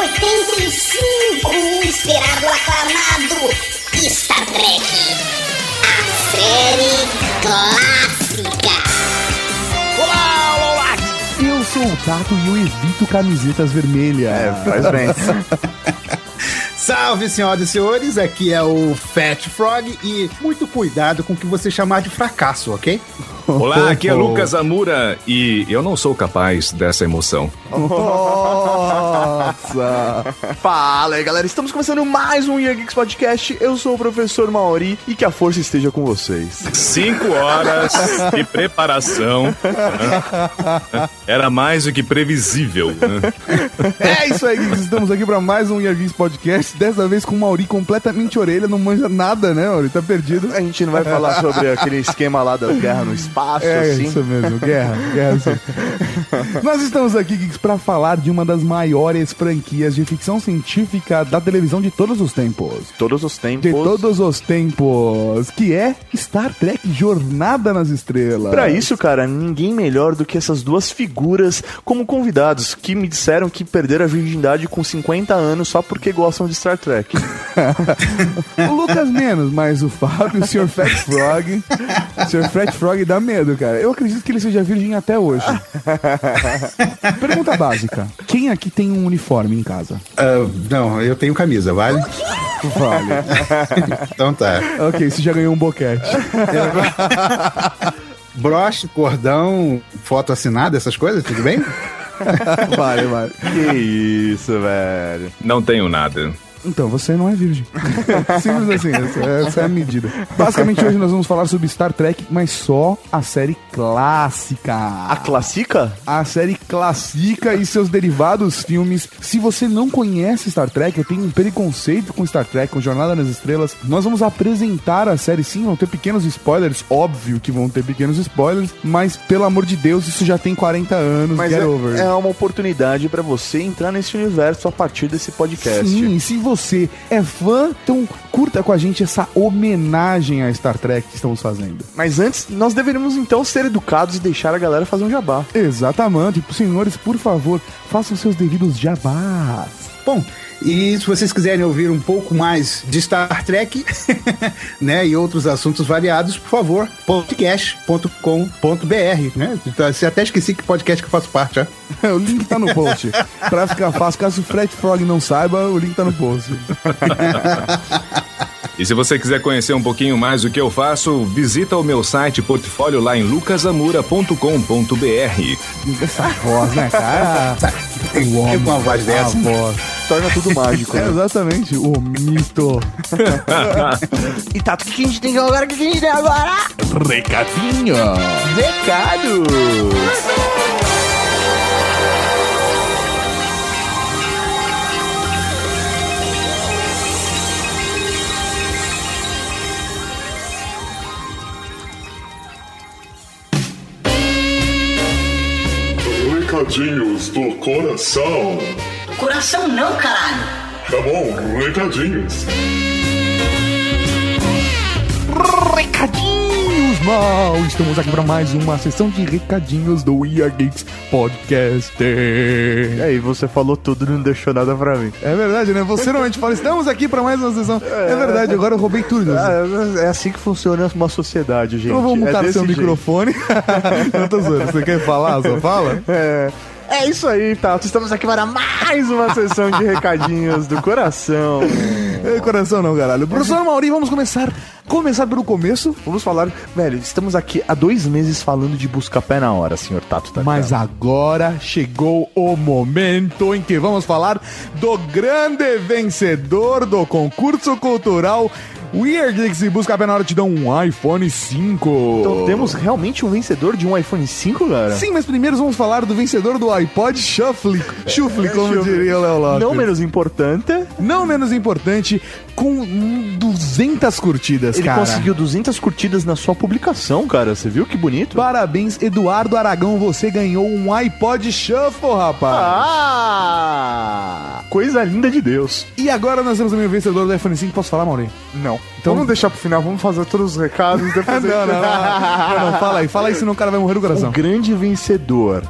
85, esperado aclamado Star Trek, a série clássica. Olá, olá, olá! Eu sou o Tato e eu evito camisetas vermelhas. É, faz bem. Salve, senhoras e senhores, aqui é o Fat Frog e muito cuidado com o que você chamar de fracasso, ok? Olá, aqui é Lucas Amura e eu não sou capaz dessa emoção. Nossa! Fala aí, galera. Estamos começando mais um Year Geeks Podcast. Eu sou o professor Mauri e que a força esteja com vocês. Cinco horas de preparação né? era mais do que previsível. né? É isso aí, Geeks. Estamos aqui para mais um Year Geeks Podcast. Dessa vez com o Mauri completamente orelha, não manja nada, né, Mauri? Tá perdido. A gente não vai falar sobre aquele esquema lá da guerra no espaço, É assim. isso mesmo, guerra, guerra sim. Nós estamos aqui, Geeks, para falar de uma das maiores franquias de ficção científica da televisão de todos os tempos. Todos os tempos. De todos os tempos, que é Star Trek Jornada nas Estrelas. Pra isso, cara, ninguém melhor do que essas duas figuras como convidados que me disseram que perderam a virgindade com 50 anos só porque gostam de Star Trek. O Lucas menos, mas o Fábio, o Sr. Fat Frog. O Sr. Fat Frog dá medo, cara. Eu acredito que ele seja virgem até hoje. Pergunta básica: quem aqui tem um uniforme em casa? Ah, não, eu tenho camisa, vale? Vale. Então tá. ok, você já ganhou um boquete. Broche, cordão, foto assinada, essas coisas, tudo bem? Vale, vale. que isso, velho. Não tenho nada. Então, você não é virgem. Simples assim, essa, essa é a medida. Basicamente, hoje nós vamos falar sobre Star Trek, mas só a série clássica. A clássica? a série clássica e seus derivados filmes. Se você não conhece Star Trek, eu tenho um preconceito com Star Trek, com Jornada nas Estrelas, nós vamos apresentar a série. Sim, vão ter pequenos spoilers, óbvio que vão ter pequenos spoilers, mas pelo amor de Deus, isso já tem 40 anos. Mas get é, over. é uma oportunidade pra você entrar nesse universo a partir desse podcast. Sim, e se você é fã, então curta com a gente essa homenagem a Star Trek que estamos fazendo. Mas antes, nós deveríamos então ser educados e deixar a galera fazer um jabá. Exatamente. Senhores, por favor, façam seus devidos jabás. Bom, e se vocês quiserem ouvir um pouco mais de Star Trek, né, e outros assuntos variados, por favor, podcast.com.br, né? Você até esqueci que podcast que eu faço parte, ó. o link tá no post. pra ficar fácil, caso o Fred Frog não saiba, o link tá no post. E se você quiser conhecer um pouquinho mais do que eu faço, visita o meu site portfólio lá em lucasamura.com.br. Essa voz, né, cara? Tem O homem, com uma voz dessa. Voz. Torna tudo mágico, É, né? exatamente, o mito. E Tato, o que a gente tem agora? O que a gente tem agora? Recadinho. Recado! Recadinhos do coração. Coração não, caralho. Tá bom, recadinhos. Recadinhos, mal. Estamos aqui para mais uma sessão de recadinhos do Are Geeks Podcast. E aí, você falou tudo e não deixou nada pra mim. É verdade, né? Você normalmente fala, estamos aqui para mais uma sessão. É verdade, agora eu roubei tudo. Ah, é assim que funciona uma sociedade, gente. Então vamos é mutar desse seu jeito. microfone. Não tô zoando. Você quer falar? Só fala? É. É isso aí, Tato. Estamos aqui para mais uma sessão de recadinhos do coração. É, coração não, caralho. Professor Mauri, vamos começar. Começar pelo começo. Vamos falar, velho, estamos aqui há dois meses falando de busca pé na hora, senhor Tato. Tá Mas agora chegou o momento em que vamos falar do grande vencedor do concurso cultural Weird Geeks e Busca na hora te dão um iPhone 5. Então temos realmente um vencedor de um iPhone 5, cara? Sim, mas primeiro vamos falar do vencedor do iPod Shuffle, Shuffle, como diria o Léo Lopes. Não menos importante, Não menos importante, com hum, 200 curtidas, ele cara. conseguiu 200 curtidas na sua publicação, cara. Você viu que bonito? Parabéns, Eduardo Aragão, você ganhou um iPod Shuffle, rapaz. Ah! Coisa linda de Deus. E agora nós temos o vencedor do iPhone 5, posso falar, Maurinho? Não. Então- Vamos deixar pro final, vamos fazer todos os recados depois. não, não, não, não, não, fala aí, fala aí, senão o cara vai morrer do O coração. grande vencedor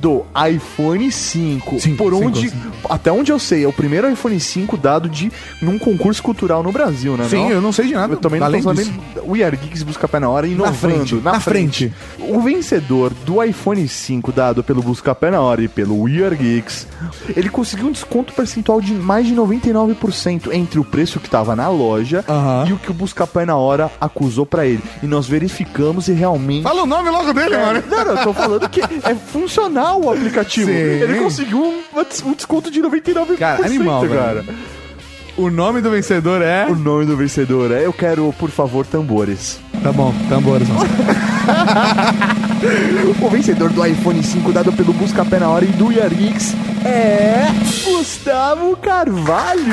do iPhone 5, Cinco, por cinco, onde, cinco. até onde eu sei, é o primeiro iPhone 5 dado de num concurso cultural no Brasil, né? Sim, não? eu não sei de nada. Eu também não Além tô disso. O Year Geeks busca pé na hora inovando. frente, na frente. O vencedor do iPhone 5 dado pelo Busca Pé na Hora e pelo We Are Geeks, ele conseguiu um desconto percentual de mais de 99% entre o preço que tava na loja e o que o Busca Pé na Hora acusou pra ele. E nós verificamos e realmente Fala o nome logo dele, mano. não, não, eu tô falando que é funcional o aplicativo. Sim. Ele conseguiu um, um desconto de 99%, Cara, animal, velho. O nome do vencedor é... O nome do vencedor é Eu Quero, por favor, tambores. Tá bom, tambores. O vencedor do iPhone 5 dado pelo Busca Pé na Hora e do Yarix é Gustavo Carvalho.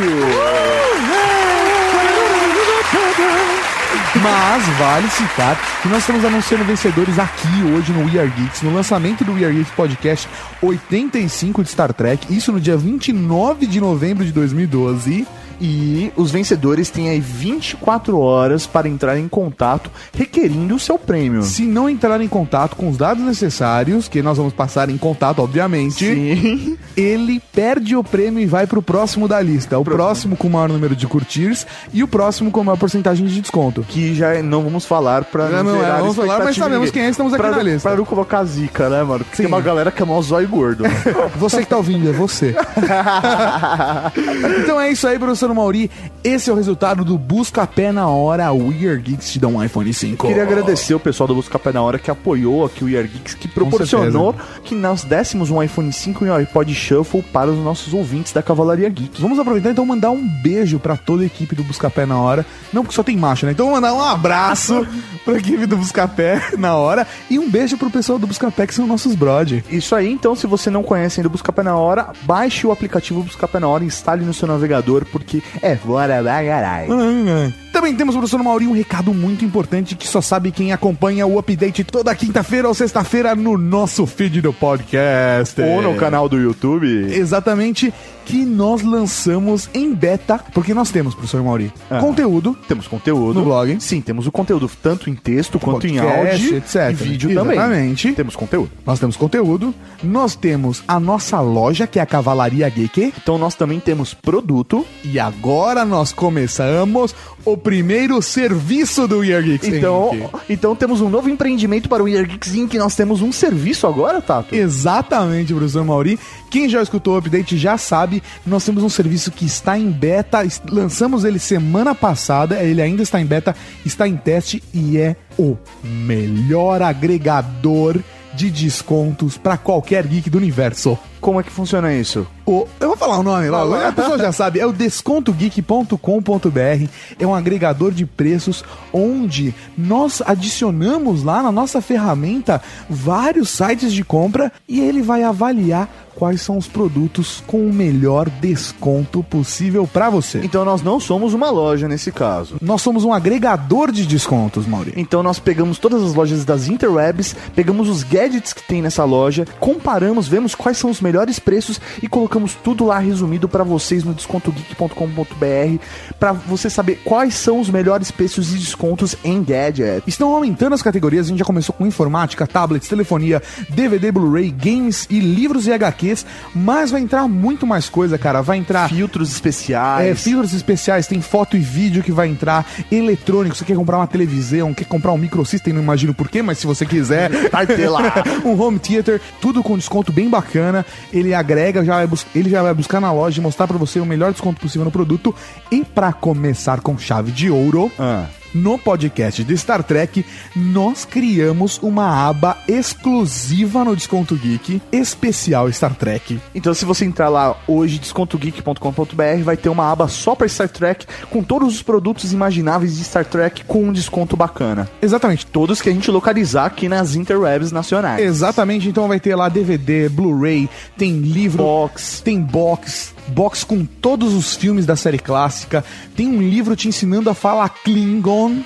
Mas vale citar que nós estamos anunciando vencedores aqui hoje no We Are Geeks, no lançamento do We Are Geeks Podcast 85 de Star Trek, isso no dia 29 de novembro de 2012. E os vencedores têm aí 24 horas para entrar em contato requerindo o seu prêmio. Se não entrar em contato com os dados necessários, que nós vamos passar em contato, obviamente, Sim. ele perde o prêmio e vai pro próximo da lista. O próximo com o maior número de curtirs e o próximo com a maior porcentagem de desconto. Que já não vamos falar pra Não, não, gerar é, vamos falar, mas sabemos quem é, estamos aqui pra, na lista. Pra não colocar zica, né, mano? Porque Sim. tem uma galera que é mó zóio gordo. né? Você que tá ouvindo, é você. então é isso aí, professor Mauri. Esse é o resultado do Busca Pé na Hora. We Are Geeks te dá um iPhone 5. Queria agradecer o pessoal do Busca Pé na Hora que apoiou aqui o Year Geeks, que proporcionou que nós dessemos um iPhone 5 e um iPod Shuffle para os nossos ouvintes da Cavalaria Geek. Vamos aproveitar então e mandar um beijo pra toda a equipe do Busca Pé na Hora. Não, porque só tem macho, né? Então vamos mandar um abraço pra equipe do Busca Pé na Hora e um beijo pro pessoal do Busca Pé, que são nossos brode. Isso aí, então, se você não conhece ainda o Busca Pé na Hora, baixe o aplicativo Busca Pé na Hora instale no seu navegador, porque é fora da garagem. Também temos, professor Mauri, um recado muito importante que só sabe quem acompanha o update toda quinta-feira ou sexta-feira no nosso feed do podcast. Ou no canal do YouTube. Exatamente, que nós lançamos em beta, porque nós temos, professor Mauri, Ah. conteúdo Temos conteúdo. No blog. Sim, temos o conteúdo tanto em texto quanto em Podcast, áudio etc. e vídeo também. Exatamente. Temos conteúdo. Nós temos conteúdo, nós temos a nossa loja, que é a Cavalaria Geek, Então nós também temos produto. e agora nós começamos o primeiro serviço do Year Geeks. Então, Inc. então temos um novo empreendimento para o Year Geeks Inc. Nós temos um serviço agora, Tato? Exatamente, professor Mauri. Quem já escutou o update já sabe, nós temos um serviço que está em beta, lançamos ele semana passada, ele ainda está em beta, está em teste e é o melhor agregador de descontos para qualquer geek do universo. Como é que funciona isso? O, eu vou falar o nome logo, a pessoa já sabe, é o descontogeek.com.br, é um agregador de preços onde nós adicionamos lá na nossa ferramenta vários sites de compra e ele vai avaliar quais são os produtos com o melhor desconto possível para você. Então nós não somos uma loja nesse caso. Nós somos um agregador de descontos, Mauri. Então nós pegamos todas as lojas das interwebs, pegamos os gadgets que tem nessa loja, comparamos, vemos quais são os melhores preços e colocamos tudo lá resumido para vocês no descontogeek.com.br para você saber quais são os melhores preços e descontos em gadgets. Estão aumentando as categorias, a gente já começou com informática, tablets, telefonia, DVD, Blu-ray, games e livros e HQs, mas vai entrar muito mais coisa, cara. Vai entrar Filtros especiais. é, filtros especiais, tem foto e vídeo que vai entrar, eletrônico, você quer comprar uma televisão, quer comprar um microsystem, não imagino porquê, mas se você quiser, vai ter lá um home theater, tudo com desconto bem bacana. Ele agrega, já ele já vai buscar na loja e mostrar pra você o melhor desconto possível no produto. E pra começar com chave de ouro, Ah. No podcast de Star Trek, nós criamos uma aba exclusiva no Desconto Geek, especial Star Trek. Então, se você entrar lá hoje, descontogeek.com.br, vai ter uma aba só pra Star Trek, com todos os produtos imagináveis de Star Trek com um desconto bacana. Exatamente. Todos que a gente localizar aqui nas interwebs nacionais. Exatamente, então vai ter lá DVD, Blu-ray, tem livro, Box. tem box, box com todos os filmes da série clássica, tem um livro te ensinando a falar Klingon.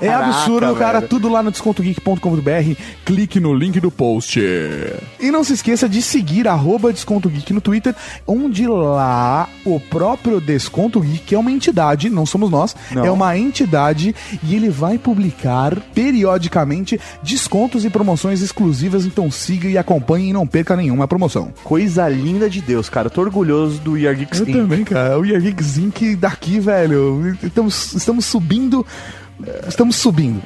é absurdo, cara, velho. tudo lá no descontogeek.com.br. Clique no link do post. E não se esqueça de seguir arroba Desconto Geek no Twitter, onde lá o próprio Desconto Geek é uma entidade, não somos nós, Não. é uma entidade e ele vai publicar periodicamente descontos e promoções exclusivas, então siga e acompanhe e não perca nenhuma promoção. Coisa linda de Deus, cara. Tô orgulhoso do Year Geeks Eu Inc. também, cara. O Year Geeks Inc. daqui, velho. Estamos, estamos subindo. Estamos subindo.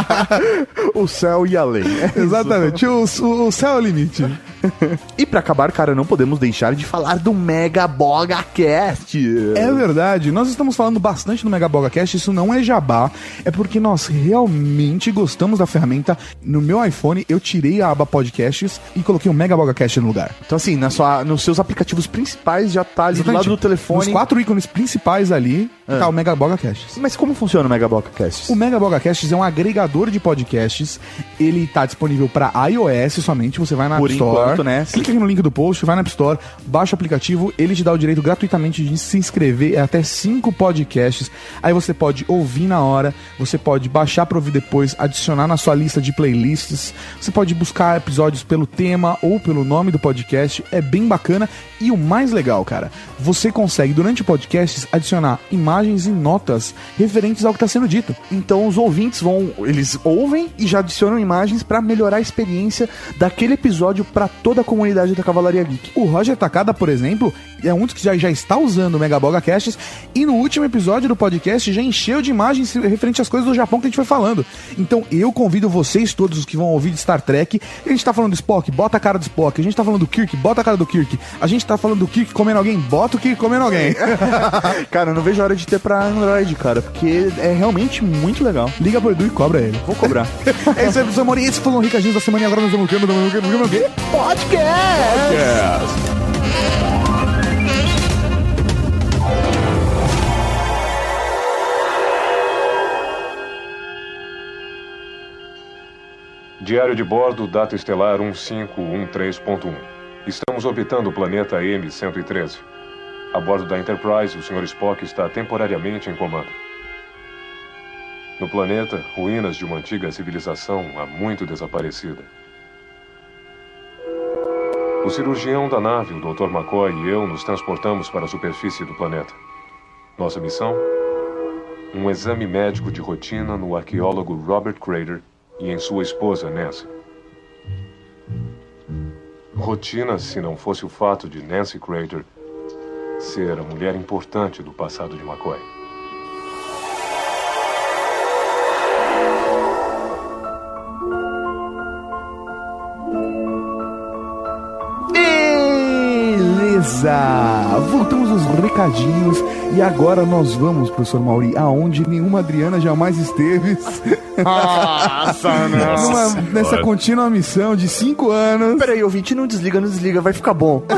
o céu e além. É Exatamente. O, o, o céu é o limite. E pra acabar, cara, não podemos deixar de falar do Mega Boga Cast. É verdade. Nós estamos falando bastante do Mega BogaCast. Isso não é jabá. É porque nós realmente gostamos da ferramenta. No meu iPhone, eu tirei a aba podcasts e coloquei o Mega BogaCast no lugar. Então, assim, na sua, nos seus aplicativos principais já tá ali do lado do telefone. Os quatro ícones principais ali, É. tá o Mega BogaCast. Mas como funciona o Mega Boga Cast? O Mega BogaCasts é um agregador de podcasts. Ele tá disponível para iOS somente. Você vai na Por App Store. enquanto, né? Clica aqui no link do post, vai na App Store, baixa o aplicativo. Ele te dá o direito gratuitamente de se inscrever em até cinco podcasts. Aí você pode ouvir na hora, você pode baixar para ouvir depois, adicionar na sua lista de playlists. Você pode buscar episódios pelo tema ou pelo nome do podcast. É bem bacana. E o mais legal, cara, você consegue durante o podcast adicionar imagens e notas referentes ao que está sendo dito. Então os ouvintes vão, eles ouvem e já adicionam imagens pra melhorar a experiência daquele episódio pra toda a comunidade da Cavalaria Geek. O Roger Takada, por exemplo, é um dos que já, já está usando o Megaboga Casts e no último episódio do podcast já encheu de imagens referente às coisas do Japão que a gente foi falando. Então eu convido vocês todos os que vão ouvir de Star Trek. A gente tá falando do Spock, bota a cara do Spock. A gente tá falando do Kirk, bota a cara do Kirk. A gente tá falando do Kirk comendo alguém, bota o Kirk comendo alguém. Cara, eu não vejo a hora de ter pra Android, cara, porque é realmente muito legal. Liga pro Edu e cobra ele. Vou cobrar. é isso aí, professor Mori. Esse foi o Ricardinho da semana e agora nós vamos ver o quê? Podcast! Diário de bordo, data estelar 1513.1. Estamos orbitando o planeta M113. A bordo da Enterprise, o Sr. Spock está temporariamente em comando. No planeta, ruínas de uma antiga civilização há muito desaparecida. O cirurgião da nave, o Dr. McCoy e eu nos transportamos para a superfície do planeta. Nossa missão? Um exame médico de rotina no arqueólogo Robert Crater e em sua esposa Nancy. Rotina se não fosse o fato de Nancy Crater ser a mulher importante do passado de McCoy. Beleza! Voltamos aos recadinhos e agora nós vamos, professor Mauri, aonde nenhuma Adriana jamais esteve. Nossa, Numa- nessa contínua missão de cinco anos. Peraí, ouvinte, não desliga, não desliga, vai ficar bom.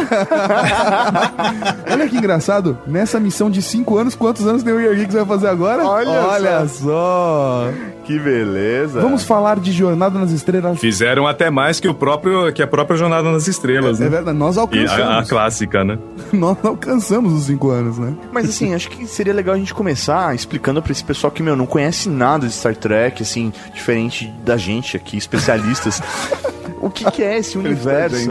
Olha que engraçado, nessa missão de cinco anos, quantos anos tem o Year Geeks vai fazer agora? Olha só! Que beleza. Vamos falar de Jornada nas Estrelas. Fizeram até mais que, o próprio, que a própria Jornada nas Estrelas, É né? verdade, nós E a, a alcançamos. clássica, né? Nós alcançamos os cinco anos, né? Mas assim, acho que seria legal a gente começar explicando pra esse pessoal que, meu, não conhece nada de Star Trek, assim, diferente da gente aqui, especialistas. o que, que é esse universo?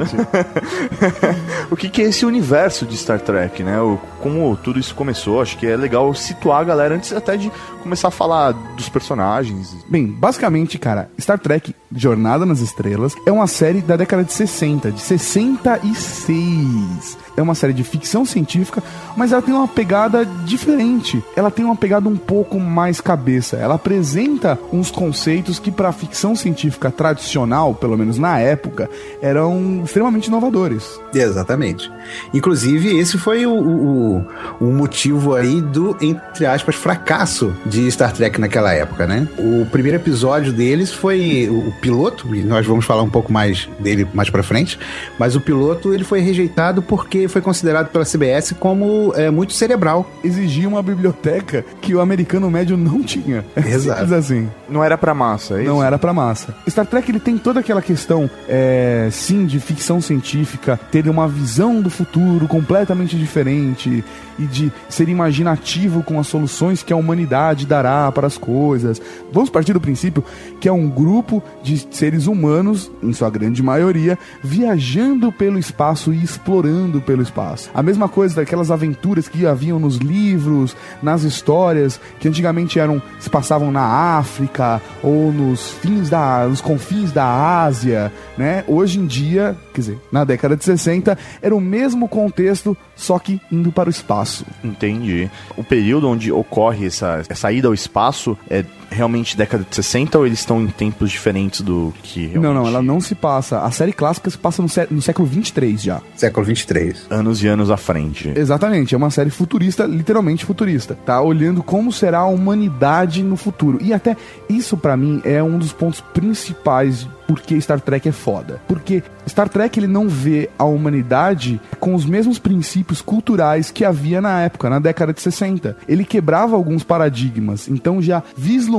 o que, que é esse universo de Star Trek, né? O, como tudo isso começou, acho que é legal situar a galera antes até de começar a falar dos personagens. Bem, basicamente, cara, Star Trek Jornada nas Estrelas é uma série da década de 60, de 66. É uma série de ficção científica, mas ela tem uma pegada diferente. Ela tem uma pegada um pouco mais cabeça. Ela apresenta uns conceitos que para ficção científica tradicional, pelo menos na época, eram extremamente inovadores. Exatamente. Inclusive, esse foi o, o- um motivo aí do, entre aspas, fracasso de Star Trek naquela época, né? O primeiro episódio deles foi o piloto, e nós vamos falar um pouco mais dele mais pra frente, mas o piloto ele foi rejeitado porque foi considerado pela CBS como é, muito cerebral. Exigia uma biblioteca que o americano médio não tinha. Exato. Simples assim. Não era pra massa, é isso? Não era pra massa. Star Trek ele tem toda aquela questão, é, sim, de ficção científica, ter uma visão do futuro completamente diferente e de ser imaginativo com as soluções que a humanidade dará para as coisas. Vamos partir do princípio que é um grupo de seres humanos, em sua grande maioria, viajando pelo espaço e explorando pelo espaço. A mesma coisa daquelas aventuras que haviam nos livros, nas histórias, que antigamente eram se passavam na África ou nos fins da nos confins da Ásia, né? Hoje em dia, quer dizer, na década de 60, era o mesmo contexto, só que indo para o espaço. Entendi. O período onde ocorre essa, essa ida ao espaço é realmente década de 60 ou eles estão em tempos diferentes do que realmente... Não, não, ela não se passa. A série clássica se passa no, sé- no século 23 já. Século 23. Anos e anos à frente. Exatamente, é uma série futurista, literalmente futurista. Tá olhando como será a humanidade no futuro. E até isso pra mim é um dos pontos principais de por que Star Trek é foda. Porque Star Trek ele não vê a humanidade com os mesmos princípios culturais que havia na época, na década de 60. Ele quebrava alguns paradigmas, então já vislumbrava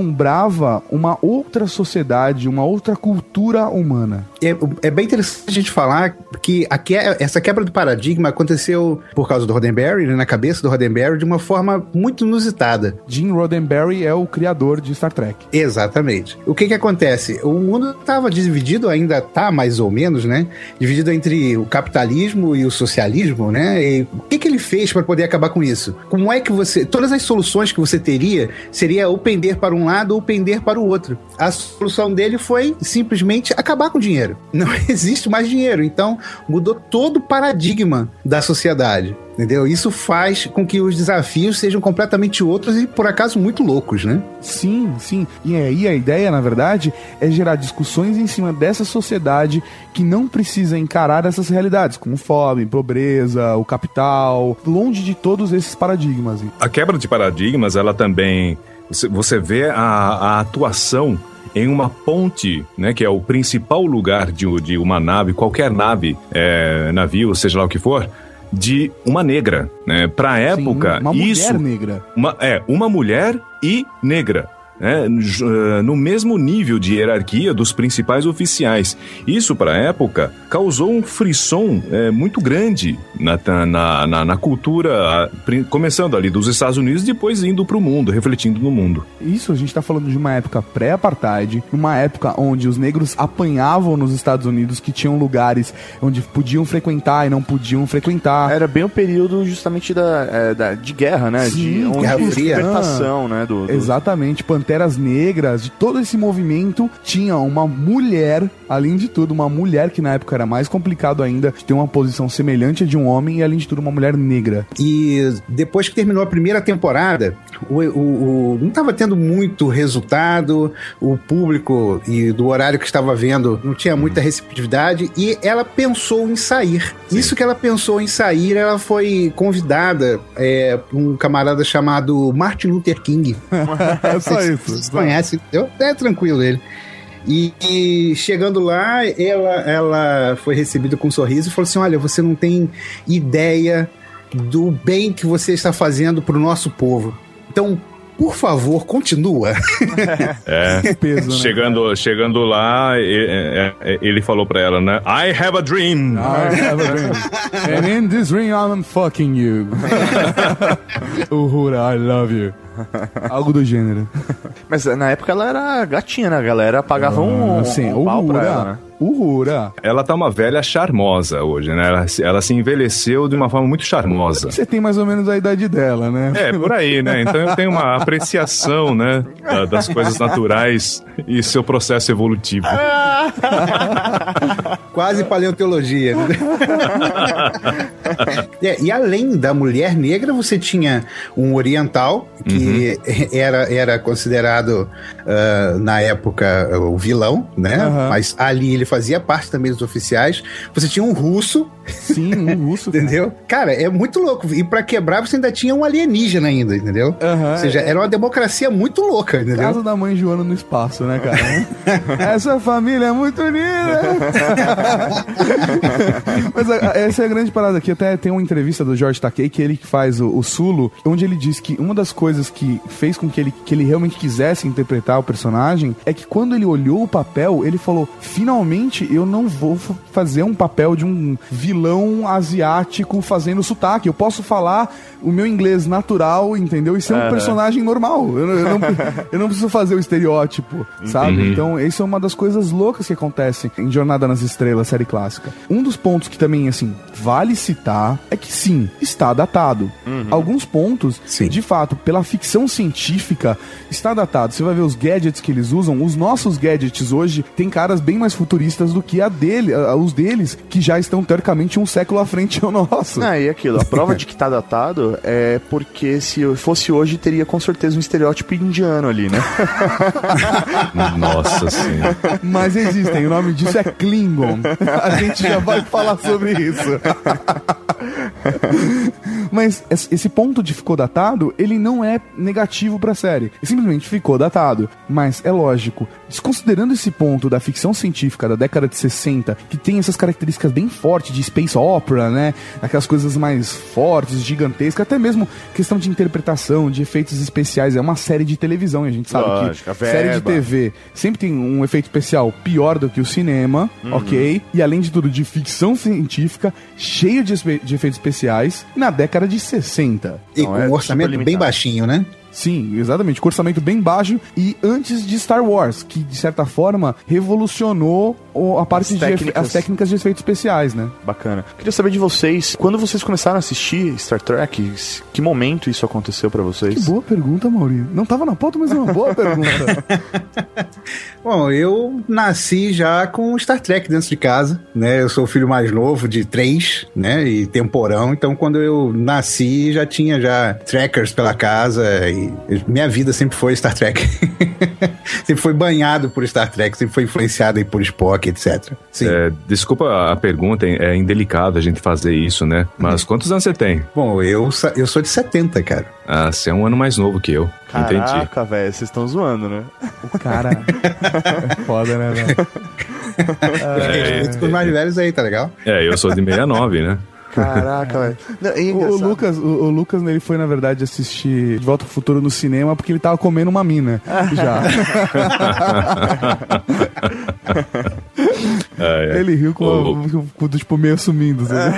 uma outra sociedade, uma outra cultura humana. É, é bem interessante a gente falar que que- essa quebra do paradigma aconteceu por causa do Roddenberry, né, na cabeça do Roddenberry, de uma forma muito inusitada. Gene Roddenberry é o criador de Star Trek. Exatamente. O que que acontece? O mundo estava dividido, ainda tá mais ou menos, né? Dividido entre o capitalismo e o socialismo, né? E o que que ele fez para poder acabar com isso? Como é que você... Todas as soluções que você teria seria ou pender para um lado ou pender para o outro. A solução dele foi simplesmente acabar com o dinheiro. Não existe mais dinheiro. Então, mudou todo o paradigma da sociedade. Entendeu? Isso faz com que os desafios sejam completamente outros e, por acaso, muito loucos, né? Sim, sim. E aí a ideia, na verdade, é gerar discussões em cima dessa sociedade que não precisa encarar essas realidades, como fome, pobreza, o capital, longe de todos esses paradigmas. A quebra de paradigmas, ela também. Você, você vê a, a atuação em uma ponte, né, que é o principal lugar de, de uma nave, qualquer nave, é, navio, seja lá o que for, de uma negra, né? Pra época, uma mulher isso negra. uma, é, uma mulher e negra. Né, no mesmo nível de hierarquia dos principais oficiais. Isso, para a época, causou um frisson eh, muito grande na, na, na, na cultura, começando ali dos Estados Unidos, depois indo para o mundo, refletindo no mundo. Isso a gente tá falando de uma época pré-apartheid, uma época onde os negros apanhavam nos Estados Unidos, que tinham lugares onde podiam frequentar e não podiam frequentar. Era bem o período justamente da, é, da- de guerra, né? Sim, de onde Guerra Fria. libertação, né? Do, do- Exatamente, Panteras Negras, de todo esse movimento, tinha uma mulher, além de tudo, uma mulher que na época era mais complicado ainda, de ter uma posição semelhante à de um homem e, além de tudo, uma mulher negra. E depois que terminou a primeira temporada, o, o- o- não estava tendo muito resultado, o público e do horário que estava vendo não tinha muita receptividade e ela pensou em sair. Isso que ela pensou em sair, ela foi convidada é, por um camarada chamado Martin Luther King. É só isso. Vocês conhecem? Eu, é tranquilo ele. E, e chegando lá, ela, ela foi recebida com um sorriso e falou assim: Olha, você não tem ideia do bem que você está fazendo para o nosso povo. Então, por favor, continua. É. Peso, né? Chegando, chegando lá, ele falou pra ela, né? I have a dream. I have a dream. And in this dream I'm fucking you. Uhura, I love you. Algo do gênero. Mas na época ela era gatinha, né? A galera pagava um, Assim, um pau pra ela, né? Uhura. Ela tá uma velha charmosa hoje, né? Ela, se- ela se envelheceu de uma forma muito charmosa. Você tem mais ou menos a idade dela, né? É, por aí, né? Então eu tenho uma apreciação, né? da- das coisas naturais e seu processo evolutivo. Quase paleontologia. né? É, e além da mulher negra, você tinha um oriental, que era, era considerado, ah, na época, o vilão, né? Aham. Mas ali ele fazia parte também dos oficiais. Você tinha um russo, Sim, um russo. entendeu? Cara, é muito louco. E pra quebrar, você ainda tinha um alienígena ainda, entendeu? Ou seja, é. era uma democracia muito louca, entendeu? Casa da mãe Joana no espaço, né, cara? Essa família é muito unida. Mas a- a- essa é a grande parada aqui. Até tem uma entrevista do George Takei, que ele que faz o, o Sulo, onde ele diz que uma das coisas que fez com que ele, que ele realmente quisesse interpretar o personagem é que quando ele olhou o papel, ele falou: finalmente eu não vou fazer um papel de um vilão asiático fazendo sotaque. Eu posso falar o meu inglês natural, entendeu? E ser um personagem normal. Eu, não- eu não, eu não preciso fazer o estereótipo, sabe? Então, isso é uma das coisas loucas que acontecem em Jornada nas Estrelas, série clássica. Um dos pontos que também, assim, vale citar é que sim, está datado. Alguns pontos, Sim. de fato, pela ficção científica, está datado. Você vai ver os gadgets que eles usam, os nossos gadgets hoje têm caras bem mais futuristas do que a dele, a- os deles, que já estão teoricamente um século à frente ao nosso. Ah, e aquilo, a prova de que tá datado é porque se fosse hoje, teria com certeza um estereótipo indiano ali, né? Nossa senhora. Mas existem, o nome disso é Klingon. A gente já vai falar sobre isso. Mas es- esse ponto de ficou datado, ele não é negativo pra série. Ele simplesmente ficou datado. Mas é lógico, desconsiderando esse ponto da ficção científica da década de 60, que tem essas características bem fortes de space opera, né? Aquelas coisas mais fortes, gigantescas, até mesmo questão de interpretação, de efeitos especiais. É uma série de televisão e a gente sabe Lógico, a que série de. TV sempre tem um efeito especial pior do que o cinema, ok? E além de tudo, de ficção científica, cheio de, de efeitos especiais, na década de 60. E Não, com é um orçamento bem baixinho, né? Sim, exatamente, com orçamento bem baixo e antes de Star Wars, que de certa forma revolucionou o- a parte As de efe- técnicas. as técnicas de efeitos especiais, né? Bacana. Queria saber de vocês, quando vocês começaram a assistir Star Trek, que momento isso aconteceu pra Que vocês? boa pergunta, Mauri. Não tava na pauta, mas é uma boa pergunta. Bom, eu nasci já com Star Trek dentro de casa, né? Eu sou o filho mais novo de três, né? E temporão. Então, quando eu nasci, já tinha já trackers pela casa minha vida sempre foi Star Trek. sempre foi banhado por Star Trek, sempre foi influenciado aí por Spock, etc. Sim. É, desculpa a pergunta, é indelicado a gente fazer isso, né? Mas quantos anos você tem? Bom, eu, eu sou de 70, cara. Ah, você é um ano mais novo que eu. Entendi. Caraca, velho, vocês estão zoando, né? O cara é foda, né, velho? É, Respeito os mais velhos aí, tá legal? É, eu sou de 69, né? Caraca, velho. Não, é O, o. Lucas, o, o Lucas, ele foi, na verdade, assistir De Volta ao Futuro no cinema porque ele tava comendo uma mina. Já. É, é. Ele riu com, O- a, com, tipo, meio sumindo. sabe?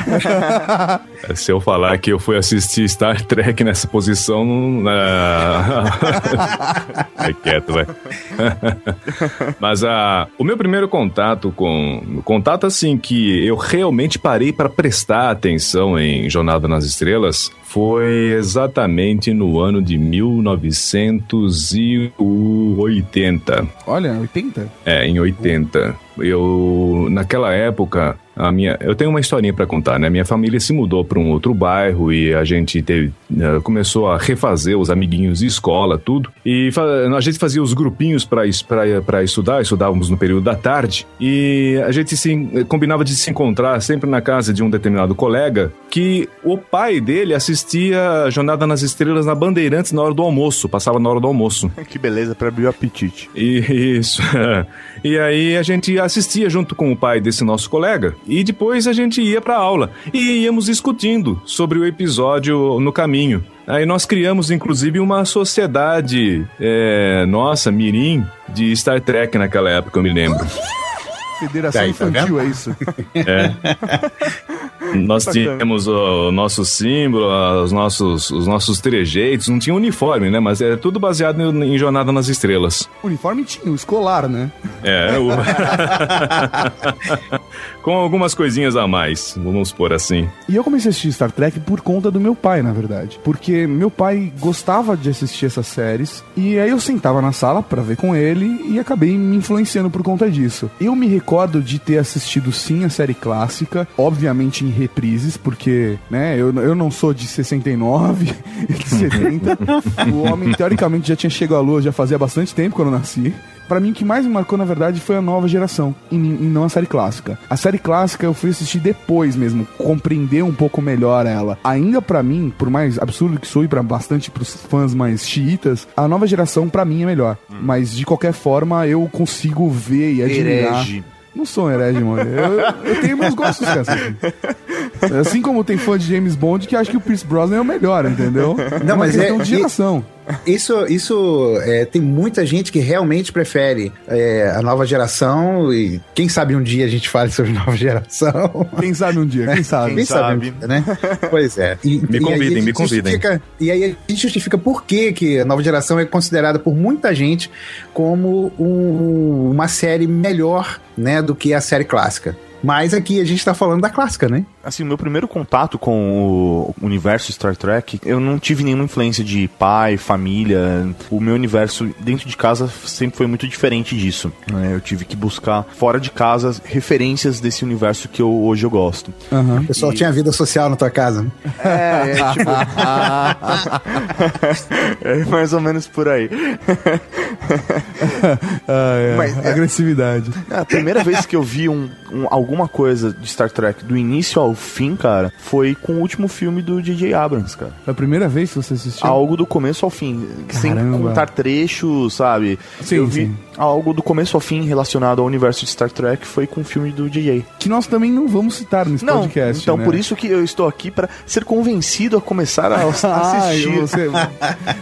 Se eu falar que eu fui assistir Star Trek nessa posição, não. ah, Fica quieto, vai. Mas ah, o meu primeiro contato com. Contato assim que eu realmente parei para prestar atenção em Jornada nas Estrelas foi exatamente no ano de 1980. Olha, 80? É, em 80. Eu, naquela época, a minha, eu tenho uma historinha pra contar, né? Minha família se mudou para um outro bairro e a gente teve, eh, começou a refazer os amiguinhos de escola, tudo. E a gente fazia os grupinhos para estudar, estudávamos no período da tarde. E a gente se, combinava de se encontrar sempre na casa de um determinado colega que o pai dele assistia Jornada nas Estrelas na Bandeirantes na hora do almoço, passava na hora do almoço. Que beleza pra abrir o apetite. E- Isso. E aí a gente assistia junto com o pai desse nosso colega e depois a gente ia pra aula e íamos discutindo sobre o episódio no caminho. Aí nós criamos inclusive uma sociedade é, nossa, Mirim, de Star Trek naquela época, eu me lembro. Federação Aí, tá infantil, é isso? Nós tínhamos o nosso símbolo, os nossos, os nossos trejeitos, não tinha uniforme, né? Mas é tudo baseado em, em Jornada nas Estrelas. O uniforme tinha, o escolar, né? É, o... com algumas coisinhas a mais, vamos por assim. E eu comecei a assistir Star Trek por conta do meu pai, na verdade. Porque meu pai gostava de assistir essas séries. E aí eu sentava na sala pra ver com ele e acabei me influenciando por conta disso. Eu me recordo de ter assistido sim a série clássica, obviamente em reprises, porque, né, eu, eu não sou de 69, de 70. o homem, teoricamente, já tinha chegado à lua já fazia bastante tempo quando eu nasci. Pra mim, o que mais me marcou, na verdade, foi a nova geração, e, não a série clássica. A série clássica eu fui assistir depois mesmo, compreender um pouco melhor ela. Ainda pra mim, por mais absurdo que sou e pra bastante pros fãs mais xiitas, a nova geração pra mim é melhor. Mas de qualquer forma, eu consigo ver e admirar. Herege. Não sou um herege, mano. Eu, eu tenho meus gostos, cara. Assim como tem fã de James Bond que acha que o Pierce Brosnan é o melhor, entendeu? Não, é uma mas é- de geração. Isso, isso é, tem muita gente que realmente prefere é, a nova geração e quem sabe um dia a gente fale sobre nova geração. Quem sabe um dia, quem sabe? Quem sabe, sabe. um dia, né? Pois é. E, Me convidem, me convidem. E aí a gente justifica por que, que a nova geração é considerada por muita gente como um- uma série melhor né, do que a série clássica. Mas aqui a gente tá falando da clássica, né? Assim, o meu primeiro contato com o universo Star Trek, eu não tive nenhuma influência de pai, família. O meu universo dentro de casa sempre foi muito diferente disso. né? Eu tive que buscar fora de casa referências desse universo que eu, hoje eu gosto. O pessoal tinha vida social na tua casa, né? É, é tipo. é mais ou menos por aí. Ah, é. Mas, é- Agressividade. A primeira vez que eu vi um, um- alguma coisa de Star Trek do início ao fim, cara, foi com o último filme do J.J. Abrams, cara. Foi a primeira vez que você assistiu? Algo do começo ao fim, sem Caramba. contar trechos, sabe? Sim, eu vi sim. algo do começo ao fim relacionado ao universo de Star Trek foi com o filme do J.J. Que nós também não vamos citar nesse Não, podcast. então né? por isso que eu estou aqui pra ser convencido a começar a Ah, assistir. eu- você...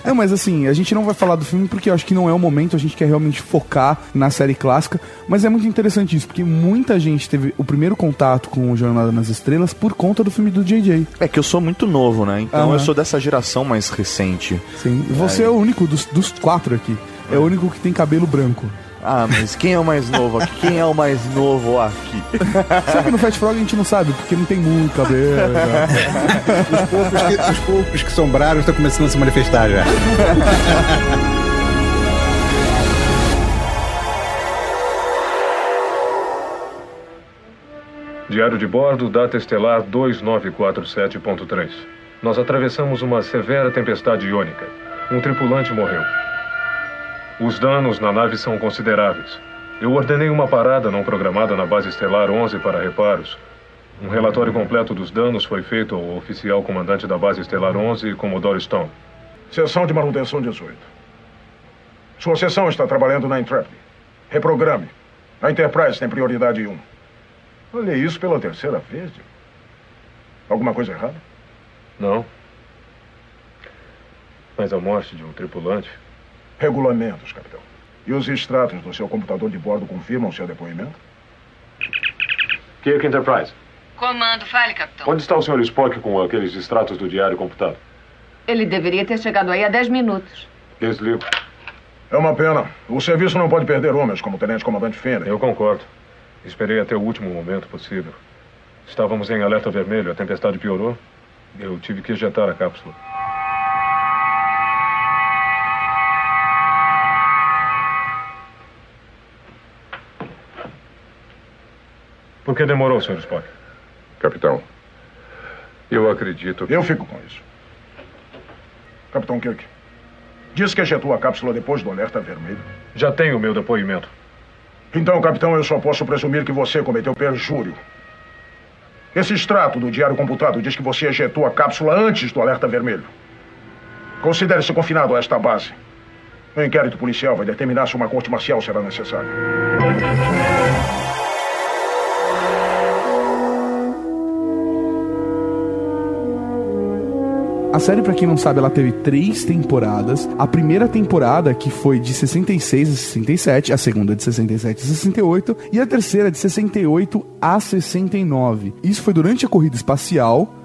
não, mas assim, a gente não vai falar do filme porque eu acho que não é o momento, a gente quer realmente focar na série clássica, mas é muito interessante isso, porque muita gente teve o primeiro contato com o Jornada nas Estrelas por conta do filme do JJ. É que eu sou muito novo, né? Então Aham. eu sou dessa geração mais recente. Sim. Você é o único dos, dos quatro aqui. É o único que tem cabelo branco. Ah, mas quem é o mais novo aqui? Quem é o mais novo aqui? Só que no Fat Frog a gente não sabe, porque não tem muito cabelo. já. Os poucos que, os poucos que sombraram estão começando a se manifestar já. Diário de bordo, data estelar 2947.3. Nós atravessamos uma severa tempestade iônica. Um tripulante morreu. Os danos na nave são consideráveis. Eu ordenei uma parada não programada na base estelar 11 para reparos. Um relatório completo dos danos foi feito ao oficial comandante da base estelar 11, Commodore Stone. Seção de manutenção 18. Sua seção está trabalhando na Intrepid. Reprograme. A Enterprise tem prioridade 1. Olha isso pela terceira vez. Alguma coisa errada? Não. Mas a morte de um tripulante. Regulamentos, capitão. E os extratos do seu computador de bordo confirmam seu depoimento? Kirk Enterprise. Comando, fale, capitão. Onde está o Sr. Spock com aqueles extratos do diário computado? Ele deveria ter chegado aí há 10 minutos. Desligo. É uma pena. O serviço não pode perder homens como o Tenente Comandante Finney. Eu concordo. Esperei até o último momento possível. Estávamos em alerta vermelho, a tempestade piorou. Eu tive que ejetar a cápsula. Por que demorou, Sr. Spock? Capitão, Eu acredito que... eu fico com isso. Capitão Kirk, disse que ejetou a cápsula depois do alerta vermelho. Já tenho o meu depoimento. Então, capitão, eu só posso presumir que você cometeu perjúrio. Esse extrato do diário computado diz que você ejetou a cápsula antes do alerta vermelho. Considere-se confinado a esta base. O inquérito policial vai determinar se uma corte marcial será necessária. A série, pra quem não sabe, ela teve três temporadas. A primeira temporada, que foi de 66 a 67, a segunda de 67 a 68, e a terceira de 68 a 69. Isso foi durante a corrida espacial.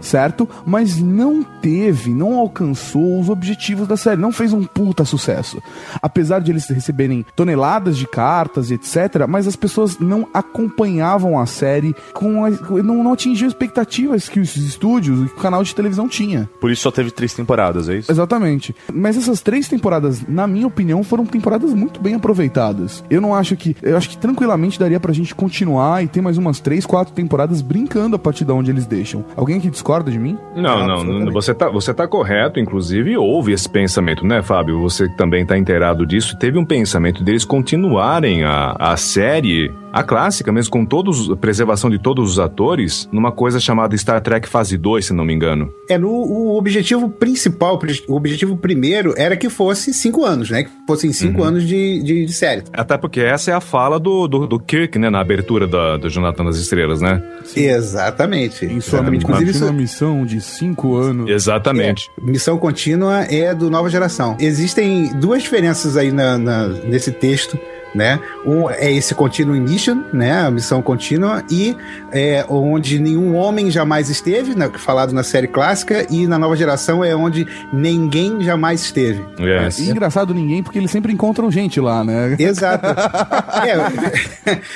Certo? Mas não teve, não alcançou os objetivos da série, não fez um puta sucesso. Apesar de eles receberem toneladas de cartas e etc, mas as pessoas não acompanhavam a série com a, não, não atingiam expectativas que os estúdios e que o canal de televisão tinha. Por isso só teve três temporadas, é isso? Exatamente. Mas essas três temporadas, na minha opinião, foram temporadas muito bem aproveitadas. Eu não acho que. Eu acho que tranquilamente daria pra gente continuar e ter mais umas três, quatro temporadas brincando a partir de onde eles deixam. Alguém que discorda de mim? Não, não, não, você tá, você tá correto, inclusive houve esse pensamento, né, Fábio? Você também tá inteirado disso, teve um pensamento deles continuarem a, a série, a clássica mesmo, com todos, preservação de todos os atores, numa coisa chamada Star Trek Fase 2, se não me engano. É, no, o objetivo principal, o objetivo primeiro era que fosse cinco anos, né? Que fossem cinco anos de, de, de série. Até porque essa é a fala do, do, do Kirk, né, na abertura da, do Jonathan das Estrelas, né? Exatamente. Em sua Exatamente. Inclusive, isso, uma missão de cinco anos. Exatamente. missão contínua é do Nova Geração. Existem duas diferenças aí na, na- nesse texto. Né? Um é esse Continuing Mission, né? A missão contínua, e é onde nenhum homem jamais esteve, né? falado na série clássica, e na nova geração é onde ninguém jamais esteve. Yes. E engraçado ninguém, porque eles sempre encontram gente lá, né? Exato.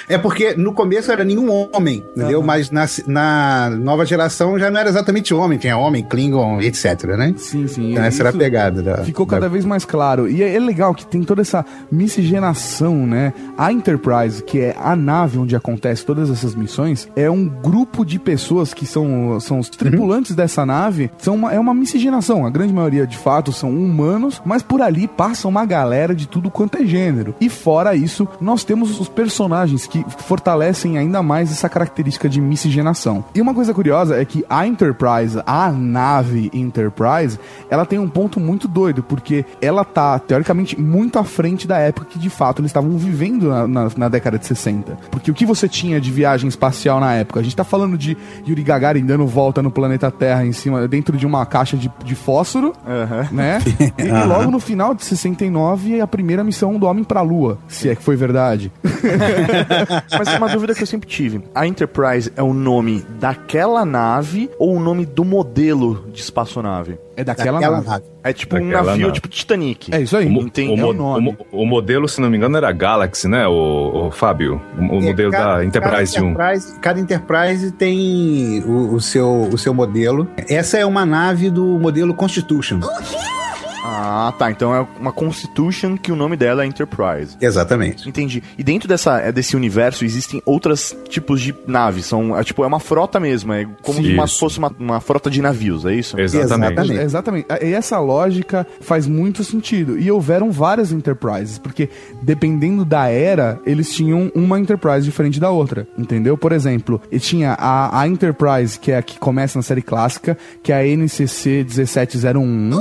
é, é porque no começo era nenhum homem, entendeu? Mas na, na nova geração já não era exatamente homem, tinha homem, Klingon, etc, né? Sim, sim. Então essa era a pegada da. Ficou da- cada vez mais claro. E é, é legal que tem toda essa miscigenação, né? A Enterprise, que é a nave onde acontece todas essas missões, é um grupo de pessoas que são, são os tripulantes dessa nave. São uma, é uma miscigenação. A grande maioria, de fato, são humanos, mas por ali passa uma galera de tudo quanto é gênero. E fora isso, nós temos os personagens que fortalecem ainda mais essa característica de miscigenação. E uma coisa curiosa é que a Enterprise, a nave Enterprise, ela tem um ponto muito doido, porque ela tá, teoricamente, muito à frente da época que de fato eles estavam vivendo na, na- na década de 60. Porque o que você tinha de viagem espacial na época? A gente tá falando de Yuri Gagarin dando volta no planeta Terra em cima, dentro de uma caixa de, de fósforo, né? E, e logo no final de 69 a primeira missão do homem pra Lua, se é que foi verdade. Mas uma dúvida que eu sempre tive. A Enterprise é o nome daquela nave ou o nome do modelo de espaçonave? É daquela, Daquela nave. nave. É tipo um Daquela navio nave. tipo Titanic. É isso aí. O, Entendi. o, é o nome. o o modelo, se não me engano, era Galaxy, né, o, o Fábio? O, o É, modelo cada- da Enterprise cada 1. Enterprise, cada Enterprise tem o, o seu, o seu modelo. Essa é uma nave do modelo Constitution. Ah, tá. Então é uma Constitution que o nome dela é Enterprise. Exatamente. Entendi. E dentro dessa, é, desse universo existem outros tipos de naves. São, é, tipo, é uma frota mesmo. É como Sim. se uma- fosse uma, uma frota de navios, é isso? Exatamente. Exatamente. Exatamente. E essa lógica faz muito sentido. E houveram várias Enterprises, porque dependendo da era, eles tinham uma Enterprise diferente da outra. Entendeu? Por exemplo, e tinha a, a Enterprise, que é a que começa na série clássica, que é a NCC 1701.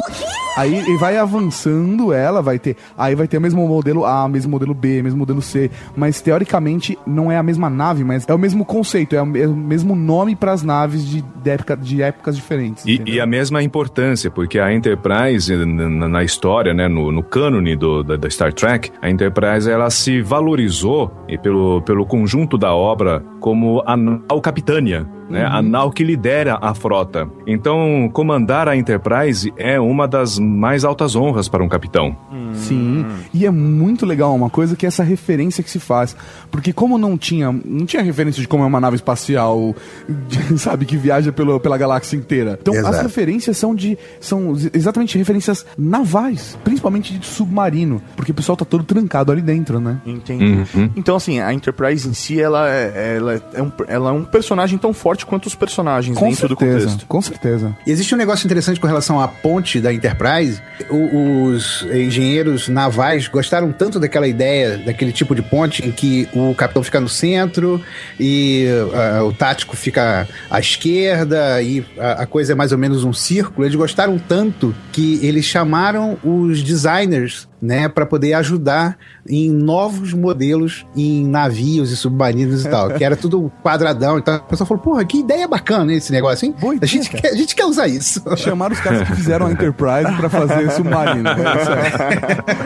Aí e vai avançando ela, vai ter. Aí vai ter o mesmo modelo A, mesmo modelo B, mesmo modelo C. Mas teoricamente não é a mesma nave, mas é o mesmo conceito, é o me- o mesmo nome para as naves de, de, época, de épocas diferentes. E, e a mesma importância, porque a Enterprise, na, na história, né, no, no cânone do, da, da Star Trek, a Enterprise ela se valorizou e pelo, pelo conjunto da obra como a nau capitânia, né, a nau que lidera a frota. Então, comandar a Enterprise é uma das mais altas honras para um capitão. Sim, e é muito legal uma coisa que é essa referência que se faz. Porque como não tinha, não tinha referência de como é uma nave espacial, sabe, que viaja pelo, pela galáxia inteira. Então Exato. as referências são de são exatamente referências navais, principalmente de submarino, porque o pessoal tá todo trancado ali dentro, né? Entendi. Então, assim, a Enterprise em si, ela é, ela, é um, ela é um personagem tão forte quanto os personagens Com dentro do certeza, contexto. com certeza. Existe um negócio interessante com relação à ponte da Enterprise. O- os engenheiros navais gostaram tanto daquela ideia, daquele tipo de ponte em que o capitão fica no centro e ah, o tático fica à esquerda e a, a coisa é mais ou menos um círculo. Eles gostaram tanto que eles chamaram os designers né, para poder ajudar em novos modelos em navios e submarinos e tal, que era tudo quadradão e tal. A pessoa falou, porra, que ideia bacana esse negócio, hein? Boa a, ideia, gente cara. quer, a gente quer usar isso. Chamaram os caras que fizeram a Enterprise pra fazer submarino. né?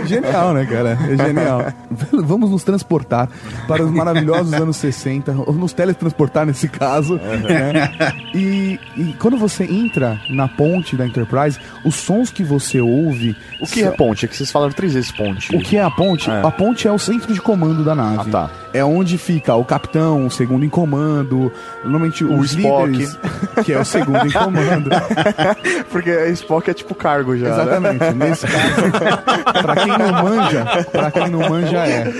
É genial, né, cara? É genial. Vamos nos transportar para os maravilhosos anos 60, ou nos teletransportar nesse caso. né? E, e quando você entra na ponte da Enterprise, os sons que você ouve. O que é ponte? É que vocês falaram vezes ponte. O que é a ponte? É. A ponte é o centro de comando da nave. Ah, tá. É onde fica o capitão, o segundo em comando, normalmente O os Spock. líderes, que é o segundo em comando. Porque Spock é tipo cargo já. né? Exatamente. Nesse caso, pra quem não manja, pra quem não manja é.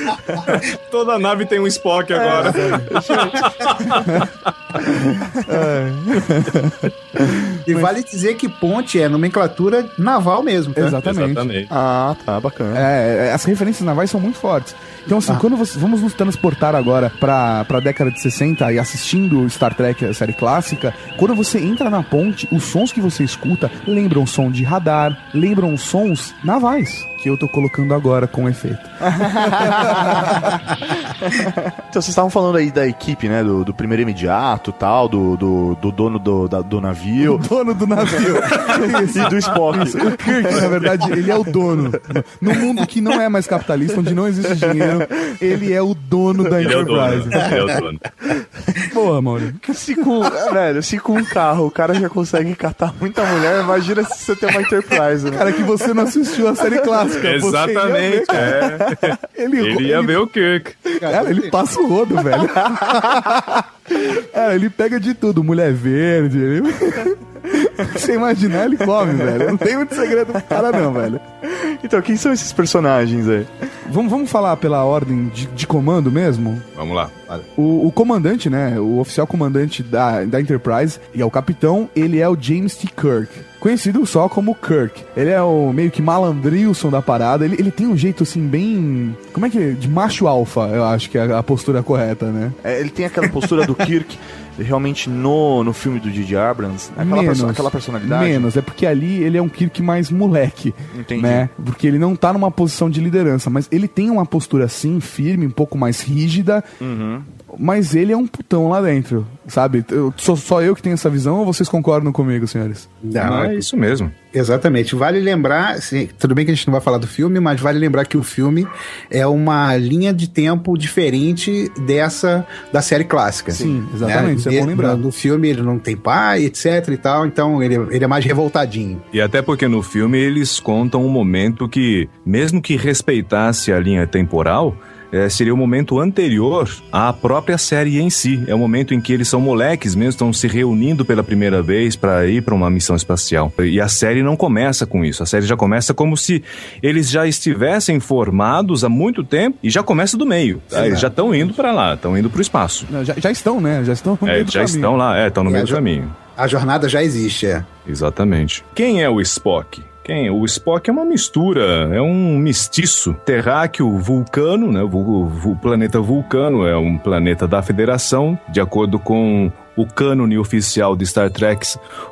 Toda nave tem um Spock agora. E vale dizer que ponte é nomenclatura naval mesmo, tá? Exatamente. Exatamente. Ah, tá, bacana. É, é, as referências navais são muito fortes. Então, assim, quando você, vamos nos transportar agora pra, pra década de 60 e assistindo Star Trek, a série clássica, quando você entra na ponte, os sons que você escuta lembram som de radar, lembram sons navais, que eu tô colocando agora com efeito. Então, vocês estavam falando aí da equipe, né? Do, do primeiro imediato tal, do, do, do dono do, da- do navio. Dono do navio. E do Spock. O Kirk, na verdade, ele é o dono. No mundo que não é mais capitalista, onde não existe dinheiro, ele é o dono da Ele é o dono. Enterprise. Ele é o dono. Boa, Mauro. Se com, velho, se com um carro o cara já consegue catar muita mulher, imagina se você tem uma Enterprise, né? Cara, que você não assistiu a série clássica. Ver, Exatamente. é. Ele, Ele ia ver o Kirk. Cara, ele passa o rodo, velho. Cara, ele pega de tudo. Mulher verde. Ele... Você imaginar, ele come, velho. Não tem muito segredo pro cara, não, velho. Então, quem são esses personagens aí? Vamos, vamos falar pela ordem de, de comando mesmo? Vamos lá. O, o comandante, né? O oficial comandante da, da Enterprise, e é o capitão, ele é o James T. Kirk. Conhecido só como Kirk. Ele é o meio que malandrilson da parada. Ele, ele tem um jeito assim, bem. Como é que é? De macho alfa, eu acho que é a postura correta, né? É, ele tem aquela postura do Kirk, realmente no, no filme do J.J. Abrams. Aquela, Menos. perso- aquela personalidade. Menos, é porque ali ele é um Kirk mais moleque. Entendi. Né? Porque ele não tá numa posição de liderança, mas ele tem uma postura assim, firme, um pouco mais rígida. Uhum. Mas ele é um putão lá dentro, sabe? Eu, sou só eu que tenho essa visão ou vocês concordam comigo, senhores? Não, Ah, é isso mesmo. Exatamente. Vale lembrar, sim, tudo bem que a gente não vai falar do filme, mas vale lembrar que o filme é uma linha de tempo diferente dessa da série clássica. Sim, exatamente, isso é bom lembrar. No, no filme ele não tem pai, etc e tal, então ele, ele é mais revoltadinho. E até porque no filme eles contam um momento que, mesmo que respeitasse a linha temporal, eh, seria o momento anterior à própria série em si. É o momento em que eles são moleques mesmo, estão se reunindo pela primeira vez para ir para uma missão espacial. E a série não começa com isso. A série já começa como se eles já estivessem formados há muito tempo e já começa do meio. tá? Eles já estão indo para lá, estão indo para o espaço. Não, Já, já estão, né? Já estão no É, meio do já caminho. estão lá, é, estão no É, meio do caminho. A jornada já existe, é. Exatamente. Quem é o Spock? Quem? O Spock é uma mistura, é um mestiço. Terráqueo vulcano, né? O, vul- o planeta Vulcano é um planeta da Federação, de acordo com o cânone oficial de Star Trek,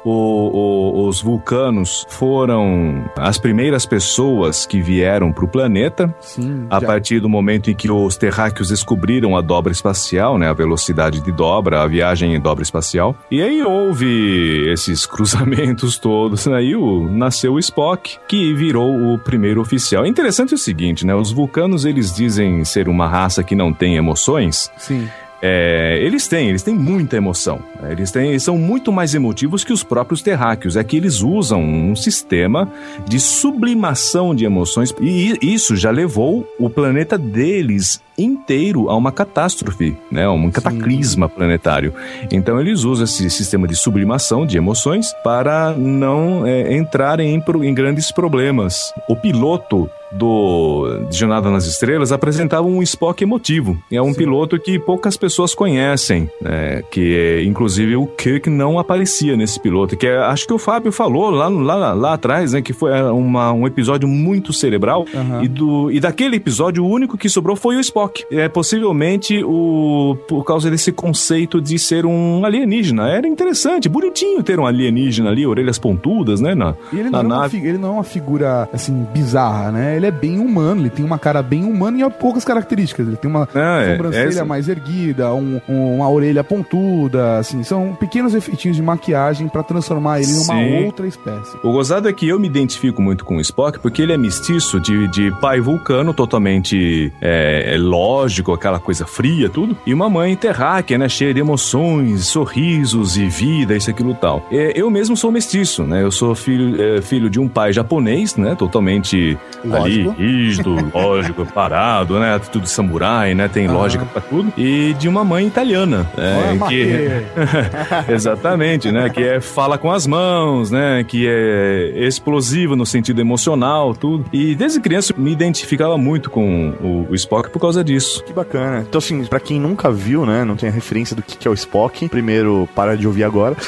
o- o- os vulcanos foram as primeiras pessoas que vieram para o planeta. Sim, A já- partir do momento em que os terráqueos descobriram a dobra espacial, né, a velocidade de dobra, a viagem em dobra espacial. E aí houve esses cruzamentos todos, né, aí o, nasceu o Spock, que virou o primeiro oficial. É interessante o seguinte, né, os vulcanos eles dizem ser uma raça que não tem emoções, Sim. É, eles têm, eles têm muita emoção. né? Eles, têm, eles são muito mais emotivos que os próprios terráqueos. É que eles usam um sistema de sublimação de emoções e isso já levou o planeta deles inteiro a uma catástrofe, né? Um cataclisma planetário. Então eles usam esse sistema de sublimação de emoções para não é, entrarem em, em grandes problemas. O piloto do de Jornada nas Estrelas apresentava um Spock emotivo. É um piloto que poucas pessoas conhecem, né? que é, inclusive o Kirk não aparecia nesse piloto, que é, acho que o Fábio falou lá, lá, lá atrás, né, que foi é, uma, um episódio muito cerebral Aham. e, do, e daquele episódio o único que sobrou foi o Spock. Spock. É possivelmente o por causa desse conceito de ser um alienígena. Era interessante, bonitinho ter um alienígena ali, orelhas pontudas, né, na, E ele na não, é uma, nave. ele não é uma figura, assim, bizarra, né? Ele é bem humano, ele tem uma cara bem humana e há poucas características. Ele tem uma Ah, é, sobrancelha essa- mais erguida, um- um- uma orelha pontuda, assim. São pequenos efeitinhos de maquiagem pra transformar ele numa Sim. outra espécie. O gozado é que eu me identifico muito com o Spock porque ele é mestiço de, de pai vulcano, totalmente é, é lógico, aquela coisa fria, tudo, e uma mãe terráquea, né, cheia de emoções, sorrisos e vida, isso, aquilo tal. É, eu mesmo sou mestiço, né, eu sou filho, é, filho de um pai japonês, né, totalmente Lógico. ali, rígido, lógico, parado, né, tudo samurai, né, tem lógica pra tudo, e de uma mãe italiana, é, Olha, que... Exatamente, né? Que é fala com as mãos, né? Que é explosivo no sentido emocional, tudo. E desde criança eu me identificava muito com o, o Spock por causa disso. Que bacana. Então, assim, pra quem nunca viu, né, não tem a referência do que que é o Spock, primeiro, para de ouvir agora.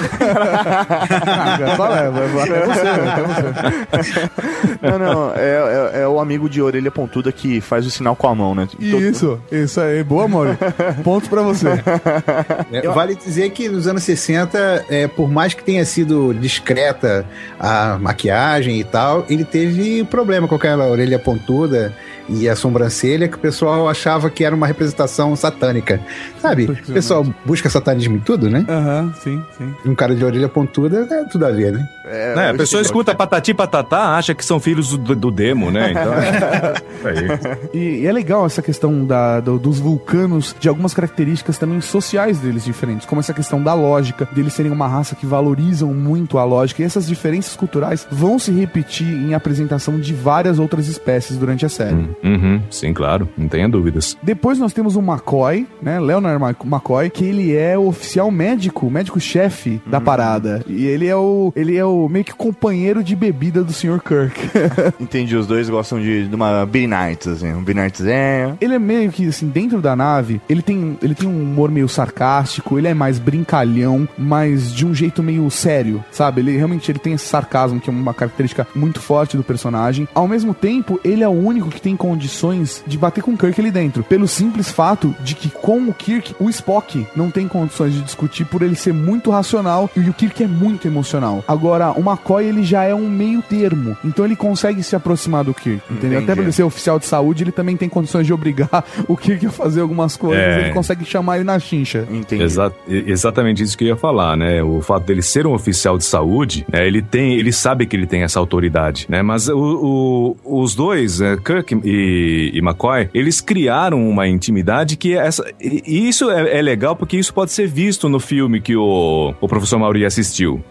Você, você. não, não, é, é- é o amigo de orelha pontuda que faz o sinal com a mão, né? Todo- Isso, isso aí. Boa, Mori. Pontos pra você. É, Vale dizer que nos anos 60, é, por mais que tenha sido discreta a maquiagem e tal, ele teve problema com aquela orelha pontuda e a sobrancelha que o pessoal achava que era uma representação satânica. Sabe? O pessoal busca satanismo em tudo, né? Aham, sim, sim. Um cara de orelha pontuda é tudo a ver, né? É, né? A pessoa escuta patati patatá, acha que são filhos do, do demo, né? Então, é, aí. E, e é legal essa questão da, do- dos vulcanos, de algumas características também sociais deles diferentes, como essa questão da lógica, deles serem uma raça que valorizam muito a lógica, e essas diferenças culturais vão se repetir em apresentação de várias outras espécies durante a série. Uhum, sim, claro, não tenha dúvidas. Depois nós temos o McCoy, né? Leonard McCoy, que ele é o oficial médico, médico-chefe da parada. E ele é o ele é o meio que companheiro de bebida do Sr. Kirk. Entendi, os dois gostam de, de uma Beer Nights, assim, um Beer Nightzinho. ele é meio que assim, dentro da nave, ele tem ele tem um humor meio sarcástico, ele é mais brincalhão, mas de um jeito meio sério, sabe? Ele realmente ele tem esse sarcasmo que é uma característica muito forte do personagem. Ao mesmo tempo, ele é o único que tem condições de bater com o Kirk ali dentro, pelo simples fato de que com o Kirk, o Spock não tem condições de discutir por ele ser muito racional e o Kirk é muito emocional. Agora, o McCoy ele já é um meio termo, então ele consegue se aproximar do Kirk, entendeu? Até Entendi. por ele ser oficial de saúde, ele também tem condições de obrigar o Kirk a fazer algumas coisas, É. ele consegue chamar ele na chincha. Entendi. Exa- exatamente isso que eu ia falar, né? O fato dele ser um oficial de saúde, né? ele tem, ele sabe que ele tem essa autoridade, né? Mas o- o- os dois, né, Kirk e, e McCoy, eles criaram uma intimidade que é essa, e, e isso é, é legal porque isso pode ser visto no filme que o, o professor Mauri assistiu.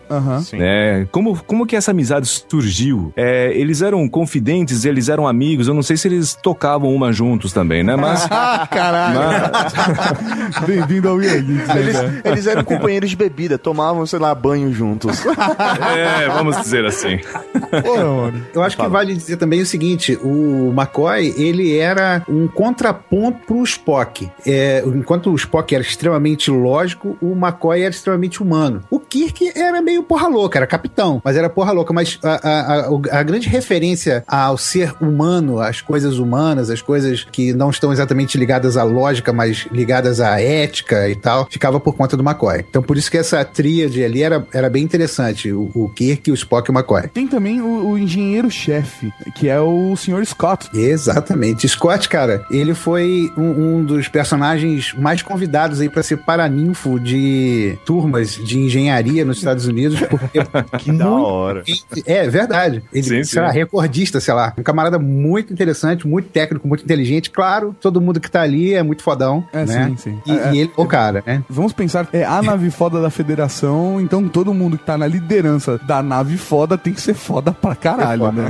Sim. né? Como, como que essa amizade surgiu? É, eles eram confidentes, eles eram amigos, eu não sei se eles tocavam uma juntos também, né? Mas... Ah, caralho! Bem-vindo ao Geeks, né, Eles, cara? eles eram companheiros de bebida, tomavam, sei lá, banho juntos. é, vamos dizer assim. Mano. Eu acho que vale dizer também o seguinte: o McCoy ele era um contraponto pro Spock. É, enquanto o Spock era extremamente lógico, o McCoy era extremamente humano. O Kirk era meio porra louca, era capitão, mas era porra louca. Mas a, a, a, a grande referência ao ser humano, às coisas humanas, as coisas que não estão exatamente ligadas à lógica, mas ligadas à ética e tal, ficava por conta do McCoy. Então por isso que essa tríade ali era, era bem interessante: o, o Kirk, o Spock e o McCoy. Tem também o, o engenheiro-chefe, que é o Sr. Scott. Exatamente. Scott, cara, ele foi um, um dos personagens mais convidados aí para ser paraninfo de turmas de engenharia nos Estados Unidos, porque que da hora. é verdade. Ele, Sim, sei sim. lá, recordista, sei lá. Um camarada muito interessante, muito técnico, muito inteligente. Claro, todo mundo que tá ali é muito fodão, É, né? sim, sim. E, É, e ele, o cara, né? Vamos pensar, é a nave foda da federação, então todo mundo que tá na liderança da nave foda tem que ser foda pra caralho, né?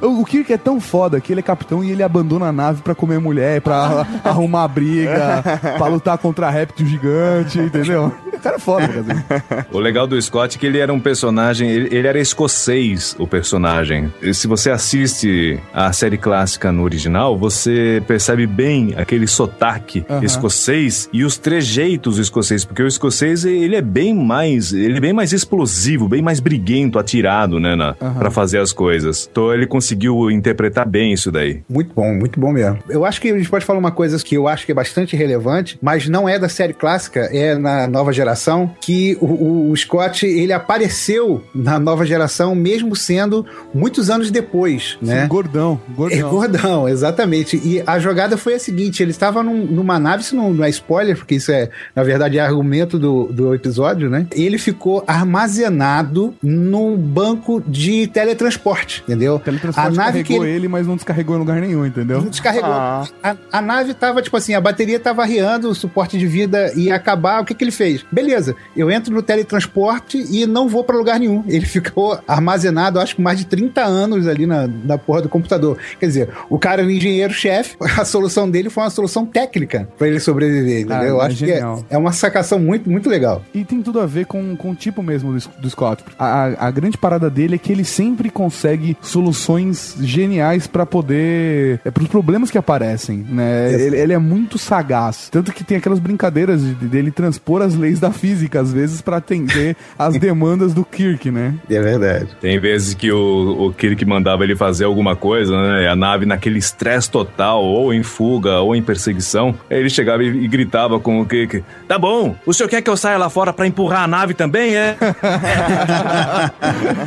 o Kirk é tão foda que ele é capitão e ele abandona a nave pra comer mulher, pra arrumar briga, pra lutar contra réptil gigante, entendeu? O cara é foda, cara. O legal do Scott é que ele era um personagem, ele, ele era escocês, o personagem. E se você assiste a série clássica no original, você percebe bem aquele sotaque Aham. escocês e os trejeitos escoceses, porque o escocês ele é bem mais, ele é bem mais explosivo, bem mais briguento, atirado, né, na, Aham. pra fazer as coisas. Então ele conseguiu interpretar interpretar bem isso daí. Muito bom, muito bom mesmo. Eu acho que a gente pode falar uma coisa que eu acho que é bastante relevante, mas não é da série clássica, é na nova geração, que o, o- Scott, ele apareceu na nova geração, mesmo sendo muitos anos depois, né? Sim, gordão, É gordão. gordão, exatamente. E a jogada foi a seguinte: ele estava num- numa nave, isso não, não é spoiler, porque isso é, na verdade, é argumento do, do episódio, né? Ele ficou armazenado num banco de teletransporte, entendeu? Teletransporte a nave que ele, ele, mas não descarregou em lugar nenhum, entendeu? não descarregou. Ah. A, a nave tava, tipo assim, a bateria tava arriando, o suporte de vida ia acabar. O que que ele fez? Beleza, eu entro no teletransporte e não vou pra lugar nenhum. Ele ficou armazenado, acho que mais de 30 anos ali na, na porra do computador. Quer dizer, o cara era o engenheiro-chefe, a solução dele foi uma solução técnica pra ele sobreviver, entendeu? Ah, eu é acho que é, genial. é uma sacação muito, muito legal. E tem tudo a ver com, com o tipo mesmo do, do Scott. A, a- a grande parada dele é que ele sempre consegue soluções geniais pra poder. É, pros problemas que aparecem, né? Ele, ele é muito sagaz. Tanto que tem aquelas brincadeiras de- dele transpor as leis da física, às vezes, pra atender as demandas do Kirk, né? É verdade. Tem vezes que o, o Kirk mandava ele fazer alguma coisa, né? A nave naquele estresse total, ou em fuga, ou em perseguição. Aí ele chegava e, e gritava com o Kirk: Tá bom, o senhor quer que eu saia lá fora pra empurrar a nave também, é?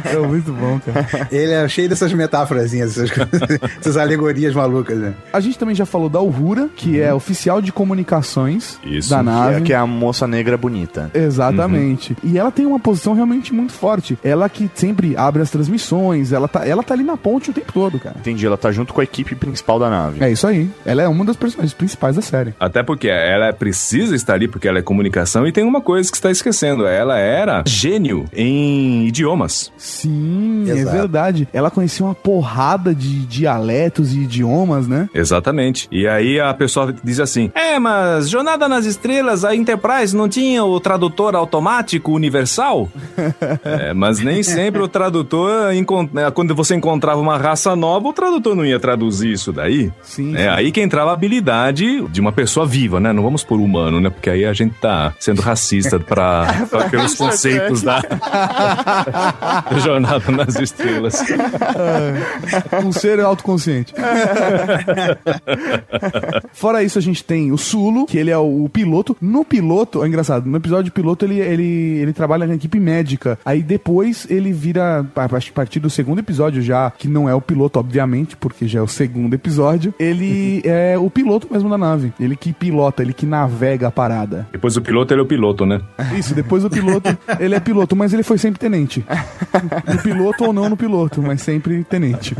É muito bom, cara. Ele é cheio dessas metáforazinhas, essas, coisas, essas alegorias malucas, né? A gente também já falou da Uhura, que é oficial de comunicações Isso, da que Que nave. é, que é a moça negra bonita. Exatamente. E ela tem uma posição realmente muito forte. Ela que sempre abre as transmissões, ela tá, ela tá ali na ponte o tempo todo, cara. Entendi, ela tá junto com a equipe principal da nave. É isso aí. Ela é uma das personagens principais da série. Até porque ela precisa estar ali porque ela é comunicação e tem uma coisa que você está esquecendo. Ela era gênio em idiomas. Sim, é Exato. verdade. Ela conhecia uma porrada de dialetos e idiomas, né? Exatamente. E aí a pessoa diz assim: É, mas Jornada nas Estrelas, a Enterprise não tinha o tradutor automático universal? é, mas nem sempre o tradutor, né, quando você encontrava uma raça nova, o tradutor não ia traduzir isso daí. Sim. É aí que entrava a habilidade de uma pessoa viva, né? Não vamos por humano, né? Porque aí a gente tá sendo racista pra, pra- pelos conceitos da da Jornada nas Estrelas. Um ser autoconsciente. Fora isso, a gente tem o Sulo, que ele é o, o piloto. No piloto, é engraçado, no episódio piloto ele, ele, ele trabalha na equipe médica. Aí depois ele vira, a a partir do segundo episódio já, que não é o piloto, obviamente, porque já é o segundo episódio, ele é o piloto mesmo da nave. Ele que pilota, ele que navega a parada. Depois o piloto, ele é o piloto, né? Isso, depois o piloto, ele é piloto, mas ele foi sempre tenente. No piloto ou não no piloto, mas sempre tenente.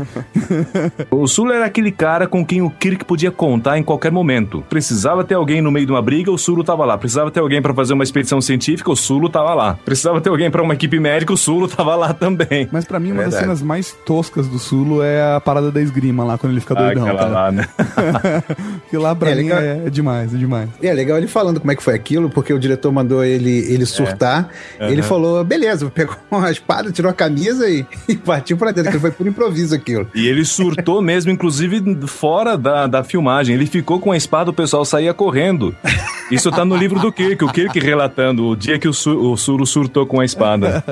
O Sulu era aquele cara com quem o Kirk podia contar em qualquer momento. Precisava ter alguém no meio de uma briga, o Sulu tava lá. Precisava ter alguém pra fazer uma expedição científica, o Sulu tava lá. Precisava ter alguém pra uma equipe médica, o Sulu tava lá também. Mas pra mim, uma das cenas mais toscas do Sulo é a parada da esgrima lá, quando ele fica doidão, Aquela cara. lá, né? Que lá pra É, mim legal. é, é demais, é demais. É legal ele falando como é que foi aquilo, porque o diretor mandou ele, ele surtar. Ele falou, beleza, pegou uma espada, tirou a camisa e, e partiu pra dentro, que foi por improviso aquilo. E ele surtou mesmo, inclusive fora da, da filmagem. Ele ficou com a espada, o pessoal saía correndo. Isso tá no livro do Kirk, o Kirk relatando o dia que o, Su, o Sulu surtou com a espada.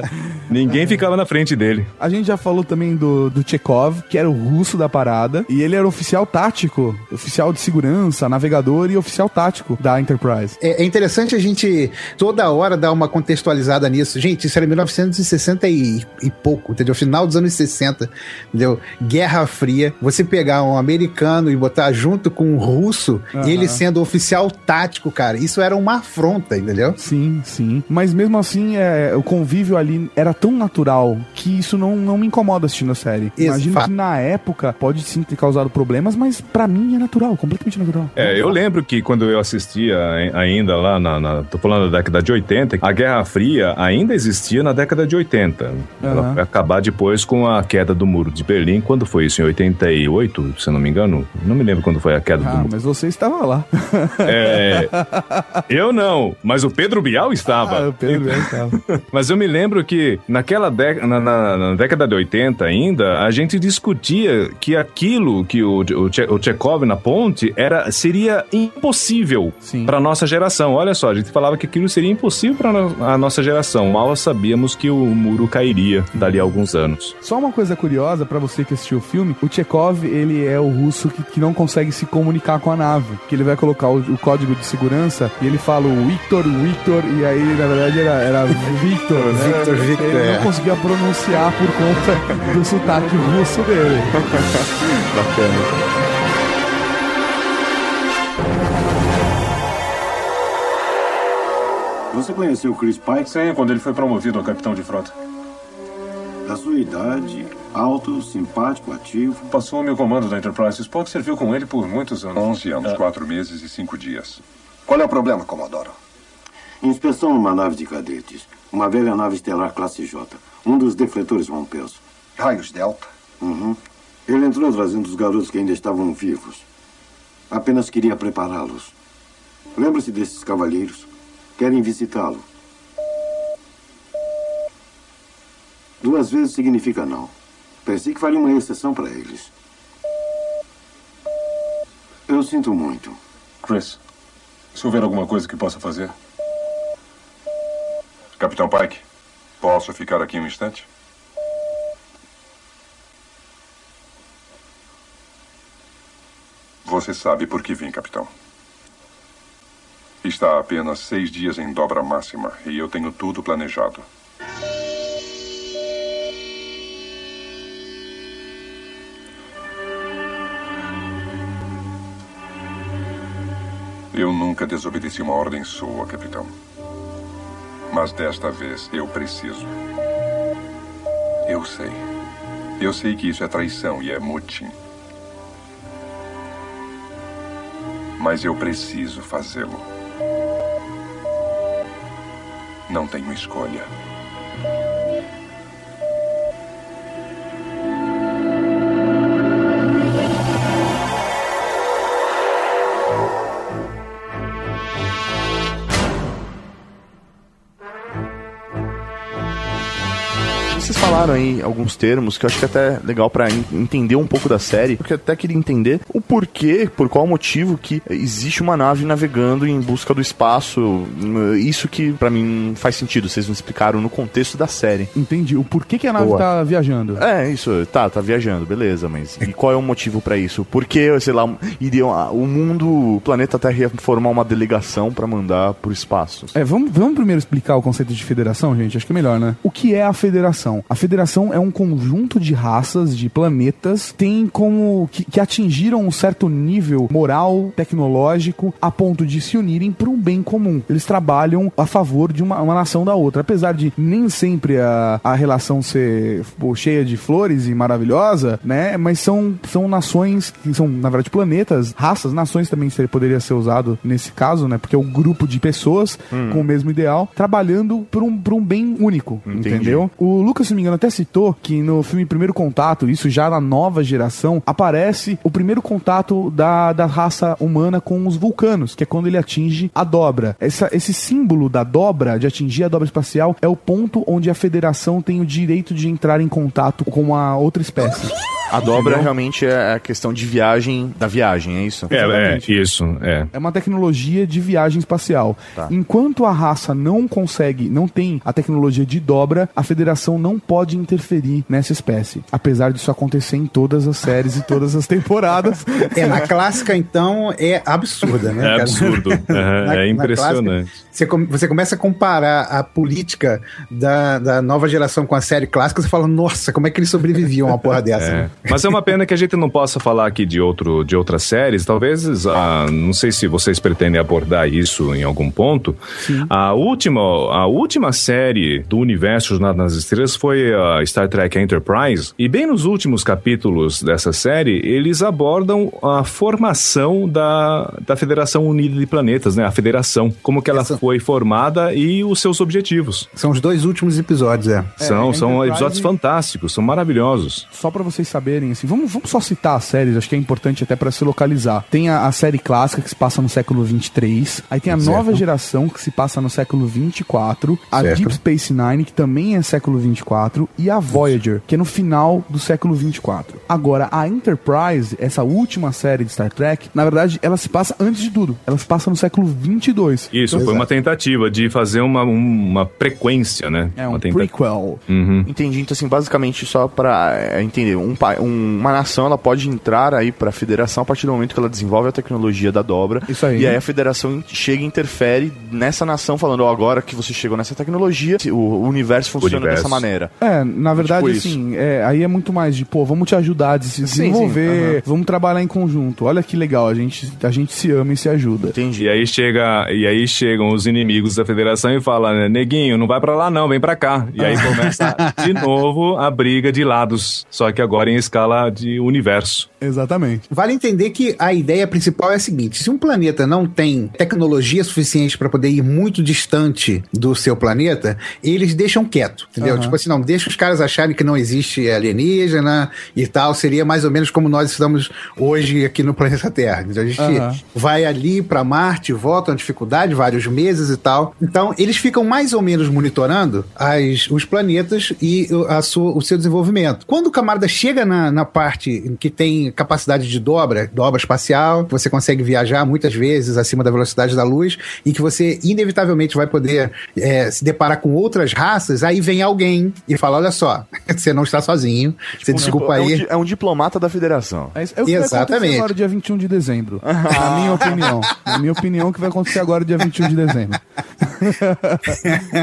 Ninguém ficava na frente dele. A gente já falou também do, do Chekhov, que era o russo da parada, e ele era oficial tático, oficial de segurança, navegador e oficial tático da Enterprise. É, é interessante a gente toda hora dar uma contextualizada nisso. Gente, isso era 1960 e, e pouco, entendeu? Final dos anos 60, entendeu? Guerra Fria. Você pegar um americano e botar junto com um russo, Aham. ele sendo oficial tático, cara, isso era uma afronta, entendeu? Sim, sim. Mas mesmo assim, é, o convívio ali era tão natural que isso não, não me incomoda assistindo a série. Isso, Imagino que na época pode sim ter causado problemas, mas pra mim é natural, completamente natural. É, eu lembro que quando eu assistia ai- ainda lá na, na- Tô falando da década de 80, a Guerra Fria ainda existia na década de 80. Ela Aham. vai acabar depois com a queda do Muro de Berlim. Quando foi isso? Em 88, se eu não me engano? Não me lembro quando foi a queda do Ah, muro. mas você estava lá. É, eu não, mas o Pedro Bial estava. Ah, o Pedro Bial estava. Mas eu me lembro que naquela década, na, na- na década de 80 ainda, a gente discutia que aquilo que o, o, Che- o Chekhov na ponte era, seria impossível para nossa geração. Olha só, a gente falava que aquilo seria impossível para a nossa geração. Mal sabíamos que o muro cairia dali a alguns anos. Só uma coisa curiosa pra você que assistiu o filme, filme, o Chekhov, ele é o russo que, que não consegue se comunicar com a nave. Que ele vai colocar o, o código de segurança e ele fala o Victor, Victor, e aí, na verdade, era, era Victor, né? Victor, Victor, Ele é. não conseguia pronunciar por conta do sotaque russo dele. Bacana. Você conheceu o Chris Pike? Sim, quando ele foi promovido a capitão de frota. Da sua idade, alto, simpático, ativo. Passou-me o comando da Enterprise. Spock serviu com ele por muitos anos. 11 anos, Ah, 4 meses e 5 dias. Qual é o problema, Comodoro? Inspeção numa nave de cadetes. Uma velha nave estelar classe J. Um dos defletores rompeu. Raios Delta? Uhum. Ele entrou trazendo os garotos que ainda estavam vivos. Apenas queria prepará-los. Lembre-se desses cavalheiros. Querem visitá-lo. Duas vezes significa não. Pensei que faria uma exceção para eles. Eu sinto muito. Chris, se houver alguma coisa que possa fazer, Capitão Pike, posso ficar aqui um instante? Você sabe por que vim, capitão. Está apenas seis dias em dobra máxima e eu tenho tudo planejado. Eu nunca desobedeci uma ordem sua, capitão. Mas desta vez eu preciso. Eu sei. Eu sei que isso é traição e é motim. Mas eu preciso fazê-lo. Não tenho escolha. Vocês falaram aí alguns termos que eu acho que é até legal pra en- entender um pouco da série, porque eu até queria entender o porquê, por qual motivo que existe uma nave navegando em busca do espaço. Hum, Isso que pra mim faz sentido, vocês não explicaram no contexto da série. Entendi. O porquê que a nave Boa. tá viajando. É, isso, tá, tá viajando, beleza, mas e qual é o motivo pra isso? Por que, sei lá, iriam, ah, o mundo, o planeta Terra ia formar uma delegação pra mandar pro espaço? É, vamos, vamos primeiro explicar o conceito de federação, gente? Acho que é melhor, né? O que é a federação? A federação é um conjunto de raças, de planetas, tem como. que, que atingiram um certo nível moral, tecnológico, a ponto de se unirem para um bem comum. Eles trabalham a favor de uma, uma nação da outra. Apesar de nem sempre a, a relação ser pô, cheia de flores e maravilhosa, né? Mas são, são nações que são, na verdade, planetas, raças, nações também seria, poderia ser usado nesse caso, né? Porque é um grupo de pessoas com o mesmo ideal, trabalhando por um, por um bem único, Entendi. entendeu? O Lucas, se não me engano, até citou que no filme Primeiro Contato, isso já na nova geração, aparece o primeiro contato da, da raça humana com os vulcanos, que é quando ele atinge a dobra. Essa, esse símbolo da dobra, de atingir a dobra espacial, é o ponto onde a federação tem o direito de entrar em contato com uma outra espécie. A dobra realmente é a questão de viagem da viagem, é isso? É, é, isso, é. É uma tecnologia de viagem espacial. Tá. Enquanto a raça não consegue, não tem a tecnologia de dobra, a federação não pode interferir nessa espécie. Apesar disso acontecer em todas as séries e todas as temporadas. É, na clássica, então, é absurda, né? É cara? absurdo. Na- é na impressionante. clássica, Você, come- você começa a comparar a política da, da nova geração com a série clássica, você fala, nossa, como é que eles sobreviviam a uma porra dessa? É. né? Mas é uma pena que a gente não possa falar aqui de, outro, de outras séries. Talvez, ah, não sei se vocês pretendem abordar isso em algum ponto. A última, a última série do universo Jornada nas Estrelas foi a Star Trek Enterprise. E bem nos últimos capítulos dessa série, eles abordam a formação da, da Federação Unida de Planetas, né? A Federação. Como que ela Essa- foi formada e os seus objetivos. São os dois últimos episódios, é. são a são Enterprise- episódios fantásticos, são maravilhosos. Só pra vocês saberem, assim, vamos, vamos só citar as séries, acho que é importante até pra se localizar. Tem a, a série clássica que se passa no século 23, aí tem a Certo. nova geração que se passa no século 24, a Certo. Deep Space Nine, que também é século 24, e a Voyager, que é no final do século 24. Agora, a Enterprise, essa última série de Star Trek, na verdade, ela se passa antes de tudo, ela se passa no século 22. Isso, foi uma tentativa de fazer uma, uma frequência, né? É um uma tenta- prequel. Uhum. Entendi, então assim, basicamente só pra é, entender, um, um- uma nação ela pode entrar aí pra federação a partir do momento que ela desenvolve a tecnologia da dobra. Isso aí. E aí a federação chega e interfere nessa nação, falando: Ó, agora que você chegou nessa tecnologia, o universo funciona Universo. dessa maneira. É, na verdade, Tipo assim, é, aí é muito mais de, pô, vamos te ajudar a se Sim, desenvolver, sim, vamos trabalhar em conjunto. Olha que legal, a gente, a gente se ama e se ajuda. Entendi. E aí chega, e aí chegam os inimigos da federação e falam, né, neguinho, não vai pra lá não, vem pra cá. E aí começa de novo a briga de lados, só que agora em escala de universo. Exatamente. Vale entender que a ideia principal é a seguinte: se um planeta não tem tecnologia suficiente para poder ir muito distante do seu planeta, eles deixam quieto, entendeu? Aham. Tipo assim, não, deixa os caras acharem que não existe alienígena e tal. Seria mais ou menos como nós estamos hoje aqui no planeta Terra. Então a gente Aham. vai ali para Marte, volta uma dificuldade, vários meses e tal. Então eles ficam mais ou menos monitorando as, os planetas e a sua, o seu desenvolvimento. Quando o camarada chega na, na parte que tem capacidade de dobra, dobra espacial, que você consegue viajar muitas vezes acima da velocidade da luz e que você inevitavelmente vai poder é, se deparar com outras raças, aí vem alguém e fala: olha só, você não está sozinho, você desculpa é um, aí. é um diplomata da federação. É, isso- é o que vai acontecer Exatamente. agora, dia 21 de dezembro. na minha opinião. Na minha opinião, o que vai acontecer agora, dia 21 de dezembro.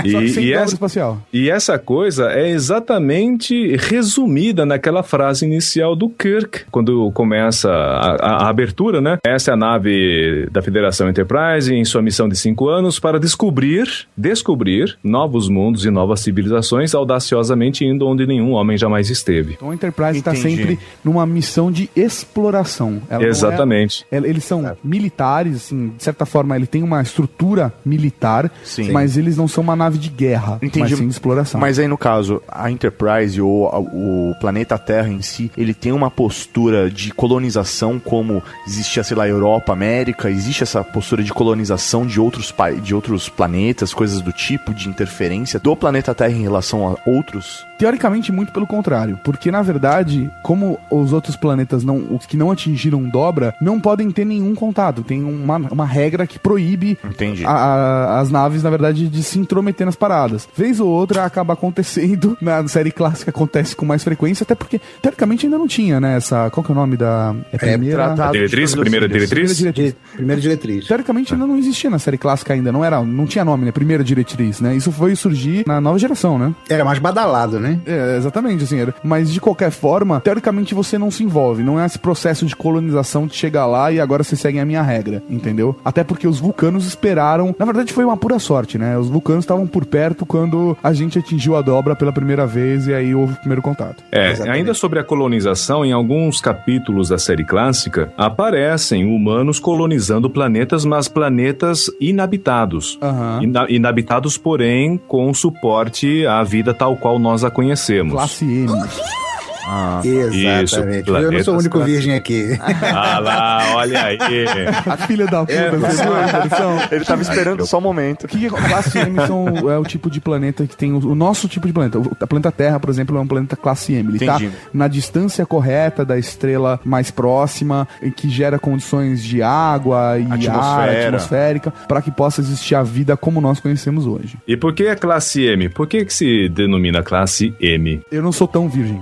E, Só que sem e dobra essa, espacial. e essa coisa é exatamente resumida naquela frase inicial do Kirk, quando começa a, a- a abertura, né? Essa é a nave da Federação Enterprise em sua missão de cinco anos para descobrir, descobrir novos mundos e novas civilizações, audaciosamente indo onde nenhum homem jamais esteve. Então a Enterprise está sempre numa missão de exploração. Ela é- Exatamente. ela- eles são militares, assim, de certa forma, ele tem uma estrutura militar, Sim. mas eles não são uma nave de guerra, Entendi. mas sim de exploração. Mas aí, no caso, a Enterprise ou a- o planeta Terra em si, ele tem uma postura de colonização como existia, sei lá, Europa, América, existe essa postura de colonização de outros, de outros planetas, coisas do tipo, de interferência do planeta Terra em relação a outros? Teoricamente, muito pelo contrário, porque na verdade, como os outros planetas não, os que não atingiram dobra, não podem ter nenhum contato. Tem uma, uma regra que proíbe a- a- as naves, na verdade, de se intrometer nas paradas. Vez ou outra acaba acontecendo, na série clássica acontece com mais frequência, até porque teoricamente ainda não tinha, né? Essa. Qual que é o nome da. É primeira. tratado de Diretriz, primeira diretriz? Primeira diretriz. Primeira diretriz. Teoricamente ainda não existia na série clássica ainda, não era, não tinha nome, né? Primeira diretriz, né? Isso foi surgir na nova geração, né? Era mais badalado, né? É, exatamente, assim, era. mas de qualquer forma, teoricamente você não se envolve, não é esse processo de colonização de chegar lá e agora vocês seguem a minha regra, entendeu? Até porque os vulcanos esperaram, na verdade foi uma pura sorte, né? Os vulcanos estavam por perto quando a gente atingiu a dobra pela primeira vez e aí houve o primeiro contato. É, Exatamente. ainda sobre a colonização, em alguns capítulos da série clássica, aparecem humanos colonizando planetas, mas planetas inabitados. Ina- inabitados, porém, com suporte à vida tal qual nós a conhecemos. Classe M. Ah, Exatamente. Isso, eu não sou o único virgem aqui. Ah lá, olha aí. A filha da puta, você viu a introdução? ele tava esperando só um momento. O que, é classe M são, é o tipo de planeta que tem o, o nosso tipo de planeta. O, a planeta Terra, por exemplo, é um planeta classe M. Ele Entendi. tá na distância correta da estrela mais próxima, e que gera condições de água e ar Atmosfera. atmosférica para que possa existir a vida como nós conhecemos hoje. E por que a classe M? Por que, que se denomina classe M? Eu não sou tão virgem.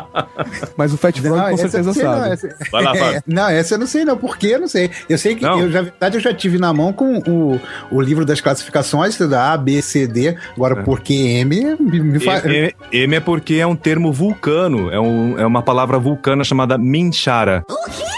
Mas o Fat Frog com essa eu certeza não sei, não, sabe. essa- Vai lá, Fábio. É, não, essa eu não sei, não. Por quê? Eu não sei. Eu sei que, Não. eu, na verdade, eu já tive na mão com o, o livro das classificações, da A, B, C, D. Agora, É. por que M? Me, me fa... M, M é porque é um termo vulcano, é, um- é uma palavra vulcana chamada Minchara.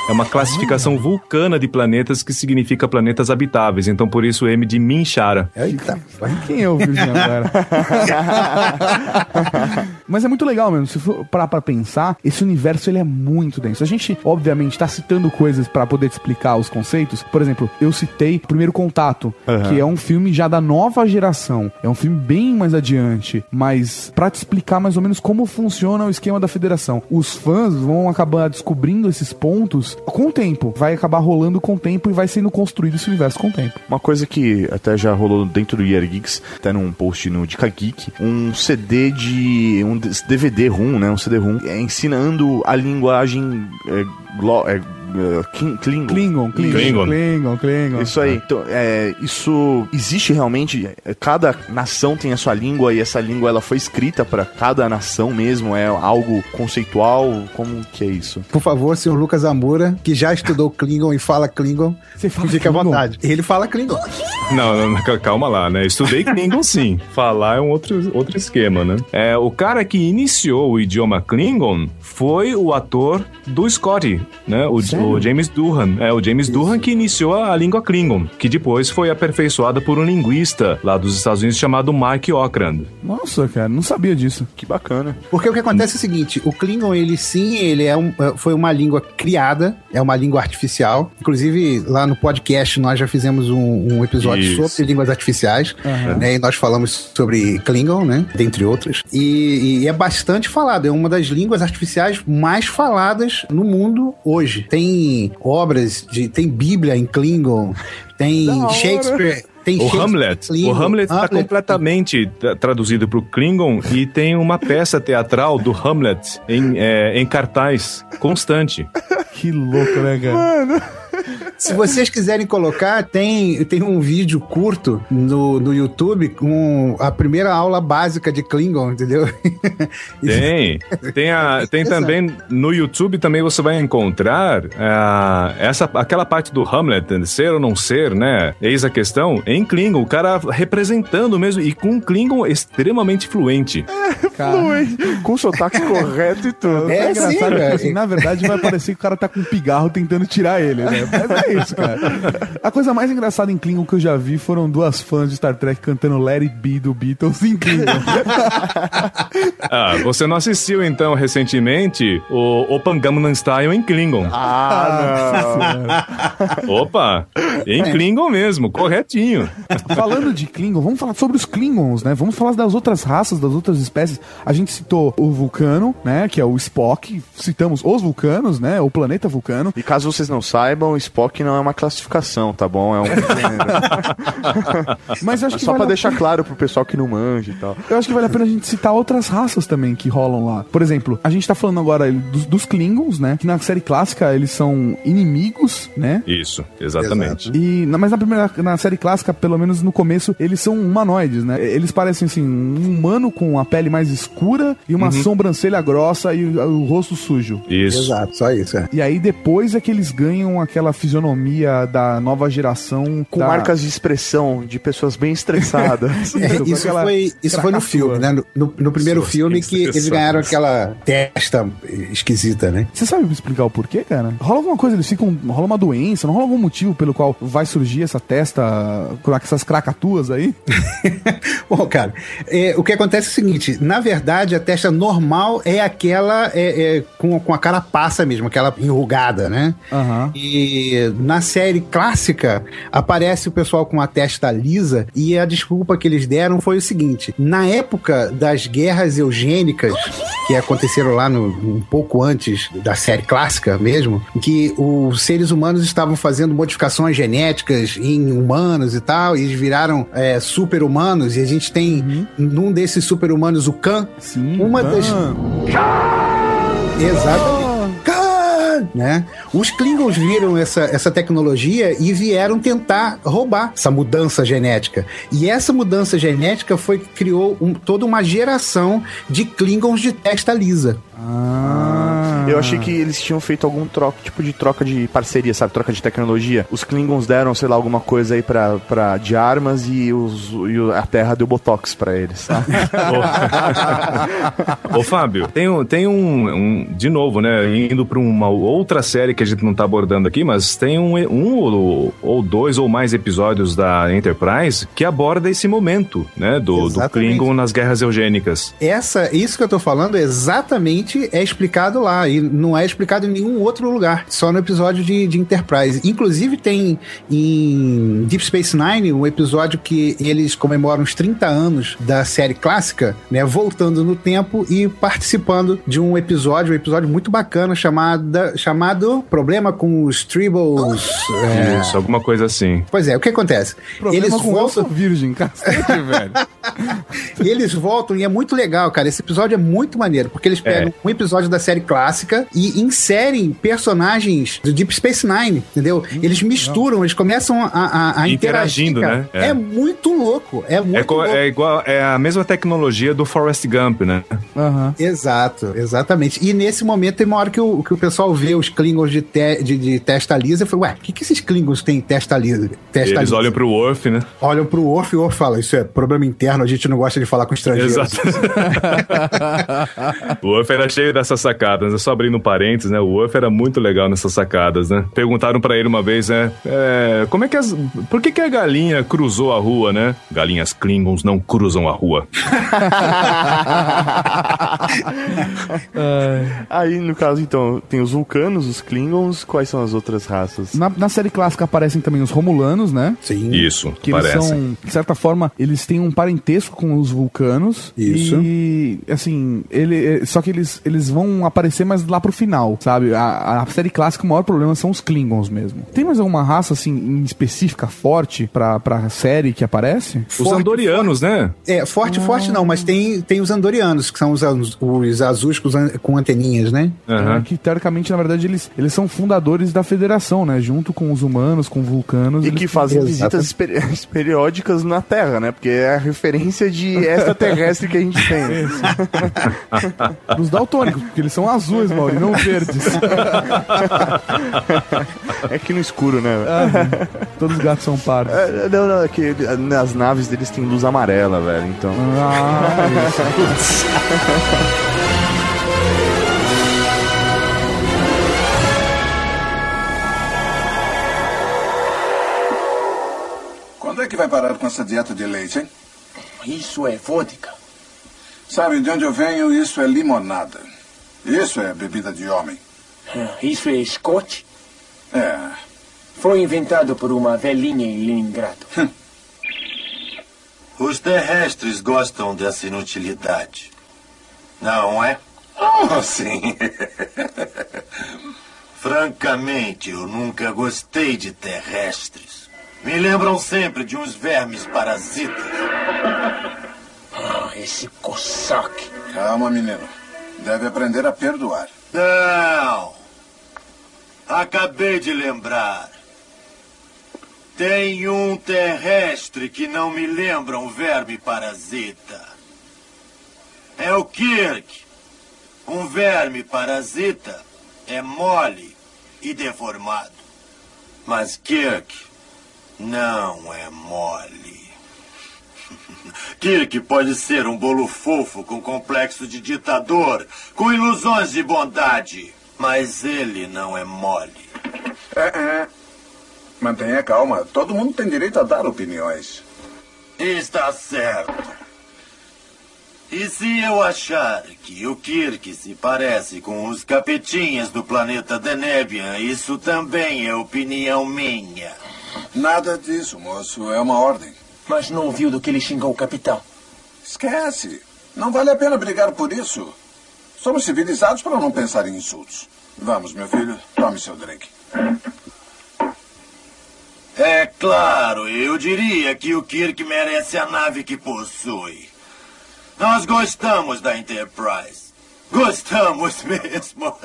É uma classificação vulcana de planetas que significa planetas habitáveis, então por isso M de Minchara. Eita. Quem é o virgem agora? Mas é muito legal mesmo. Se for parar pra pensar, esse universo ele é muito denso. A gente, obviamente, tá citando coisas pra poder explicar os conceitos. Por exemplo, eu citei Primeiro Contato, Aham. que é um filme já da nova geração. É um filme bem mais adiante, mas pra te explicar mais ou menos como funciona o esquema da federação. Os fãs vão acabar descobrindo esses pontos com o tempo. Vai acabar rolando com o tempo e vai sendo construído esse universo com o tempo. Uma coisa que até já rolou dentro do Year Geeks, até num post no Dica Geek, um CD de. um DVD ROM, né? Um CD ROM, é, ensinando a linguagem é, Glo- é, Klingon. Klingon, Klingon, Klingon. Klingon, Klingon. Isso aí. Então, é, isso existe realmente. é, Cada nação tem a sua língua e essa língua ela foi escrita para cada nação mesmo. É algo conceitual. Como que é isso? Por favor, senhor Lucas Amura, que já estudou Klingon e fala Klingon, Você fala fique à Klingon? vontade. Ele fala Klingon. Não, não, não, calma lá, né? Estudei Klingon sim. Falar é um outro, outro esquema, né? É, o cara que iniciou o idioma Klingon foi o ator do Scotty, né? O, o James Doohan. É, o James Doohan que iniciou a, língua Klingon, que depois foi aperfeiçoada por um linguista lá dos Estados Unidos chamado Mark Okrand. Nossa, cara, não sabia disso. Que bacana. Porque o que acontece é o seguinte, o Klingon, ele sim, ele é um, é- foi uma língua criada, é uma língua artificial. Inclusive, lá no podcast nós já fizemos um, um episódio Isso. sobre línguas artificiais, Aham. né? E nós falamos sobre Klingon, né? Dentre outras. E, e é bastante falado, é uma das línguas artificiais mais faladas no mundo hoje. Tem obras, de, tem Bíblia em Klingon, tem. Shakespeare... Tem O Hamlet, Klingon. o Hamlet está completamente tra- traduzido para o Klingon e tem uma peça teatral do Hamlet em, é, em cartaz constante. Que louco, né, cara? Se vocês quiserem colocar, tem, tem um vídeo curto no, no YouTube com a primeira aula básica de Klingon, entendeu? Tem. Tem, a, tem também no YouTube também você vai encontrar ah, essa, aquela parte do Hamlet, ser ou não ser, né? Eis a questão. Em Klingon, o cara representando mesmo e com um Klingon extremamente fluente. Cara, Com sotaque correto e tudo. É, é engraçado sim, assim, na verdade, vai parecer que o cara tá com um pigarro tentando tirar ele, né? Mas é isso, cara. A coisa mais engraçada em Klingon que eu já vi foram duas fãs de Star Trek cantando Let It Be do Beatles em Klingon. Ah, você não assistiu então recentemente o Open Gangnam Style em Klingon? Ah, Opa! Em Klingon mesmo, corretinho. Falando de Klingon, vamos falar sobre os Klingons, né? Vamos falar das outras raças, das outras espécies. A gente citou o Vulcano, né? Que é o Spock. Citamos os Vulcanos, né? O planeta Vulcano. não. E caso vocês não saibam, Spock não é uma classificação, tá bom? É um gênero. Mas acho que Só vale pra a deixar claro pro pessoal que não manja e tal. Eu acho que vale a pena a gente citar outras raças também que rolam lá. Por exemplo, a gente tá falando agora dos, dos Klingons, né? Que na série clássica eles são inimigos, né? Isso, exatamente. E, mas na primeira, na série clássica, pelo menos no começo, eles são humanoides, né? Eles parecem assim, um humano com a pele mais escura e uma sobrancelha grossa e o, o rosto sujo. Isso. Exato, só isso. É. E aí depois é que eles ganham aquela fisionomia da nova geração. Com da- marcas de expressão de pessoas bem estressadas. É, isso aquela foi, isso foi no filme, né? No, no- no primeiro Pessoas filme que eles ganharam aquela testa esquisita, né? Você sabe me explicar o porquê, cara? Rola alguma coisa, eles ficam. Rola uma doença, não rola algum motivo pelo qual vai surgir essa testa com essas cracatuas aí? Bom, cara, é, o que acontece é o seguinte: na verdade, a testa normal é aquela é, é, com, com a carapaça mesmo, aquela enrugada, né? Aham. E na série clássica aparece o pessoal com a testa lisa e a desculpa que eles deram foi o seguinte: na época das guerras eugênicas que aconteceram lá no, um pouco antes da série clássica mesmo, em que os seres humanos estavam fazendo modificações genéticas em humanos e tal, e eles viraram é, super-humanos, e a gente tem num desses super-humanos o Khan, Sim. uma ah. das Exatamente. Né? Os Klingons viram essa, essa tecnologia e vieram tentar roubar essa mudança genética. E essa mudança genética foi que criou um- toda uma geração de Klingons de testa lisa. Ah. Eu achei que eles tinham feito algum troca, tipo de troca de parceria, sabe? Troca de tecnologia. Os Klingons deram, sei lá, alguma coisa aí pra, pra, de armas e, os, e a Terra deu Botox pra eles, sabe? Ô, Fábio, tem, um, tem um, um- De novo, né? Indo pra uma outra série que a gente não tá abordando aqui, mas tem um, um ou, ou dois ou mais episódios da Enterprise que aborda esse momento, né? Do, do. Klingon nas guerras eugênicas. Essa, isso que eu tô falando exatamente é explicado lá e não é explicado em nenhum outro lugar, só no episódio de, de Enterprise. Inclusive tem em Deep Space Nine um episódio que eles comemoram os 30 anos da série clássica, né, voltando no tempo e participando de um episódio, um episódio muito bacana chamada, chamado Problema com os Tribbles. é, Isso, alguma coisa assim. Pois é, o que acontece? Problema eles com voltam virgem, cacete, velho. E eles voltam e é muito legal, cara. Esse episódio é muito maneiro, porque eles pegam um episódio da série clássica clássica e inserem personagens do Deep Space Nine, entendeu? Eles misturam, eles começam a, a, a Interagindo, interagir, né? É. É. muito louco, é muito É, co- louco. é igual, é a mesma tecnologia do Forrest Gump, né? Aham. Exato, exatamente. E nesse momento tem uma hora que o, que o pessoal vê os Klingons de, te- de, de testa lisa e fala, ué, o que, que esses Klingons têm testa lisa? Testa Eles lisa? olham pro Worf, né? olham pro Worf e o Worf fala, isso é problema interno, a gente não gosta de falar com estrangeiros. Exato. o Worf era cheio dessas sacadas, né? Só abrindo parênteses, né? O Worf era muito legal nessas sacadas, né? Perguntaram pra ele uma vez, né? é, como é que as. Por que, que a galinha cruzou a rua, né? Galinhas Klingons não cruzam a rua. Aí, no caso, então, tem os vulcanos, os Klingons, quais são as outras raças? Na, na série clássica aparecem também os Romulanos, né? Sim. Isso, Que eles parece. são, de certa forma, eles têm um parentesco com os vulcanos. Isso. E, assim, ele, é- só que eles, eles vão aparecer mais lá pro final, sabe? A, a série clássica, o maior problema são os Klingons mesmo. Tem mais alguma raça, assim, em específica, forte, pra, pra série que aparece? Os Andorianos, né? É, forte, forte não, mas tem, tem os Andorianos, que são os, os azuis com, os com anteninhas, né? Aham. É, que, teoricamente, na verdade, eles, eles são fundadores da federação, né? Junto com os humanos, com vulcanos. E eles- que fazem Exato. visitas peri- periódicas na Terra, né? Porque é a referência de extraterrestre que a gente tem. Dos daltônicos, porque eles são azuis, Mauri, não verdes. É que no escuro, né? Todos os gatos são pardos. É, não, não, é que ele- nas naves deles tem luz amarela, velho. Então. Ah, Quando é que vai parar com essa dieta de leite, hein? Isso é vodka. Sabe, de onde eu venho, isso é limonada. Isso é bebida de homem. Isso é Scott. É. Foi inventado por uma velhinha em Leningrado. Os terrestres gostam dessa inutilidade. Não é? Oh, sim. Francamente, eu nunca gostei de terrestres. Me lembram sempre de uns vermes parasitas. Ah, esse Cossack. Calma, menino. Deve aprender a perdoar. Não! Acabei de lembrar. Tem um terrestre que não me lembra um verme parasita. É o Kirk. Um verme parasita é mole e deformado. Mas Kirk não é mole. Kirk pode ser um bolo fofo com complexo de ditador, com ilusões de bondade. Mas ele não é mole. É, é. Mantenha calma. Todo mundo tem direito a dar opiniões. Está certo. E se eu achar que o Kirk se parece com os capetinhas do planeta Denebian, isso também é opinião minha. Nada disso, moço. É uma ordem. Mas não ouviu do que ele xingou o capitão. Esquece. Não vale a pena brigar por isso. Somos civilizados para não pensar em insultos. Vamos, meu filho. Tome seu drink. É claro, eu diria que o Kirk merece a nave que possui. Nós gostamos da Enterprise. Gostamos mesmo.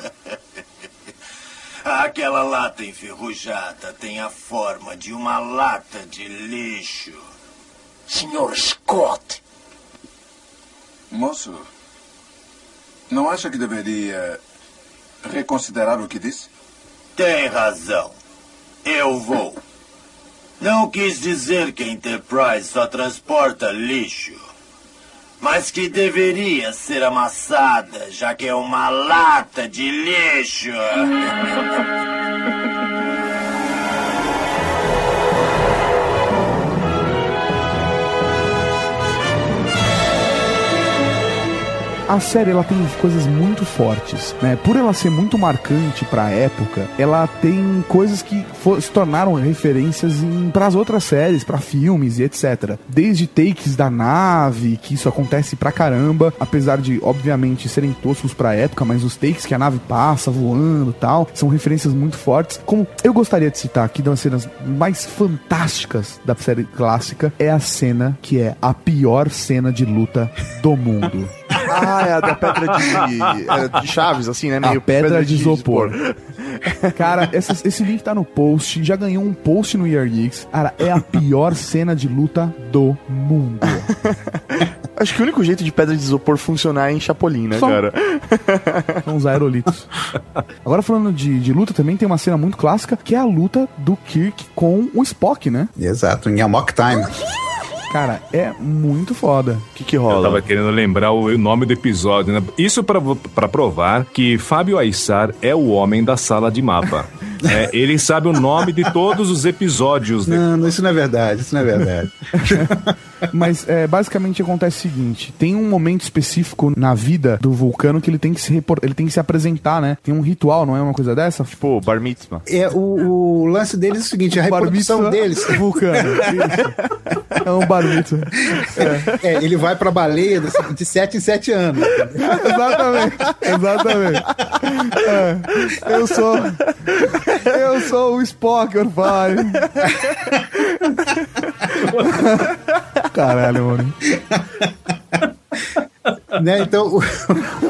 Aquela lata enferrujada tem a forma de uma lata de lixo. Senhor Scott. Moço, não acha que deveria reconsiderar o que disse? Tem razão. Eu vou. Não quis dizer que a Enterprise só transporta lixo. Mas que deveria ser amassada, já que é uma lata de lixo. A série ela tem coisas muito fortes, né? Por ela ser muito marcante pra época, ela tem coisas que se tornaram referências para as outras séries, pra filmes e etc. Desde takes da nave, que isso acontece pra caramba, apesar de obviamente serem toscos pra época, mas os takes que a nave passa voando, tal, são referências muito fortes. Como eu gostaria de citar aqui, das cenas mais fantásticas da série clássica é a cena que é a pior cena de luta do mundo. Ah, é a da pedra de, é, de chaves, assim, né? A pedra de isopor. Cara, essa- esse link tá no post. Já ganhou um post no Year Geeks. Cara, é a pior cena de luta do mundo. Acho que o único jeito de pedra de isopor funcionar é em Chapolin, né, Só. cara? São os aerolitos. Agora falando de, de luta, também tem uma cena muito clássica, que é a luta do Kirk com o Spock, né? Exato, em Amok Time. Cara, é muito foda. O que que Eu rola? tava querendo lembrar o nome do episódio, né? Isso pra provar que Fábio Aissar é o homem da sala de mapa. É, ele sabe o nome de todos os episódios. né? Não, não, isso não é verdade, isso não é verdade. Mas é, basicamente acontece o seguinte: tem um momento específico na vida do vulcano que ele tem que se repor- ele tem que se apresentar, né? Tem um ritual, não é uma coisa dessa? Tipo, bar mitzvah. É, o, o lance deles é o seguinte, a reprodução deles. Vulcano. Isso. É um bar mitzvah. É, ele vai pra baleia de- de 7 em 7 anos. Exatamente, exatamente. É, eu sou. Eu sou o Spock, pai. Caralho, mano. né? Então, o,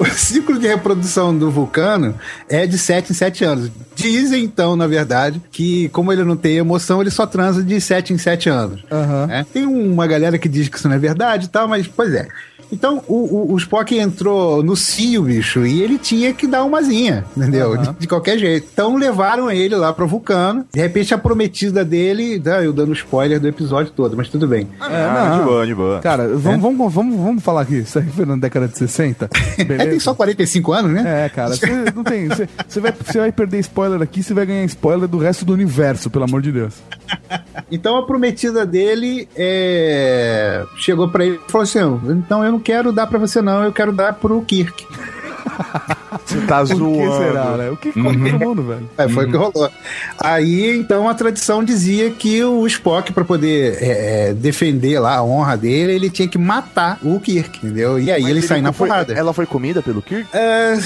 o ciclo de reprodução do vulcano é de 7 em 7 anos. Dizem, então, na verdade, que como ele não tem emoção, ele só transa de 7 em 7 anos. né? Tem uma galera que diz que isso não é verdade e tal, mas, pois é. Então, o, o, o Spock entrou no cio, bicho, e ele tinha que dar umazinha, entendeu? De, de qualquer jeito. Então, levaram ele lá pro vulcano. De repente, a prometida dele... tá, eu dando spoiler do episódio todo, mas tudo bem. É, de boa, de boa. Cara, vamos, vamos, vamos, vamos falar aqui. Isso aí foi na década de 60. É, tem Beleza? só 45 anos, né? É, cara, você não tem. Você, vai, você vai perder spoiler aqui, você vai ganhar spoiler do resto do universo, pelo amor de Deus. Então a prometida dele é... chegou pra ele e falou assim: então eu não quero dar pra você, não, eu quero dar pro Kirk. Você tá O que zoando. será, né? O que come todo mundo, velho? É, foi o que rolou. Aí então a tradição dizia que o Spock, pra poder é, é, defender lá a honra dele, ele tinha que matar o Kirk, entendeu? E aí ele, sai na foi- porrada. Ela foi comida pelo Kirk? É,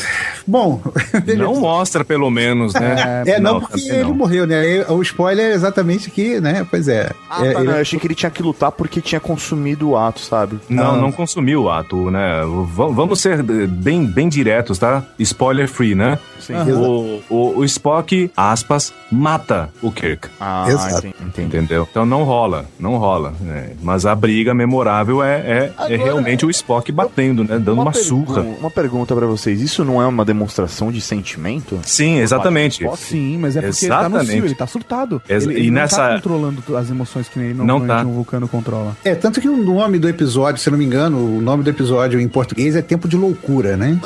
bom, Não mostra, pelo menos, né? é não, porque também ele não. morreu, né? O spoiler é exatamente que, né? Pois é. Ah, É, tá, ele- não, eu achei que ele tinha que lutar porque tinha consumido o ato, sabe? Não, Ah. não consumiu o ato, né? V- vamos ser bem, bem diretos, tá? Spoiler free, né? Sim. O, o, o Spock, aspas, mata o Kirk. Ah, Exato. entendi. Entendeu? Então não rola, não rola. né? Mas a briga memorável é, é, é Agora, realmente o Spock batendo, né? Dando uma, pergun- surra. Uma pergunta pra vocês: isso não é uma demonstração de sentimento? Sim, exatamente. Sim, mas é porque ele tá no Exatamente. cio, ele tá surtado. Ex- ele e ele nessa- não tá controlando as emoções que nem Não tá. um vulcano controla. É, tanto que o nome do episódio, se eu não me engano, o nome do episódio em português é Tempo de Loucura, né?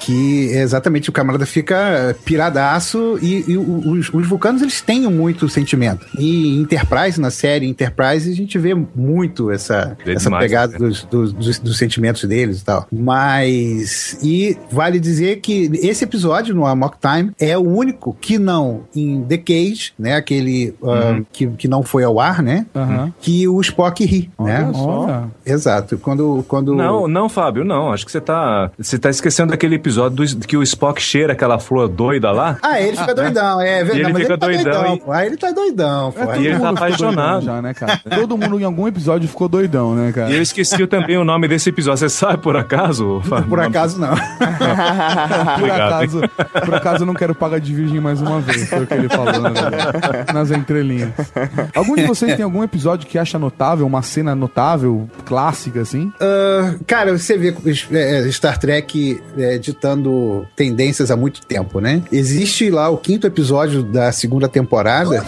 Que é exatamente o camarada fica piradaço e, e os, os vulcanos eles têm muito sentimento. E em Enterprise, na série Enterprise, a gente vê muito essa, Vê essa demais, pegada né? dos, dos, dos- dos sentimentos deles e tal. Mas. E vale dizer que esse episódio no Amok Time é o único que não, em The Cage, né? Aquele ah, que, que não foi ao ar, né? Aham. Que o Spock ri, né? Olha. Exato. Quando. quando... Não, não, Fábio, não. Acho que você tá. Você tá esquecendo daquele episódio do, que o Spock cheira aquela flor doida lá. Ah, ele fica doidão, é verdade. Ele mas fica ele tá doidão, doidão. e- pô. Aí ele tá doidão, pô. É, E ele tá apaixonado. Já, né, cara? Todo mundo em algum episódio ficou doidão, né, cara? E eu esqueci também o nome desse episódio. Você sabe por acaso? Fábio? Por acaso não. Por Obrigado, acaso, por acaso eu não quero pagar de virgem mais uma vez, foi o que ele falou né, nas entrelinhas. Algum de vocês tem algum episódio que acha notável, uma cena notável, clássica, assim? Ah, cara, você vê é, Star Trek é, ditando tendências há muito tempo, né? Existe lá o quinto episódio da segunda temporada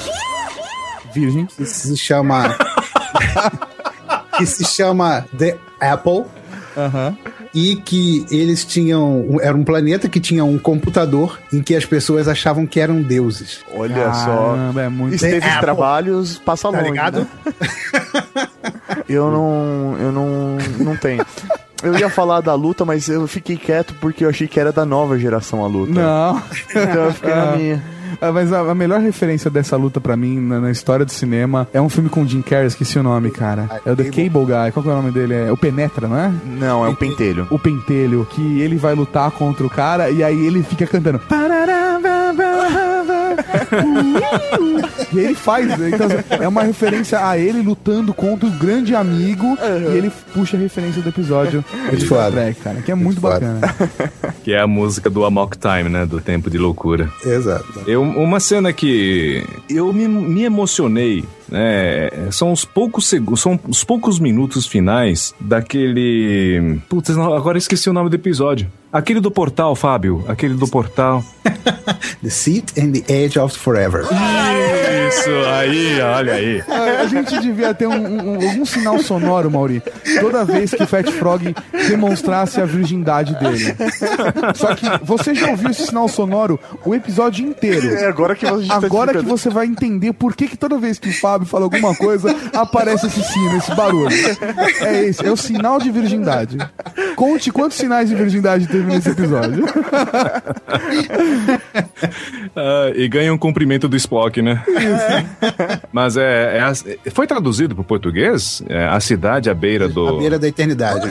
Virgem. que se chama. que se chama The Apple. Aham. E que eles tinham. um- Era um planeta que tinha um computador em que as pessoas achavam que eram deuses. Olha só. É muito... Esteves Apple. trabalhos, passa Tá longe. ligado? né? Eu não. Eu não. Não tenho. Eu ia falar da luta, mas eu fiquei quieto porque eu achei que era da nova geração a luta. Não. Então eu fiquei na Ah. minha. Ah, mas a, a melhor referência dessa luta pra mim na, na história do cinema é um filme com o Jim Carrey, esqueci o nome, cara. É o The Cable Guy. Qual que é o nome dele? É o Penetra, não é? Não, é um pentelho. O Pentelho, que ele vai lutar contra o cara e aí ele fica cantando. e ele faz, né? Então, assim, é uma referência a ele lutando contra o grande amigo e ele puxa a referência do episódio de Star. Trek, cara, que é muito, bacana. Que é a música do Amok Time, né? Do Tempo de Loucura. Exato. Eu, uma cena que eu me, me emocionei, né? São os poucos segundos, são os poucos minutos finais daquele. Putz, agora eu esqueci o nome do episódio. Aquele do portal, Fábio. Aquele do portal. The Seat and the Edge of Forever. Isso aí, olha aí. A, a gente devia ter um, um- algum sinal sonoro, Mauri, toda vez que o Fat Frog demonstrasse a virgindade dele. Só que você já ouviu esse sinal sonoro o episódio inteiro. É agora que a gente tá Agora que explicando. você vai entender por que, que toda vez que o Fábio fala alguma coisa, aparece esse sino, esse barulho. É esse, é o sinal de virgindade. Conte quantos sinais de virgindade teve nesse episódio. Ah, e ganha um cumprimento do Spock, né? Mas é, é a- foi traduzido para o português? É, a cidade à beira do. À beira da eternidade.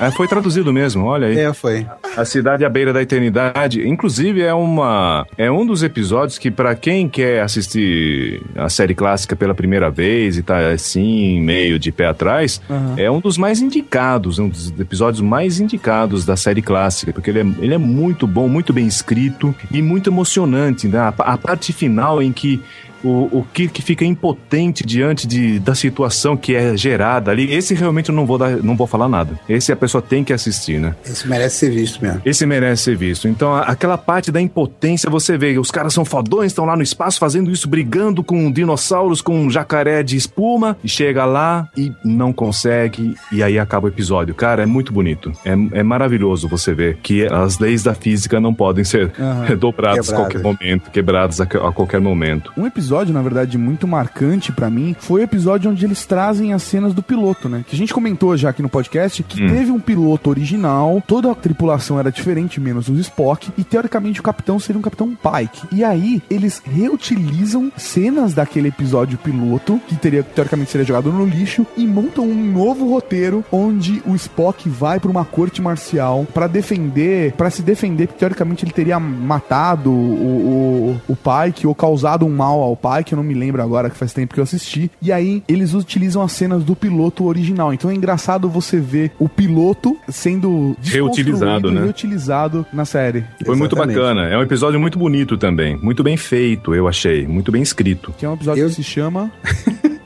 É, foi traduzido mesmo, olha aí. É, foi. A cidade à beira da eternidade. Inclusive é uma é um dos episódios que pra quem quer assistir a série clássica pela primeira vez e tá assim meio de pé atrás, Aham. é um dos mais indicados, um dos episódios mais indicados da série clássica, porque ele é, ele é muito bom, muito bem escrito e muito emocionante, né? A, a parte final em que o, o Kirk fica impotente diante de, da situação que é gerada ali. Esse realmente eu não vou dar, não vou falar nada. Esse a pessoa tem que assistir, né? Esse merece ser visto mesmo. Esse merece ser visto. Então, a- aquela parte da impotência, você vê, os caras são fodões, estão lá no espaço fazendo isso, brigando com dinossauros, com um jacaré de espuma, e chega lá e não consegue, e aí acaba o episódio. Cara, é muito bonito. É, é maravilhoso você ver que as leis da física não podem ser Aham. dobradas a qualquer momento, quebradas a, a qualquer momento. Um episódio, na verdade, muito marcante pra mim foi o episódio onde eles trazem as cenas do piloto, né? Que a gente comentou já aqui no podcast que Hum. teve um piloto original, toda a tripulação era diferente, menos o Spock, e teoricamente o capitão seria um capitão Pike. E aí, eles reutilizam cenas daquele episódio piloto, que teria teoricamente seria jogado no lixo, e montam um novo roteiro onde o Spock vai pra uma corte marcial pra defender, pra se defender, porque teoricamente ele teria matado o, o, o Pike ou causado um mal ao Pike, eu não me lembro agora, que faz tempo que eu assisti. E aí eles utilizam as cenas do piloto original. Então é engraçado você ver o piloto sendo Reutilizado, né? reutilizado na série. Foi muito bacana. É um episódio muito bonito também. Muito bem feito, eu achei. Muito bem escrito. Que é um episódio que se chama.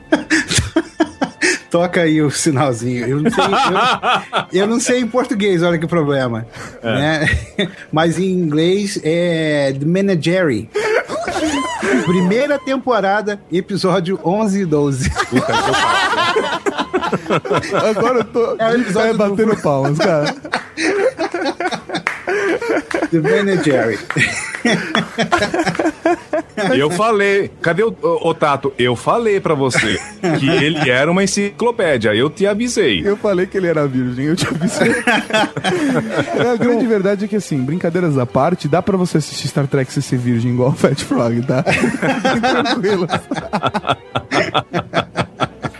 Toca aí o sinalzinho. Eu não sei, eu, eu não sei em português, olha que problema. É. Né? Mas em inglês é The Menagerie. Primeira temporada, episódio 11 e 12. Agora eu tô É pé batendo palmas, cara. The Menagerie. E eu falei, cadê o, o, o Tato? Eu falei pra você que ele era uma enciclopédia, eu te avisei. Eu falei que ele era virgem, eu te avisei. É, a grande verdade é que, assim, brincadeiras à parte, dá pra você assistir Star Trek sem ser virgem igual o Fat Frog, tá? Fiquem tranquilos.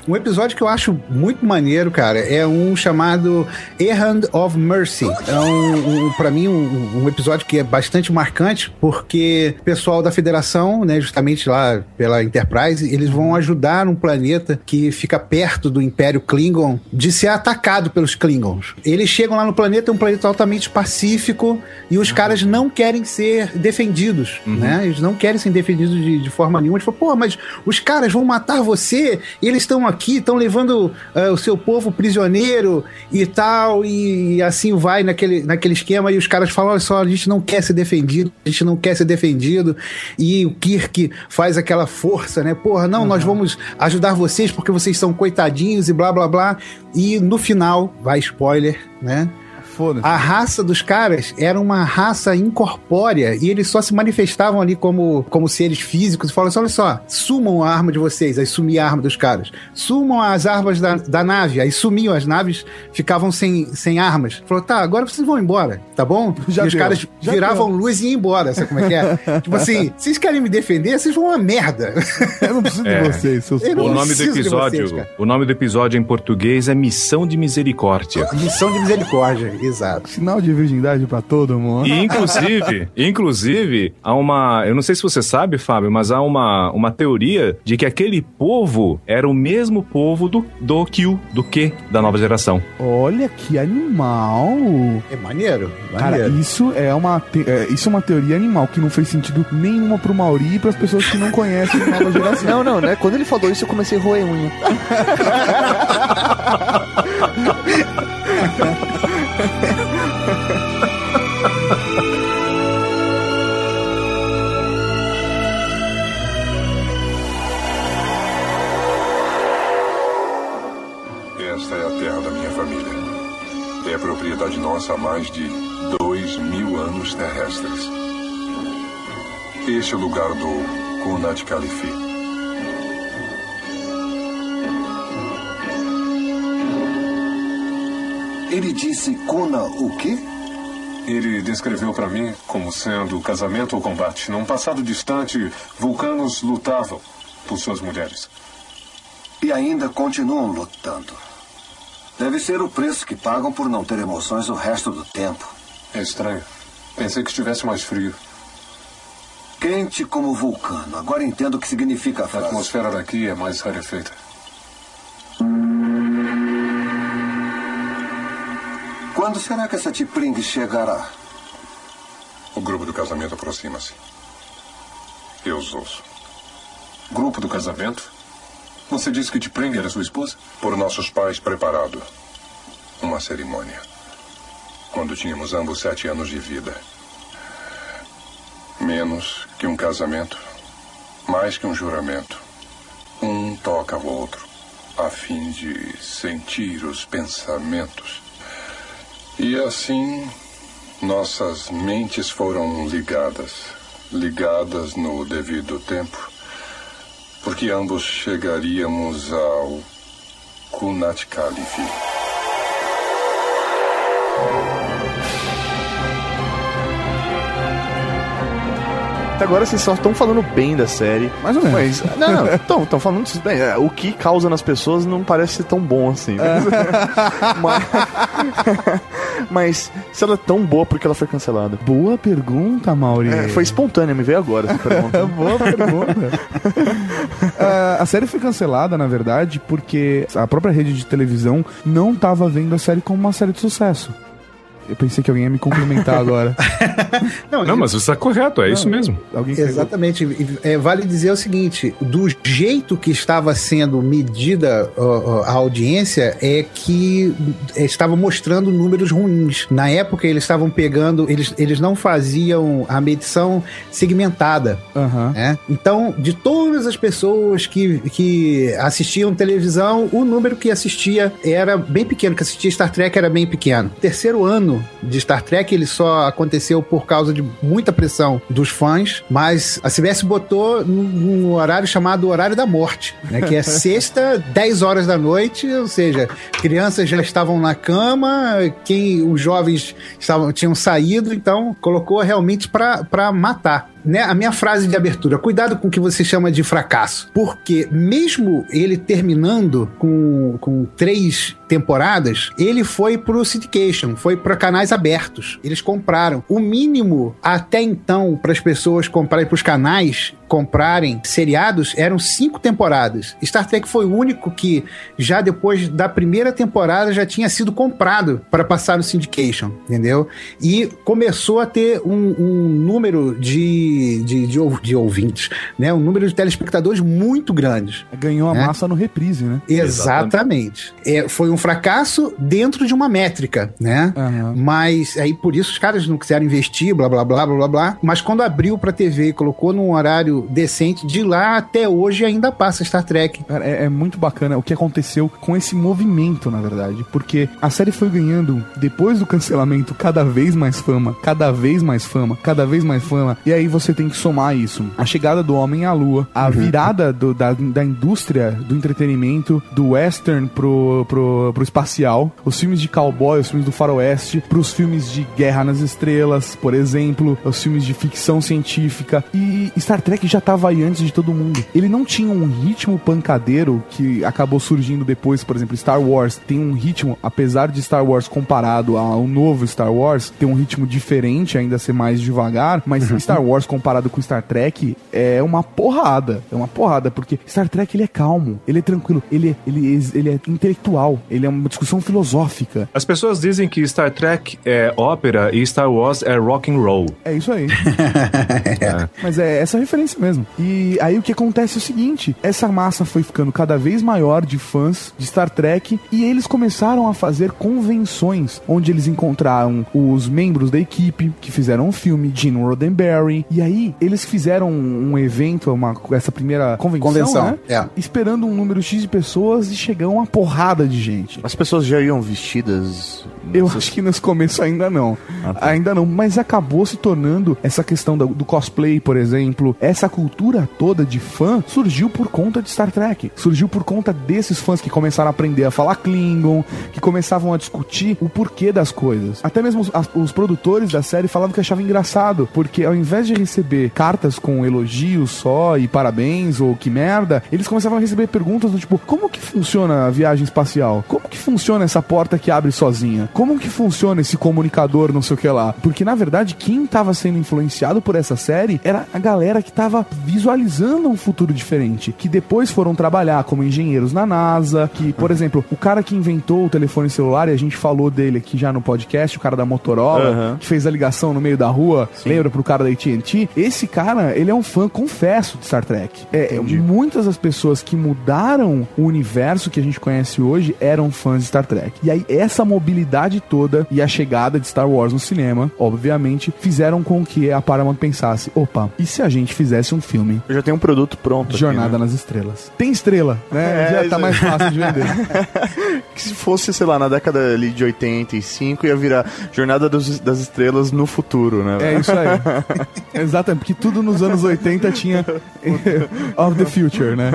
Um episódio que eu acho muito maneiro, cara, é um chamado Errand of Mercy. É um, um para mim um, um episódio que é bastante marcante porque o pessoal da Federação, né, justamente lá pela Enterprise, eles vão ajudar um planeta que fica perto do Império Klingon de ser atacado pelos Klingons. Eles chegam lá no planeta, é um planeta altamente pacífico e os caras não querem ser defendidos, né? Eles não querem ser defendidos de, de forma nenhuma. Eles falam, pô, mas os caras vão matar você, eles estão aqui, estão levando eh, o seu povo prisioneiro e tal, e assim vai naquele, naquele esquema, e os caras falam, olha só, a gente não quer ser defendido, a gente não quer ser defendido, e o Kirk faz aquela força, né? Porra, não, nós vamos ajudar vocês porque vocês são coitadinhos e blá blá blá, e no final, vai spoiler, né? Foda-se. A raça dos caras era uma raça incorpórea e eles só se manifestavam ali como, como seres físicos e falavam assim: olha só, sumam a arma de vocês, aí sumia a arma dos caras. Sumam as armas da, da nave, aí sumiam as naves, ficavam sem, sem armas. Falou, tá, agora vocês vão embora, tá bom? Já e os deu, caras já viravam deu. luz e iam embora, sabe como é que é? tipo assim, vocês querem me defender? Vocês vão uma merda. Eu não preciso É. de vocês, seus O nome do episódio, vocês, o nome do episódio em português é Missão de Misericórdia. Missão de misericórdia. Exato. Sinal de virgindade pra todo mundo. E, inclusive, inclusive, há uma. Eu não sei se você sabe, Fábio, mas há uma, uma teoria de que aquele povo era o mesmo povo do, do Q, do Q da nova geração. Olha que animal. É maneiro. Cara, maneiro. isso é uma te- é, isso é uma teoria animal que não fez sentido nenhuma pro Mauri e pras pessoas que não conhecem a nova geração. Não, não, né? Quando ele falou isso, eu comecei a roer unha. há mais de dois mil anos terrestres. Este é o lugar do Kunat Khalifi. Ele disse Kuna o quê? Ele descreveu para mim como sendo casamento ou combate. Num passado distante, vulcanos lutavam por suas mulheres. E ainda continuam lutando. Deve ser o preço que pagam por não ter emoções o resto do tempo. É estranho. Pensei que estivesse mais frio. Quente como vulcano. Agora entendo o que significa a A frase. atmosfera daqui é mais rarefeita. Quando será que essa Tipring chegará? O grupo do casamento aproxima-se. Eu os ouço. Grupo do casamento? Você disse que T'Pring era sua esposa? Por nossos pais preparado. Uma cerimônia. Quando tínhamos ambos sete anos de vida. Menos que um casamento. Mais que um juramento. Um toca o outro. A fim de sentir os pensamentos. E assim, nossas mentes foram ligadas. Ligadas no devido tempo. Porque ambos chegaríamos ao Kunat Khalifi. Até agora vocês só estão falando bem da série. Mais ou menos. Mas, não, não, estão falando bem. É, O que causa nas pessoas não parece ser tão bom assim. né? mas, mas se ela é tão boa, por que ela foi cancelada? Boa pergunta, Mauri. É, foi espontânea, me veio agora essa pergunta. Boa pergunta. Ah, a série foi cancelada, na verdade, porque a própria rede de televisão não estava vendo a série como uma série de sucesso. Eu pensei que alguém ia me complementar agora. Não, mas você está correto, é isso mesmo. Exatamente. É, vale dizer o seguinte: do jeito que estava sendo medida ó, a audiência, é que estava mostrando números ruins. Na época, eles estavam pegando, eles, eles não faziam a medição segmentada. Aham. né? Então, de todas as pessoas que, que assistiam televisão, o número que assistia era bem pequeno, que assistia Star Trek era bem pequeno. Terceiro ano de Star Trek, ele só aconteceu por causa de muita pressão dos fãs, mas a CBS botou num, num horário chamado horário da morte, né? Que é sexta, 10 horas da noite, ou seja, crianças já estavam na cama, quem os jovens estavam, tinham saído, então colocou realmente para matar né, a minha frase de abertura, cuidado com o que você chama de fracasso. Porque mesmo ele terminando com, com três temporadas, ele foi pro syndication, foi para canais abertos. Eles compraram. O mínimo até então para as pessoas comprarem para os canais comprarem seriados eram cinco temporadas. Star Trek foi o único que já depois da primeira temporada já tinha sido comprado para passar no syndication, entendeu? E começou a ter um, um número de, de, de, de ouvintes, né? Um número de telespectadores muito grandes. Ganhou a né? massa no reprise, né? Exatamente. É, foi um fracasso dentro de uma métrica, né? Mas aí por isso os caras não quiseram investir, blá blá blá blá blá blá. Mas quando abriu pra TV e colocou num horário decente, de lá até hoje ainda passa Star Trek. Cara, é, é muito bacana o que aconteceu com esse movimento, na verdade. Porque a série foi ganhando, depois do cancelamento, cada vez mais fama, cada vez mais fama, cada vez mais fama. E aí você tem que somar isso. A chegada do homem à lua, a virada do- da, da indústria do entretenimento, do western pro, pro pro, pro espacial, os filmes de cowboy, os filmes do faroeste, pros filmes de Guerra nas Estrelas, por exemplo, os filmes de ficção científica. E Star Trek já tava aí antes de todo mundo. Ele não tinha um ritmo pancadeiro que acabou surgindo depois, por exemplo, Star Wars tem um ritmo, apesar de Star Wars comparado ao novo Star Wars, tem um ritmo diferente, ainda ser mais devagar, mas Star Wars comparado com Star Trek é uma porrada. É uma porrada, porque Star Trek ele é calmo, ele é tranquilo, ele, ele, é- ele é intelectual, ele é uma discussão filosófica. As pessoas dizem que Star Trek é ópera e Star Wars é rock and roll. É isso aí. Mas é essa referência mesmo. E aí o que acontece é o seguinte: essa massa foi ficando cada vez maior de fãs de Star Trek e eles começaram a fazer convenções onde eles encontraram os membros da equipe que fizeram o filme, Gene Roddenberry. E aí eles fizeram um evento, uma, essa primeira convenção, Convenção, né? é. Esperando um número X de pessoas e chegou uma porrada de gente. As pessoas já iam vestidas. Eu acho que nos começos ainda não. Ainda não, mas acabou se tornando essa questão do, do cosplay, por exemplo. Essa cultura toda de fã surgiu por conta de Star Trek. Surgiu por conta desses fãs que começaram a aprender a falar Klingon, que começavam a discutir o porquê das coisas. Até mesmo os, os produtores da série falavam que achavam engraçado, porque ao invés de receber cartas com elogios só e parabéns ou que merda, eles começavam a receber perguntas do tipo: como que funciona a viagem espacial? Como que funciona essa porta que abre sozinha? Como que funciona esse comunicador, não sei o que lá? Porque na verdade, quem tava sendo influenciado por essa série era a galera que tava visualizando um futuro diferente, que depois foram trabalhar como engenheiros na NASA, que, por exemplo, o cara que inventou o telefone celular, e a gente falou dele aqui já no podcast, o cara da Motorola, Aham. que fez a ligação no meio da rua, lembra pro cara da AT&T? Esse cara, ele é um fã confesso de Star Trek. É, muitas das pessoas que mudaram o universo que a gente conhece hoje eram fãs de Star Trek. E aí essa mobilidade toda e a chegada de Star Wars no cinema, obviamente, fizeram com que a Paramount pensasse, opa, e se a gente fizesse um filme Eu já tenho um produto pronto. aqui, Jornada né? nas Estrelas. Tem estrela, né? É, Já tá mais fácil de vender. que se fosse, sei lá, na década ali de 85, ia virar Jornada dos- das Estrelas no futuro, né? É isso aí. Exatamente, porque tudo nos anos 80 tinha of the future, né?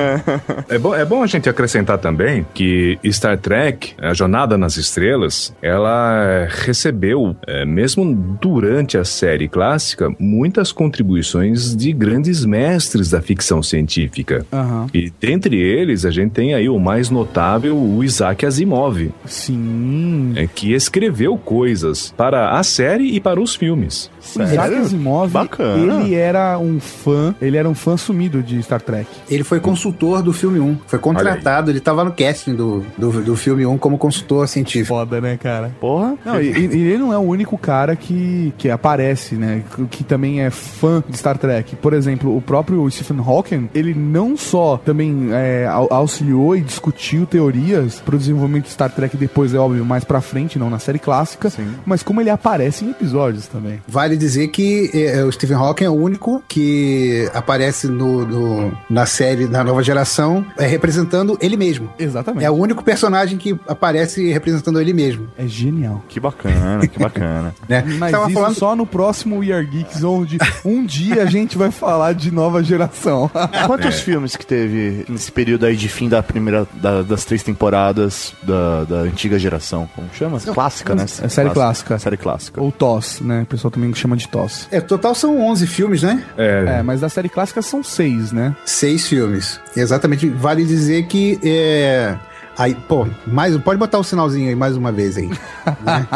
É bom, é bom a gente acrescentar também que Star Trek, a Jornada nas Estrelas, ela recebeu, é, mesmo durante a série clássica, muitas contribuições de grandes mestres da ficção científica. Aham. E dentre eles, a gente tem aí o mais notável, o Isaac Asimov. Sim. É, que escreveu coisas para a série e para os filmes. O Isaac Asimov, ele era um fã, ele era um fã sumido de Star Trek. Ele foi consultor do filme 1. Foi contratado, ele tava no casting do, do, do filme 1 como consultor científico. Foda, né, cara? Porra. Não, e, e ele não é o único cara que, que aparece, né? Que, também é fã de Star Trek. Por exemplo, o próprio Stephen Hawking, ele não só também é, au- auxiliou e discutiu teorias pro desenvolvimento de Star Trek depois, é óbvio, mais pra frente, não na série clássica, mas como ele aparece em episódios também. Vale dizer que eh, o Stephen Hawking é o único que aparece no, no- na série da nova geração é, representando ele mesmo. Exatamente. É o único personagem que aparece representando ele mesmo. É genial. Que bacana, que bacana. Né? Mas Tava isso falando- só no próximo We Are Geeks, onde um dia a gente vai falar de nova geração. Quantos filmes que teve nesse período aí de fim da primeira, da- das três temporadas da, da antiga geração? Como chama? Clássica, né? É série clássica. Série clássica. Ou TOS, né? O pessoal também chama de TOS. É, total são 11 filmes, né? É, mas da série clássica são seis, né? Seis filmes. Exatamente. Vale dizer que é. Aí, pô, mais, pode botar o sinalzinho aí mais uma vez aí. né?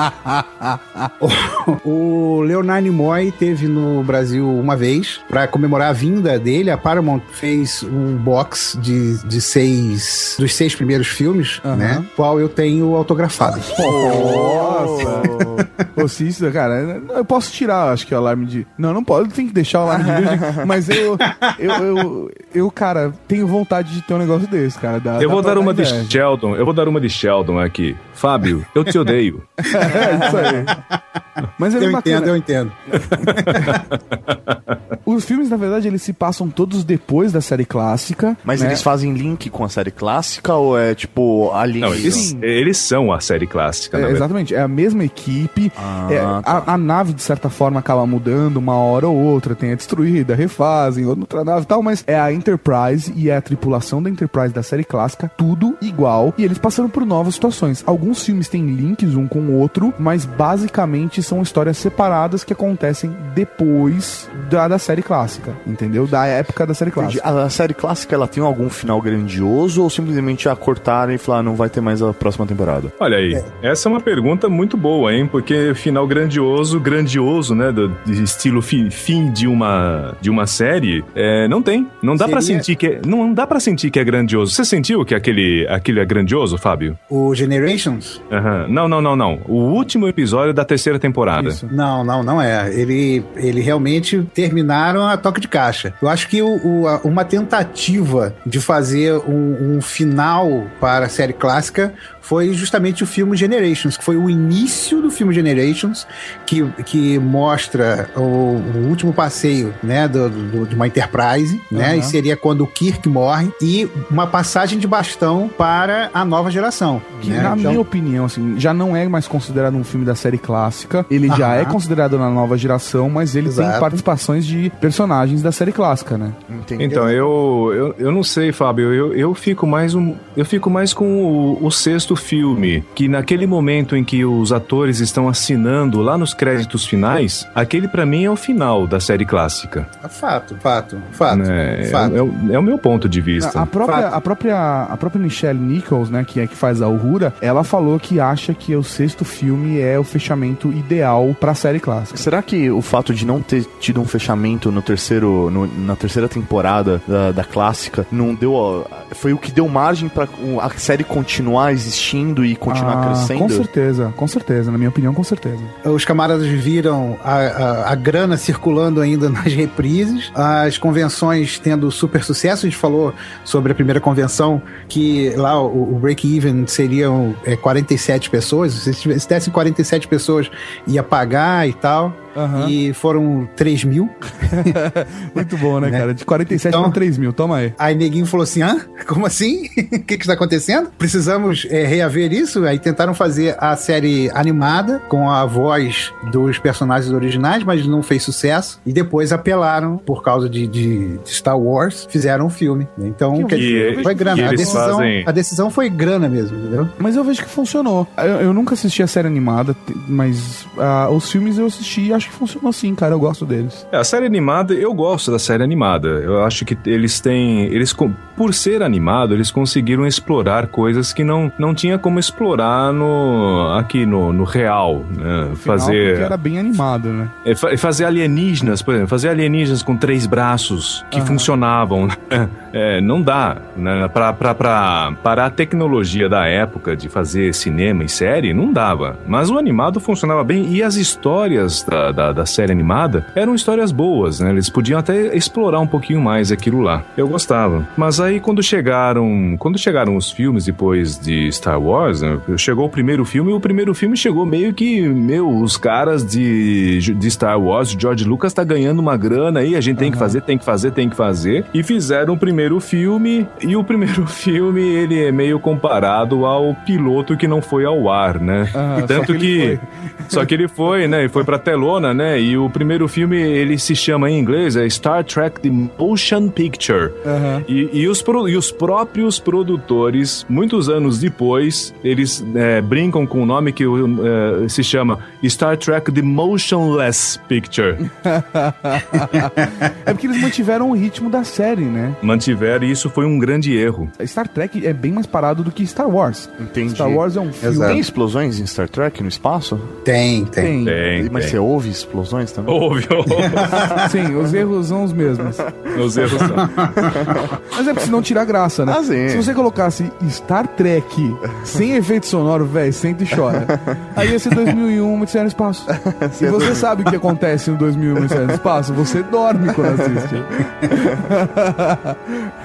o, o Leonard Nimoy teve no Brasil uma vez para comemorar a vinda dele. A Paramount fez um box de, de seis dos seis primeiros filmes, né? Qual eu tenho autografado. Nossa! Ô, Cícero, cara, eu posso tirar, acho que o alarme de. Não, não pode, tem que deixar o alarme de virgem. Mas eu, eu, eu, eu, cara, tenho vontade de ter um negócio desse, cara. Dá- Eu dá vou dar uma de inveja. Sheldon, eu vou dar uma de Sheldon aqui. Fábio, eu te odeio. É isso aí. Mas é eu bacana. entendo, eu entendo. Os filmes, na verdade, eles se passam todos depois da série clássica. Mas né? eles fazem link com a série clássica ou é tipo ali? Não, eles, eles são a série clássica, É, exatamente, é a mesma equipe. é, tá. a, a nave, de certa forma, acaba mudando uma hora ou outra, tem a destruída, refazem, outra nave e tal, mas é a Enterprise e é a tripulação da Enterprise da série clássica, tudo igual, e eles passando por novas situações. Alguns filmes têm links um com o outro, mas basicamente são histórias separadas que acontecem depois da, da série clássica, entendeu? Da época da série clássica. A, a série clássica ela tem algum final grandioso ou simplesmente a cortaram e falaram não vai ter mais a próxima temporada? Olha aí, essa é uma pergunta muito boa, hein? Porque final grandioso, grandioso, né? Do, de estilo fi- fim de uma, de uma série, é, não tem. Não dá pra Seria- sentir que é, não dá para sentir que é grandioso. Você sentiu que aquele, aquele é grandioso, Fábio? O Generations? Aham. Não, não, não, não. O último episódio da terceira temporada. Não, não, não é. Ele, ele realmente terminaram a toque de caixa. Eu acho que o- o- a- uma tentativa de fazer um, um final para a série clássica foi justamente o filme Generations, que foi o início do filme Generations, que, que mostra o, o último passeio né, do, do- de uma Enterprise, né? Aham. E seria quando o Kirk morre, e uma passagem de bastão para a nova geração. Que, né? na Então- minha opinião, assim, já não é mais considerado um filme da série clássica. Ele já Aham. é considerado na nova geração, mas ele tem Exato. participações de personagens da série clássica, né? Então, eu, eu, eu não sei, Fábio. Eu, eu fico mais um. Eu fico mais com o, o sexto filme. Que naquele momento em que os atores estão assinando lá nos créditos finais, aquele pra mim é o final da série clássica. Fato, fato, fato. né? fato. É, é o- é o meu ponto de vista. A própria, a própria, a própria Michelle Nichols, né, que é que faz a Uhura, ela falou que acha que o sexto filme é o fechamento ideal pra série clássica. Será que o fato de não ter tido um fechamento no terceiro, no- na terceira temporada da, da clássica não deu, foi o que deu margem pra o- a série continuar existindo e continuar Ah, crescendo? Com certeza, com certeza, na minha opinião, com certeza. Os camaradas viram a, a, a grana circulando ainda nas reprises, as convenções tendo super sucesso. A gente falou sobre a primeira convenção, que lá o, o break-even seriam é, 47 pessoas. Se tivesse- se dessem 47 pessoas, ia pagar e tal. E foram 3 mil. Muito bom, né, cara? De 47 Então- pra 3 mil, toma aí. Aí neguinho falou assim: hã? Como assim? O que, que está acontecendo? Precisamos é, reaver isso? Aí tentaram fazer a série animada com a voz dos personagens originais, mas não fez sucesso. E depois apelaram por causa de, de- de Star Wars, fizeram um filme. Então, Que quer dizer, e- foi grana. A decisão, fazem- a decisão foi grana mesmo, entendeu? Mas eu vejo que funcionou. Eu, eu nunca assisti a série animada, mas ah, os filmes eu assisti e acho que funcionou sim, cara. Eu gosto deles. É, a série animada, eu gosto da série animada. Eu acho que eles têm. Eles, por ser animado, eles conseguiram explorar coisas que não, não tinha como explorar no, aqui no, no real. Né? Afinal, Fazer. porque era bem animado, né? É, fa- fazer alienígenas, por exemplo, fazer alienígenas com três braços que Aham. funcionavam. É, não dá. Né? Pra, pra, pra, para a tecnologia da época de fazer cinema e série, não dava. Mas o animado funcionava bem e as histórias da, da, da série animada eram histórias boas, né? Eles podiam até explorar um pouquinho mais aquilo lá. Eu gostava. Mas aí quando chegaram, quando chegaram os filmes depois de Star Wars, né? chegou o primeiro filme e o primeiro filme chegou meio que, meu, os caras de, de Star Wars, George Lucas tá ganhando uma grana aí, a gente tem que fazer, tem que fazer, tem que fazer. E fizeram o primeiro filme e o primeiro filme ele é meio comparado ao piloto que não foi ao ar, né? Só Tanto que ele que só que ele foi, né? E foi pra telona, né? E o primeiro filme ele se chama em inglês é Star Trek The Motion Picture. Aham. E, e os, pro- e os próprios produtores, muitos anos depois, eles é, brincam com o nome que é, se chama Star Trek The Motionless Picture. é porque eles mantiveram o ritmo da série, né? Mantiveram e isso foi um grande erro. Star Trek é bem mais parado do que Star Wars. Entendi. Star Wars é um filme. Tem explosões em Star Trek no espaço? Tem, tem. Tem, Mas tem. você ouve explosões também? Ouve, Sim, os erros são os mesmos. Os erros são. Mas é pra não tirar graça, né? Ah, sim. Se você colocasse Star Trek sem efeito sonoro, velho, senta e chora. Aí ia ser 2001, Odisseia no Espaço. E você sabe o que acontece no 2001, Odisseia no Espaço? Você dorme quando assiste.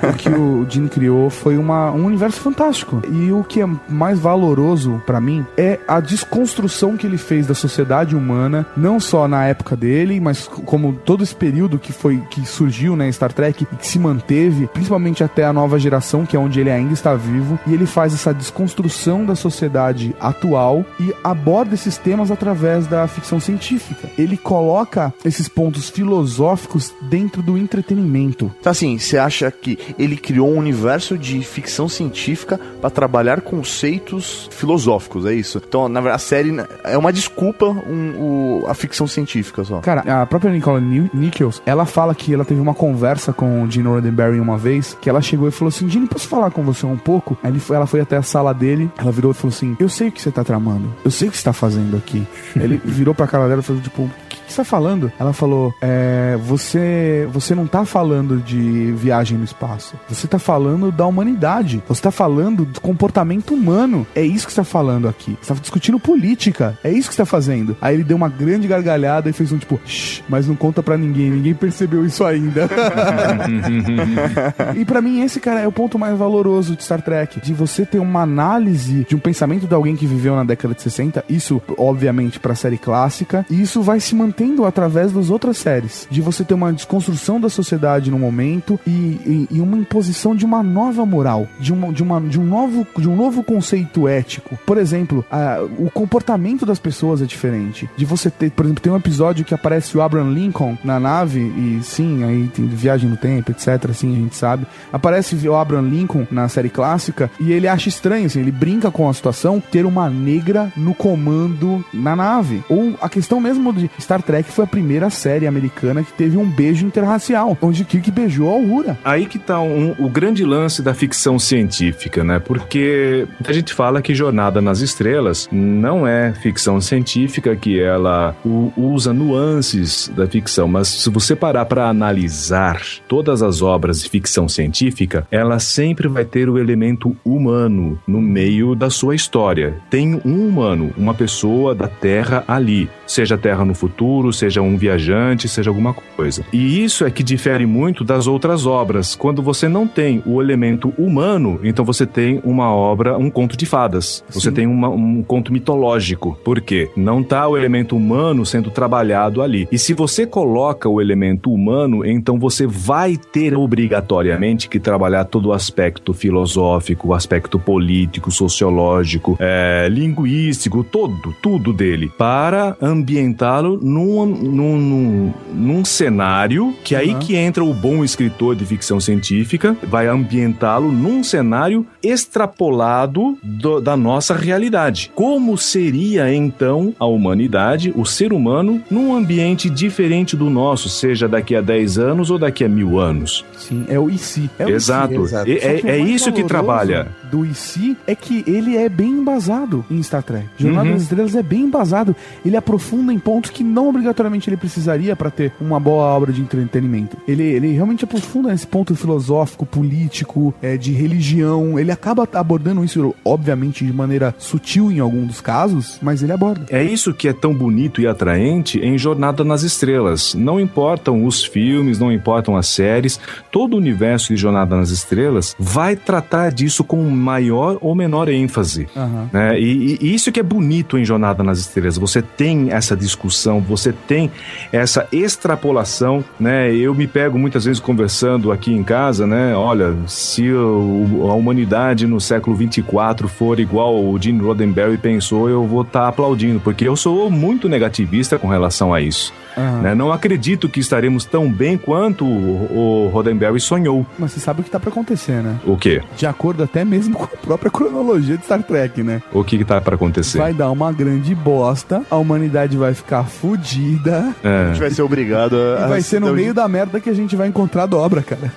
o que o Gene criou foi uma, um universo fantástico. E o que é mais valoroso pra mim é a desconstrução que ele fez da sociedade humana, não só só na época dele, mas como todo esse período que foi que surgiu, né, Star Trek e que se manteve, principalmente até a nova geração, que é onde ele ainda está vivo, e ele faz essa desconstrução da sociedade atual e aborda esses temas através da ficção científica. Ele coloca esses pontos filosóficos dentro do entretenimento. Então, assim, você acha que ele criou um universo de ficção científica para trabalhar conceitos filosóficos, é isso? Então, na verdade, a série é uma desculpa um, o- a ficção científica só. Cara, a própria Nicola Ni- Nichols, ela fala que ela teve uma conversa com o Gene Roddenberry uma vez, que ela chegou e falou assim, Gene, posso falar com você um pouco? Aí ela foi até a sala dele, ela virou e falou assim, eu sei o que você tá tramando, eu sei o que você tá fazendo aqui. ele virou pra cara dela e falou, tipo, que você tá falando? Ela falou, é, você, você não tá falando de viagem no espaço, você tá falando da humanidade, você tá falando do comportamento humano, é isso que você tá falando aqui. Você tá discutindo política, é isso que você tá fazendo. Aí ele deu uma grande gargalhada e fez um tipo, Shh, mas não conta pra ninguém, ninguém percebeu isso ainda. e pra mim esse, cara, é o ponto mais valoroso de Star Trek, de você ter uma análise de um pensamento de alguém que viveu na década de 60, isso obviamente pra série clássica, e isso vai se mantendo através das outras séries, de você ter uma desconstrução da sociedade no momento e, e- e uma imposição de uma nova moral, de, uma, de, uma, de, um, novo, de um novo conceito ético. Por exemplo, a- o comportamento das pessoas é diferente. De você ter, por exemplo, tem um episódio que aparece o Abraham Lincoln na nave, e sim, aí tem viagem no tempo, etc. Assim, a gente sabe. Aparece o Abraham Lincoln na série clássica e ele acha estranho, assim, ele brinca com a situação ter uma negra no comando na nave. Ou a questão mesmo de Star Trek foi a primeira série americana que teve um beijo interracial, onde Kirk beijou a Uhura. Aí que tá um- o grande lance da ficção científica, né? Porque a gente fala que Jornada nas Estrelas não é ficção científica, que ela usa nuances da ficção, mas se você parar para analisar todas as obras de ficção científica, ela sempre vai ter o elemento humano no meio da sua história. Tem um humano, uma pessoa da Terra ali, seja a Terra no futuro, seja um viajante, seja alguma coisa. E isso é que difere muito das outras obras. Quando você não tem o elemento humano, então você tem uma obra, um conto de fadas. Você Sim. tem uma- um conto mitológico. Por quê? Não está o elemento humano sendo trabalhado ali. E se você coloca o elemento humano, então você vai ter obrigatoriamente que trabalhar todo o aspecto filosófico, o aspecto político, sociológico, é, linguístico, todo, tudo dele, para ambientá-lo num, num, num, num cenário que aí Uhum. que entra o bom escritor de ficção científica, vai ambientá-lo num cenário extrapolado do- da nossa realidade. Como seria então a humanidade, o ser humano, num ambiente diferente do nosso, seja daqui a 10 anos ou daqui a mil anos? Sim, é o IC. É o Exato. IC. E- Só é- que o é isso que trabalha. Do IC é que ele é bem embasado em Star Trek. Jornada Uhum. das Estrelas é bem embasado. Ele aprofunda em pontos que não obrigatoriamente ele precisaria para ter uma boa obra de entretenimento. Ele, ele realmente aprofunda nesse ponto filosófico, político, é, de religião. Ele acaba abordando isso, obviamente, de maneira sutil em algum dos casos, mas ele aborda. É isso que é tão bonito e atraente em Jornada nas Estrelas. Não importam os filmes, não importam as séries, todo o universo de Jornada nas Estrelas vai tratar disso com maior ou menor ênfase. Aham. né? E, e isso que é bonito em Jornada nas Estrelas. Você tem essa discussão, você tem essa extrapolação, né? Eu me pego muitas vezes conversando aqui em casa, né? Olha, se a humanidade no século 24 for igual o Gene Roddenberry pensou, eu vou estar aplaudindo, porque eu sou muito negativista com relação a isso. Aham. né? Não acredito que estaremos tão bem quanto o, o Roddenberry sonhou. Mas você sabe o que tá pra acontecer, né? O quê? De acordo até mesmo com a própria cronologia de Star Trek, né? O que, que tá para acontecer? Vai dar uma grande bosta, a humanidade vai ficar fodida. É. A gente vai ser obrigado a. E vai ser no meio da merda que a gente vai encontrar a dobra, cara.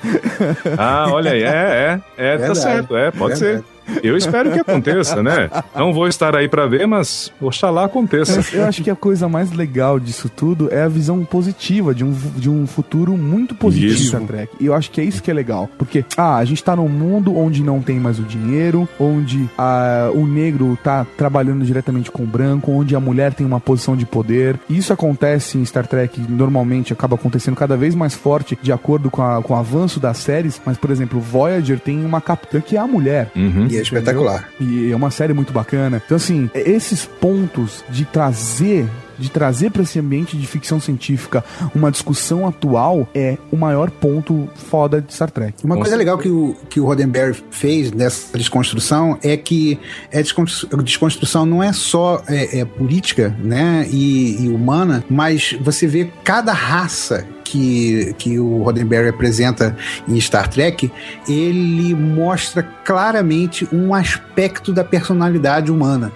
Ah, olha aí, é, é, é, tá Verdade, certo, é, pode verdade. ser. Eu espero que aconteça, né? Não vou estar aí pra ver, mas oxalá aconteça. Mas eu acho que a coisa mais legal disso tudo é a visão positiva, de um, de um futuro muito positivo Isso. de Star Trek. E eu acho que é isso que é legal. Porque, ah, a gente tá num mundo onde não tem mais o dinheiro, onde ah, o negro tá trabalhando diretamente com o branco, onde a mulher tem uma posição de poder. Isso acontece em Star Trek, normalmente acaba acontecendo cada vez mais forte de acordo com, a- com o avanço das séries. Mas, por exemplo, Voyager tem uma capitã que é a mulher. Uhum. E é espetacular. E é uma série muito bacana. Então, assim, esses pontos de trazer de trazer para esse ambiente de ficção científica uma discussão atual, é o maior ponto foda de Star Trek. Uma coisa legal que o, que o Roddenberry fez nessa desconstrução é que a desconstru- desconstrução não é só é, é política né, e, e humana, mas você vê cada raça que, que o Roddenberry apresenta em Star Trek, ele mostra claramente um aspecto da personalidade humana,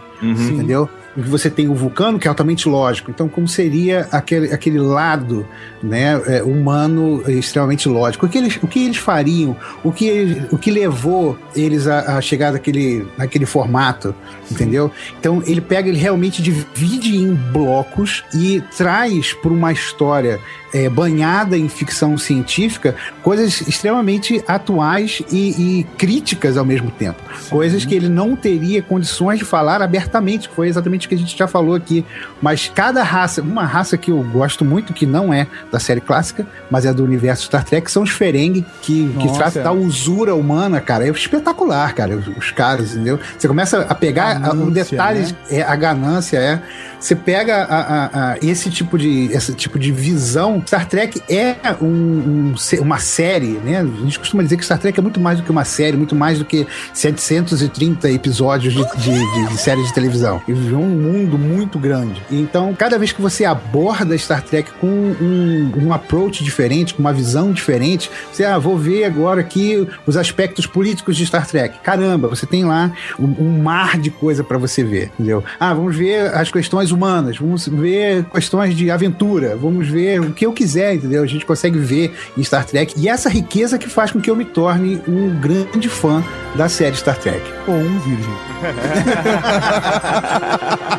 entendeu? Você tem o vulcano, que é altamente lógico. Então, como seria aquele, aquele lado né, é, humano extremamente lógico? O que eles, o que eles fariam? O que, eles- o que levou eles a, a chegar naquele, naquele formato? Entendeu? Então, ele pega, ele realmente divide em blocos e traz para uma história é, banhada em ficção científica coisas extremamente atuais e, e críticas ao mesmo tempo. Coisas que ele não teria condições de falar abertamente, que foi exatamente que a gente já falou aqui. Mas cada raça, uma raça que eu gosto muito, que não é da série clássica, mas é do universo Star Trek, são os Ferengi, que, que trata é. da usura humana, cara. É espetacular, cara, os, os caras, entendeu? Você começa a pegar a- um Ganância, detalhes, né? é a ganância, é. Você pega a- a- a- esse tipo de esse tipo de visão. Star Trek é um- um uma série, né? A gente costuma dizer que Star Trek é muito mais do que uma série, muito mais do que 730 episódios de, de, de- série de televisão. É um mundo muito grande. Então, cada vez que você aborda Star Trek com um, um approach diferente, com uma visão diferente, você, ah, vou ver agora aqui os aspectos políticos de Star Trek. Caramba, você tem lá um, um mar de coisa para você ver, entendeu? Ah, vamos ver as questões humanas, vamos ver questões de aventura, vamos ver o que eu quiser, entendeu? A gente consegue ver em Star Trek. E essa riqueza que faz com que eu me torne um grande fã da série Star Trek. Ou um virgem.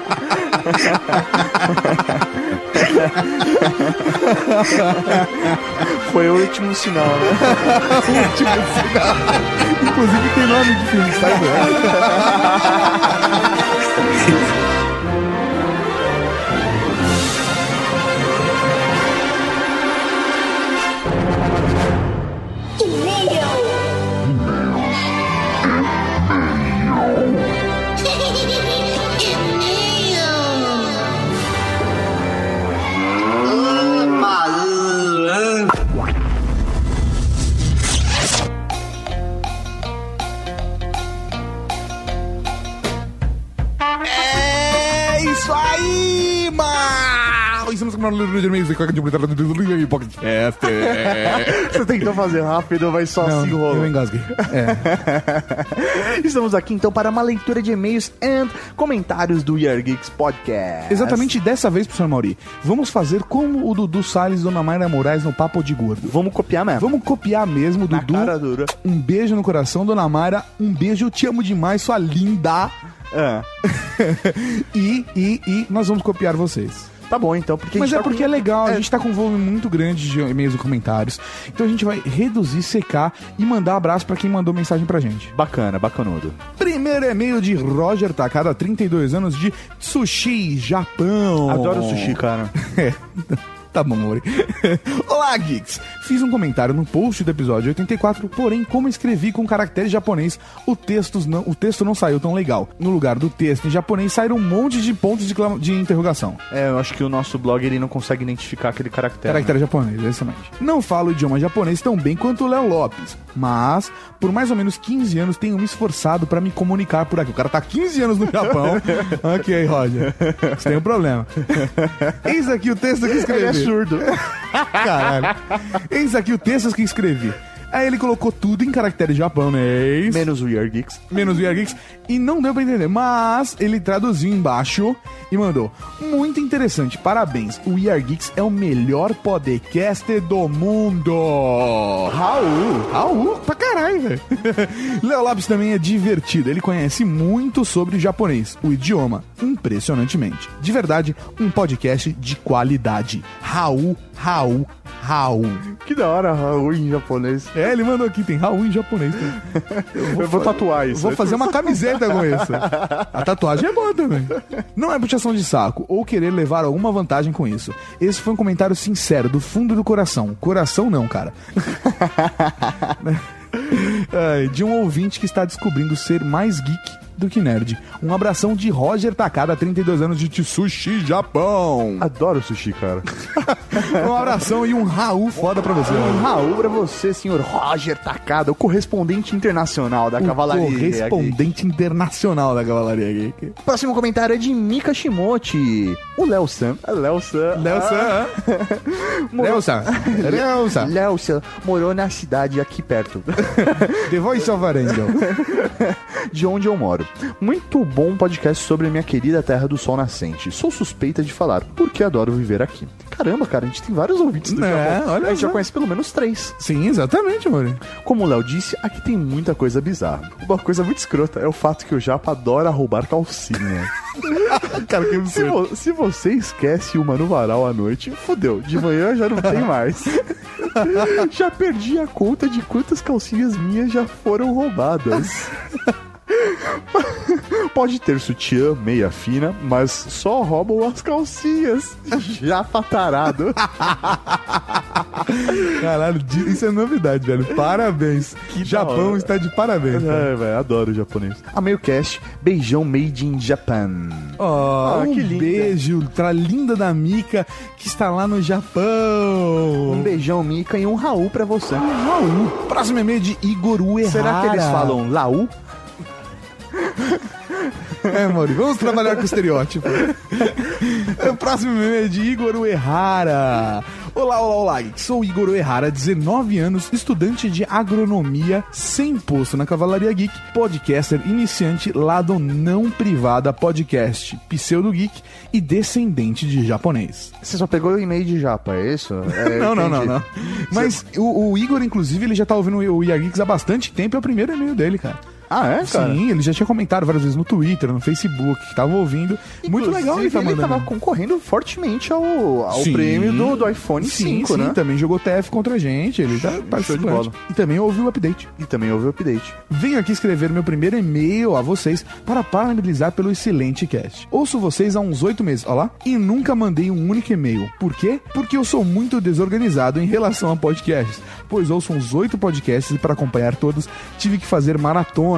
Foi o último sinal, né? o último sinal. Inclusive tem nome de filme, tá? e qualquer tipo de podcast. Você tentou fazer rápido, mas só Não, se eu engasguei. É. Estamos aqui então para uma leitura de e-mails e comentários do Year Geeks Podcast. Exatamente dessa vez, professor Mauri. Vamos fazer como o Dudu Salles e Dona Mayra Moraes no Papo de Gordo. Vamos copiar mesmo. Vamos copiar mesmo, Na Dudu. cara dura. Um beijo no coração, Dona Mayra. Um beijo, eu te amo demais, sua linda. Ah, E, e, e nós vamos copiar vocês. Tá bom então, porque a Mas é tá porque com- é legal, a É. gente tá com um volume muito grande de e-mails e comentários. Então a gente vai reduzir, secar e mandar abraço pra quem mandou mensagem pra gente. Bacana, bacanudo. Primeiro e-mail de Roger Takada, 32 anos, de Sushi, Japão. Adoro sushi, cara. É. Tá bom, Mori. Olá, Geeks! Fiz um comentário no post do episódio 84, porém, como escrevi com caractere japonês, o texto, não, o texto não saiu tão legal. No lugar do texto em japonês saíram um monte de pontos de, de interrogação. É, eu acho que o nosso blog ele não consegue identificar aquele caractere. Caractere né? japonês, exatamente. Não falo o idioma japonês tão bem quanto o Léo Lopes, mas por mais ou menos 15 anos tenho me esforçado pra me comunicar por aqui. O cara tá 15 anos no Japão. ok, Roger. Você tem um problema. Eis aqui o texto que escrevi. Ele é surdo. Caralho. Eis aqui o texto que escrevi. Aí ele colocou tudo em caractere japonês. Menos o Year Geeks. menos o Year Geeks, e não deu pra entender. Mas ele traduziu embaixo e mandou: Muito interessante, parabéns. O We Are Geeks é o melhor podcast do mundo. Raul, Raul, pra caralho, velho. Léo Lopes também é divertido. Ele conhece muito sobre o japonês, o idioma, impressionantemente. De verdade, um podcast de qualidade. Raul, Raul, Raul. Que da hora, Raul em japonês. É, ele mandou aqui, tem Raul em japonês. Eu vou, tatuar isso. Vou fazer uma camiseta com isso. A tatuagem é boa também. Não é puxação de saco ou querer levar alguma vantagem com isso. Esse foi um comentário sincero, do fundo do coração. Coração não, cara. De um ouvinte que está descobrindo ser mais geek do que nerd. Um abração de Roger Takada, 32 anos de Tsushi, Japão. Adoro sushi, cara. um abração e um Raul foda pra você. Um Raul pra você, senhor Roger Takada, o correspondente internacional da O Cavalaria. correspondente internacional da Cavalaria Geek. Próximo comentário é de Mika Shimote. O Léo San. Léo San. Léo San. Léo San. Léo San. Léo San morou na cidade aqui perto. The Voice of Arangel. de onde eu moro. Muito bom podcast sobre a minha querida Terra do Sol Nascente. Sou suspeita de falar, porque adoro viver aqui. Caramba, cara, a gente tem vários ouvintes do É, Japão. olha a gente já conhece pelo menos três. Sim, exatamente, amor. Como o Léo disse, aqui tem muita coisa bizarra. Uma coisa muito escrota é o fato que o Japa adora roubar calcinha. Cara, que se, vo- se você esquece uma no varal à noite, fodeu. De manhã já não tem mais. já perdi a conta de quantas calcinhas minhas já foram roubadas. Pode ter sutiã, meia fina, mas só roubam as calcinhas. Já patarado. Caralho, isso é novidade, velho. Parabéns. Japão hora. está de parabéns. É, velho, adoro o japonês. A meio cast, beijão made in Japan. Ó, Ah, um que beijo pra linda da Mika que está lá no Japão. Um beijão, Mika, e um Raul pra você. Raul. Próximo e-mail de Igor Uehara. Será que eles falam Laú? É, Mori, vamos trabalhar com o estereótipo. o próximo e-mail é de Igor Uehara. Olá, olá, olá. Sou Igor Uehara, 19 anos, estudante de agronomia, sem posto na Cavalaria Geek, podcaster iniciante lado não privada podcast, pseudo geek e descendente de japonês. Você só pegou o e-mail de japa, é isso? É, não, não, não, não. Mas o, o Igor, inclusive, ele já tá ouvindo o Year Geeks há bastante tempo, é o primeiro e-mail dele, cara. Ah, é, cara? Sim, ele já tinha comentado várias vezes no Twitter, no Facebook, que tava ouvindo. Muito legal ele Inclusive, tá ele mandando. tava concorrendo fortemente ao, ao Sim. prêmio do, do iPhone sim, 5, sim, né? também jogou TF contra a gente, ele tá participando. bola. E também ouviu o update. E também houve o update. Venho aqui escrever meu primeiro e-mail a vocês para parabenizar pelo excelente cast. Ouço vocês há uns oito meses, ó lá, e nunca mandei um único e-mail. Por quê? Porque eu sou muito desorganizado em relação a podcasts, pois ouço uns oito podcasts e para acompanhar todos tive que fazer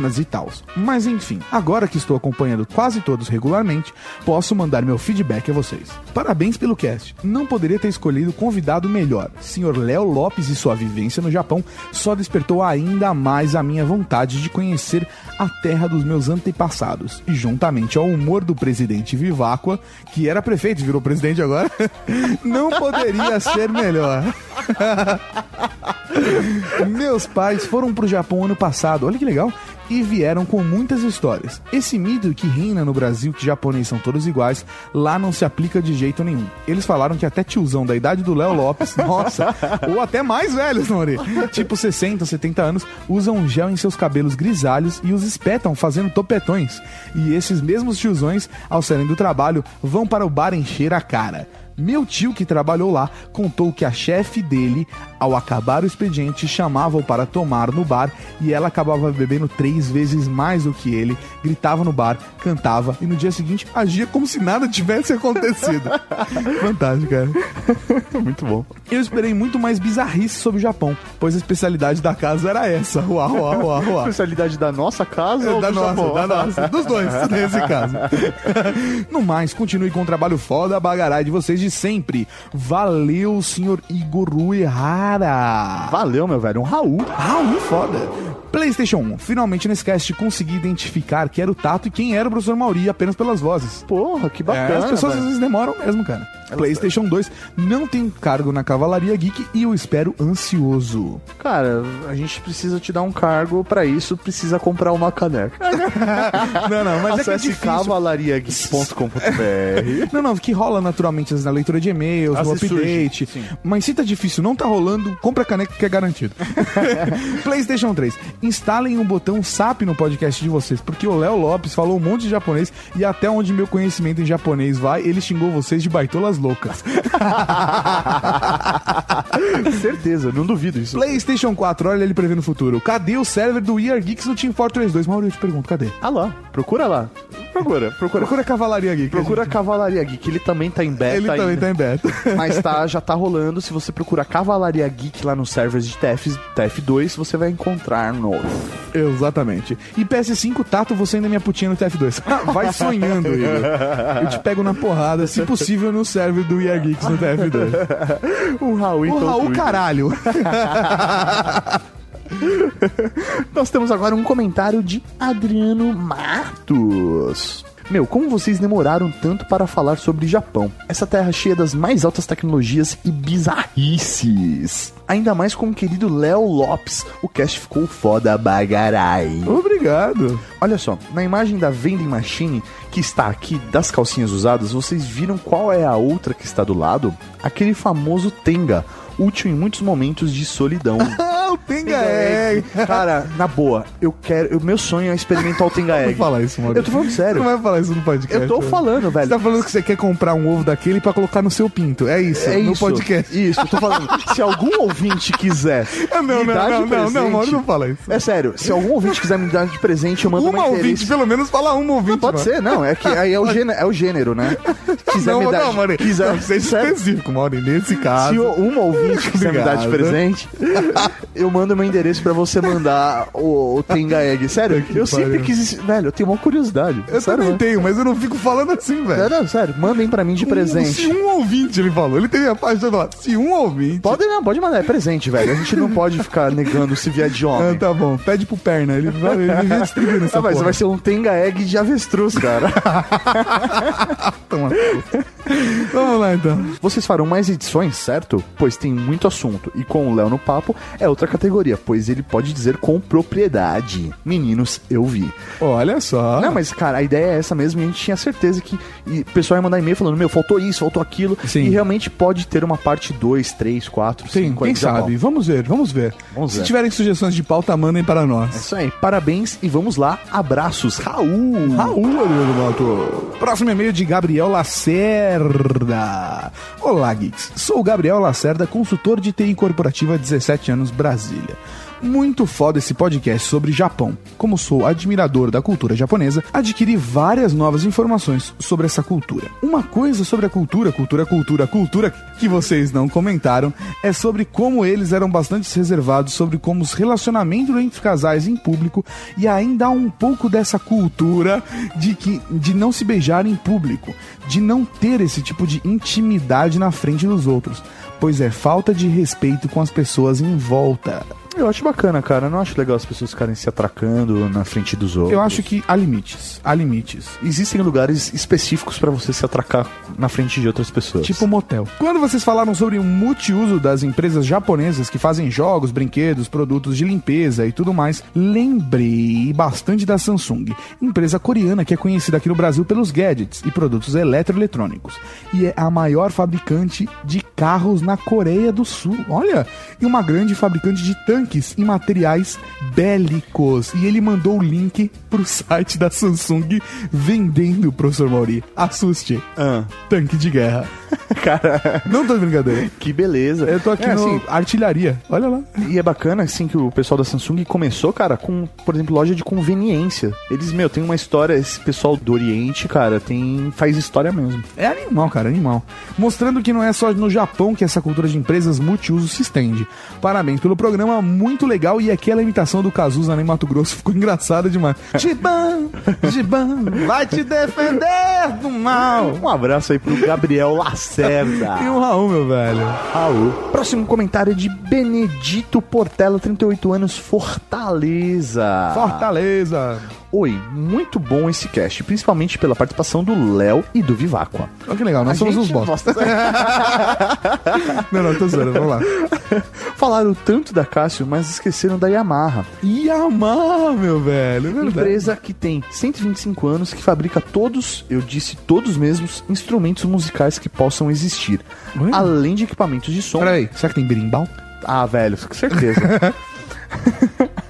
maratonas e tal. Mas enfim, agora que estou acompanhando quase todos regularmente, posso mandar meu feedback a vocês. Parabéns pelo cast. Não poderia ter escolhido convidado melhor. Senhor Léo Lopes e sua vivência no Japão só despertou ainda mais a minha vontade de conhecer a terra dos meus antepassados. E juntamente ao humor do presidente Viváqua, que era prefeito virou presidente agora, não poderia ser melhor. Meus pais foram pro Japão ano passado, olha que legal, e vieram com muitas histórias. Esse mito que reina no Brasil que japoneses são todos iguais, lá não se aplica de jeito nenhum. Eles falaram que até tiozão da idade do Léo Lopes, nossa, ou até mais velhos, Nori, tipo 60, 70 anos, usam gel em seus cabelos grisalhos e os espetam fazendo topetões. E esses mesmos tiozões, ao saírem do trabalho, vão para o bar encher a cara. Meu tio, que trabalhou lá, contou que a chefe dele, ao acabar o expediente, chamava-o para tomar no bar e ela acabava bebendo três vezes mais do que ele, gritava no bar, cantava e no dia seguinte agia como se nada tivesse acontecido. Fantástico, cara. Muito bom. Eu esperei muito mais bizarrice sobre o Japão, pois a especialidade da casa era essa. Uau, uau, uau, uau. Especialidade da nossa casa ou Da nossa, Japão? da nossa. Dos dois, nesse caso. No mais, continue com o trabalho foda, bagarai de vocês de sempre. Valeu, senhor Igor Uehara. Valeu, meu velho. Um Raul. Raul, foda. PlayStation 1. Finalmente nesse cast consegui identificar que era o Tato e quem era o professor Mauri apenas pelas vozes. Porra, que bacana. É, as pessoas velho. às vezes demoram mesmo, cara. PlayStation 2 não tem cargo na Cavalaria Geek e eu espero ansioso. Cara, a gente precisa te dar um cargo pra isso, precisa comprar uma caneca. Não, não, mas é que é Acesse cavalariageek.com.br Não, não, que rola naturalmente na leitura de e-mails, no update. surge. Mas se tá difícil, não tá rolando, compra a caneca que é garantido. PlayStation 3. Instalem um botão SAP no podcast de vocês, porque o Léo Lopes falou um monte de japonês e até onde meu conhecimento em japonês vai, ele xingou vocês de baitolas loucas. Certeza, não duvido isso. PlayStation 4, olha ele prevê no futuro. Cadê o server do We Are Geeks no Team Fortress 2? Mauro, eu te pergunto, cadê? Ah lá, procura lá. Procura, procura. Procura Cavalaria Geek. Procura Cavalaria Geek, ele também tá em beta Ele também ainda. tá em beta. Mas tá, já tá rolando. Se você procurar Cavalaria Geek lá nos servers de TF, TF2, você vai encontrar no. Exatamente. E PS5, Tato, você ainda é minha putinha no TF2. Vai sonhando, Igor. Eu te pego na porrada, se possível, no server do Are Geeks no TF2. O Raul, O então. Raul, Twitter. caralho. Nós temos agora um comentário de Adriano Matos. Meu, como vocês demoraram tanto para falar sobre Japão? Essa terra cheia das mais altas tecnologias e bizarrices. Ainda mais com o querido Léo Lopes. O cast ficou foda bagarai. Obrigado. Olha só, na imagem da vending machine que está aqui das calcinhas usadas, vocês viram qual é a outra que está do lado? Aquele famoso Tenga, útil em muitos momentos de solidão. Ah, o Tenga Egg. Cara, na boa, eu quero. O meu sonho é experimentar o Tenga Egg. Não fala isso, Maurício. Eu tô falando sério. Não vai falar isso no podcast. Eu tô né? falando, velho. Você tá falando que você quer comprar um ovo daquele pra colocar no seu pinto. É isso, É no isso. podcast. Isso, eu tô falando. Se algum ouvinte quiser. Ah, não, não, não, não, não, Mauro, não fala isso. É sério, se algum ouvinte quiser me dar de presente, eu mando Uma uma ouvinte, pelo menos fala uma ouvinte. Pode mano. ser, não. É que aí é o gênero, é o gênero né? Quiser não, me dar. não, de- Mauro. quiser, não, seja específico, Mauro. Nesse caso. Se uma ouvinte quiser me dar de presente, eu mando meu endereço pra você mandar o, o Tenga Egg. Sério, eu sempre quis. Velho, eu tenho uma curiosidade. Eu sério, também mano. tenho, mas eu não fico falando assim, velho. Não, não, sério, mandem pra mim de presente. Se um ouvinte, ele falou. Ele teve a de falar. Se um ouvinte. Pode, não, pode mandar, é presente, velho. A gente não pode ficar negando se vier de Ah, homem. tá bom. Pede pro perna. Ele vai, ele vai distribuir nessa Ah, mas porra. vai ser um Tenga Egg de avestruz, cara. Toma. Vamos lá, então. Vocês farão mais edições, certo? Pois tem muito assunto. E com o Léo no papo é outra categoria, pois ele pode dizer com propriedade. Meninos, eu vi. Olha só. Não, mas cara, a ideia é essa mesmo e a gente tinha certeza que o pessoal ia mandar e-mail falando, meu, faltou isso, faltou aquilo. Sim. E realmente pode ter uma parte 2, 3, 4, Sim, 5. quem sabe? Vamos ver, vamos ver. Vamos Se ver. tiverem sugestões de pauta, mandem para É nós. isso aí, parabéns e vamos lá. Abraços, Raul. Raul, Ariano Mato. Próximo e-mail de Gabriel Lacerda. Olá, Geeks. Sou o Gabriel Lacerda, consultor de TI corporativa há 17 anos, Brasília. Muito foda esse podcast sobre Japão. Como sou admirador da cultura japonesa, adquiri várias novas informações sobre essa cultura. Uma coisa sobre a cultura, cultura, cultura, cultura que vocês não comentaram é sobre como eles eram bastante reservados sobre como os relacionamentos entre casais em público e ainda há um pouco dessa cultura de que de não se beijar em público, de não ter esse tipo de intimidade na frente dos outros, pois é falta de respeito com as pessoas em volta. Eu acho bacana, cara. Eu não acho legal as pessoas ficarem se atracando na frente dos outros. Eu acho que há limites, há limites. Existem lugares específicos pra você se atracar na frente de outras pessoas. Tipo motel. Quando vocês falaram sobre o multiuso das empresas japonesas que fazem jogos, brinquedos, produtos de limpeza e tudo mais, lembrei bastante da Samsung, empresa coreana que é conhecida aqui no Brasil pelos gadgets e produtos eletroeletrônicos. E é a maior fabricante de carros na Coreia do Sul. Olha! E uma grande fabricante de tanques e materiais bélicos. E ele mandou o link pro site da Samsung vendendo, professor Mauri. Assuste. Ah. Tanque de guerra. Cara, Não tô de brincadeira. que beleza. Eu tô aqui É, no assim, artilharia. Olha lá. E é bacana, assim, que o pessoal da Samsung começou, cara, com, por exemplo, loja de conveniência. Eles, meu, tem uma história, esse pessoal do Oriente, cara, tem faz história mesmo. É animal, cara, animal. Mostrando que não é só no Japão que essa cultura de empresas multiuso se estende. Parabéns pelo programa, muito legal. E aquela imitação do Cazuza lá em Mato Grosso ficou engraçada demais. Giban, Giban, vai te defender do mal. Um abraço aí pro Gabriel Lacerda. E o Raul, meu velho. Raul. Próximo comentário de Benedito Portela, 38 anos, Fortaleza. Fortaleza. Oi, muito bom esse cast, principalmente pela participação do Léo e do Viváqua. Olha que legal, nós A somos os bosta. não, não, tô zoando, vamos lá. Falaram tanto da Cássio, mas esqueceram da Yamaha. Yamaha, meu velho, é verdade. Empresa que tem 125 anos, que fabrica todos, eu disse todos mesmos, instrumentos musicais que possam existir. Além de equipamentos de som. Peraí, será que tem berimbau? Ah, velho, com certeza.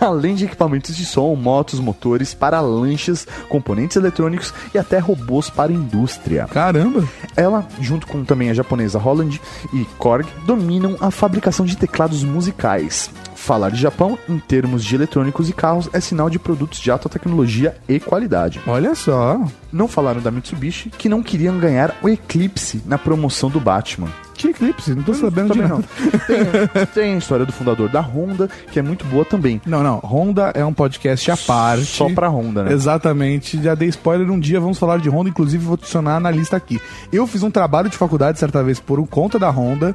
Além de equipamentos de som, motos, motores, para lanchas, componentes eletrônicos e até robôs para indústria. Caramba. Ela, junto com também a japonesa Holland e Korg, dominam a fabricação de teclados musicais. Falar de Japão, em termos de eletrônicos e carros, é sinal de produtos de alta tecnologia e qualidade. Olha só. Não falaram da Mitsubishi, que não queriam ganhar o Eclipse na promoção do Batman. Que eclipse? Não tô sabendo de não. Tem, tem a história do fundador da Honda, que é muito boa também. Não, não. Honda é um podcast à parte. Só pra Honda, né? Exatamente. Já dei spoiler um dia, vamos falar de Honda, inclusive vou adicionar na lista aqui. Eu fiz um trabalho de faculdade certa vez por conta da Honda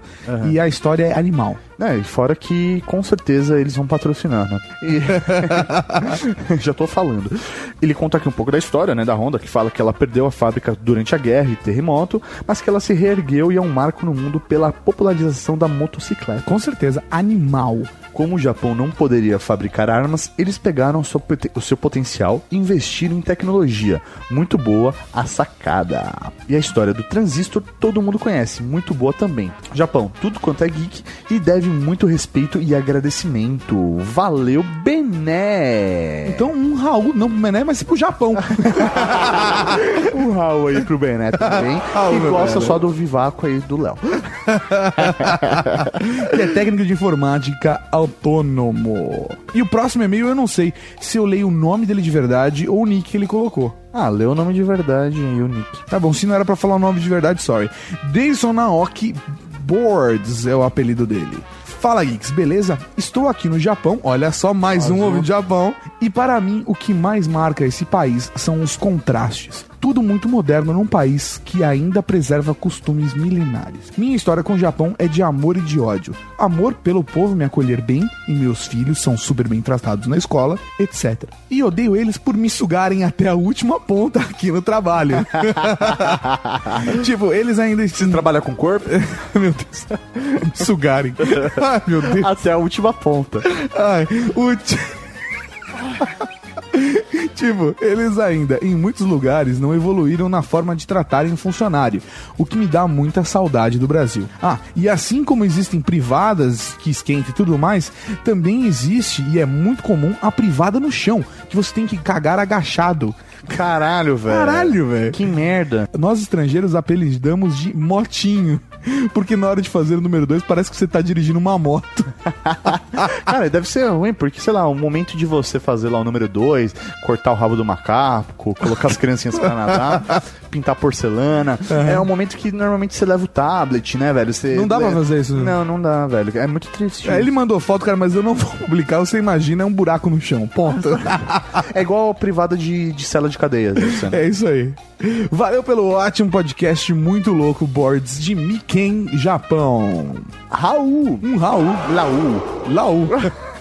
e a história é animal. É, e fora que com certeza eles vão patrocinar, né? E- Já tô falando. Ele conta aqui um pouco da história, né, da Honda, que fala que ela perdeu a fábrica durante a guerra e terremoto, mas que ela se reergueu e é um marco no mundo pela popularização da motocicleta. Com certeza, animal. Como o Japão não poderia fabricar armas, eles pegaram o seu, potencial e investiram em tecnologia. Muito boa a sacada. E a história do transistor todo mundo conhece, muito boa também. Japão, tudo quanto é geek e deve muito respeito e agradecimento. Valeu, Bené! Então, um Raul, não pro Mené, mas pro Japão. um Raul aí pro Bené também. Raul, e gosta só do Vivaco aí do Léo. que é técnico de informática autônomo. E o próximo e-mail eu não sei se eu leio o nome dele de verdade ou o nick que ele colocou. Ah, lê o nome de verdade e o nick. Tá bom, se não era pra falar o nome de verdade, sorry. Deison Naoki Boards é o apelido dele. Fala Geeks, beleza? Estou aqui no Japão, olha só, mais um ouvinte do Japão. E para mim, o que mais marca esse país são os contrastes. Tudo muito moderno num país que ainda preserva costumes milenares. Minha história com o Japão é de amor e de ódio. Amor pelo povo me acolher bem, e meus filhos são super bem tratados na escola, etc. E odeio eles por me sugarem até a última ponta aqui no trabalho. tipo, eles ainda. Você trabalha com corpo? meu Deus. Sugarem. Ai, meu Deus. Até a última ponta. Ai, o. ti- Tipo, eles ainda, em muitos lugares, não evoluíram na forma de tratarem o funcionário, o que me dá muita saudade do Brasil. Ah, e assim como existem privadas que esquentam e tudo mais, também existe, e é muito comum, a privada no chão, que você tem que cagar agachado. Caralho, velho. Caralho, velho. Que merda. Nós estrangeiros apelidamos de motinho, porque na hora de fazer o número 2 parece que você tá dirigindo uma moto. Cara, deve ser ruim, porque, sei lá, o momento de você fazer lá o número 2, cortar o rabo do macaco, colocar as criancinhas pra nadar, pintar porcelana, é um momento que normalmente você leva o tablet, né, velho? Você, Não dá pra fazer isso, né? Não, não dá, velho. É muito triste. É, ele mandou foto, cara, mas eu não vou publicar. Você imagina, é um buraco no chão. Ponto. É igual privada de, de cela de cadeia. né? É isso aí. Valeu pelo ótimo podcast muito louco, Boards de Miken, Japão. Raul. Um Raul. Laú. Laú.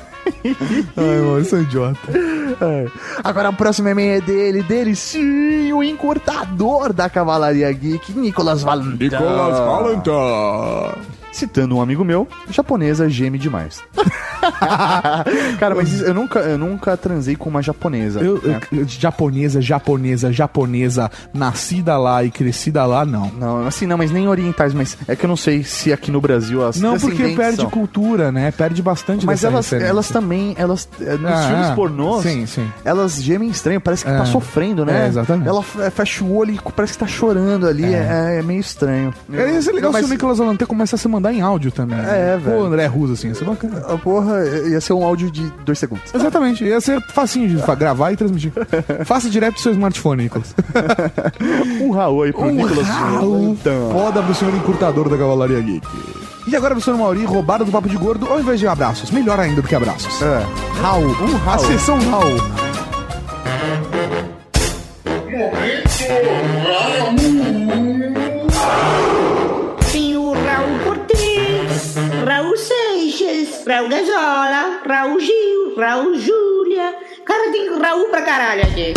Ai, mano, eu sou idiota. É. Agora o próximo e-mail é dele, dele sim, o encurtador da Cavalaria Geek, Nicolas Valentin. Nicolas Valentin. Citando um amigo meu, japonesa geme demais. Cara, mas isso- eu nunca, eu nunca transei com uma japonesa. Eu, né? eu- japonesa, japonesa, japonesa, nascida lá e crescida lá, não. Não, assim não, mas nem orientais, mas é que eu não sei se aqui no Brasil as Não, porque perde são. cultura, né? Perde bastante Mas elas, referência. elas também, elas eh, nos Ah, filmes ah, pornôs, sim, sim. elas gemem estranho, parece que É. tá sofrendo, né? É, exatamente. Ela fecha o olho e parece que tá chorando ali, é, é meio estranho. É, ia ser legal Mas- se o Nicolas Valentin começasse a se mandar em áudio também. É, velho. Pô, André Russo, assim, ia ser bacana. A porra ia ser um áudio de dois segundos. Exatamente, ia ser facinho de gravar e transmitir. Faça direto do seu smartphone, Nicolas. Um Raul aí pro Um Nicolas Raul Valentin. foda pro senhor encurtador da Cavalaria Geek. E agora pro senhor Mauri, roubada do papo de gordo, ao invés de abraços. Melhor ainda do que abraços. É. Raul, um Raul. A sessão Raul. Tem Raul Gazola, Raul Gil, Raul Júlia. Cara, tem Raul pra caralho aqui.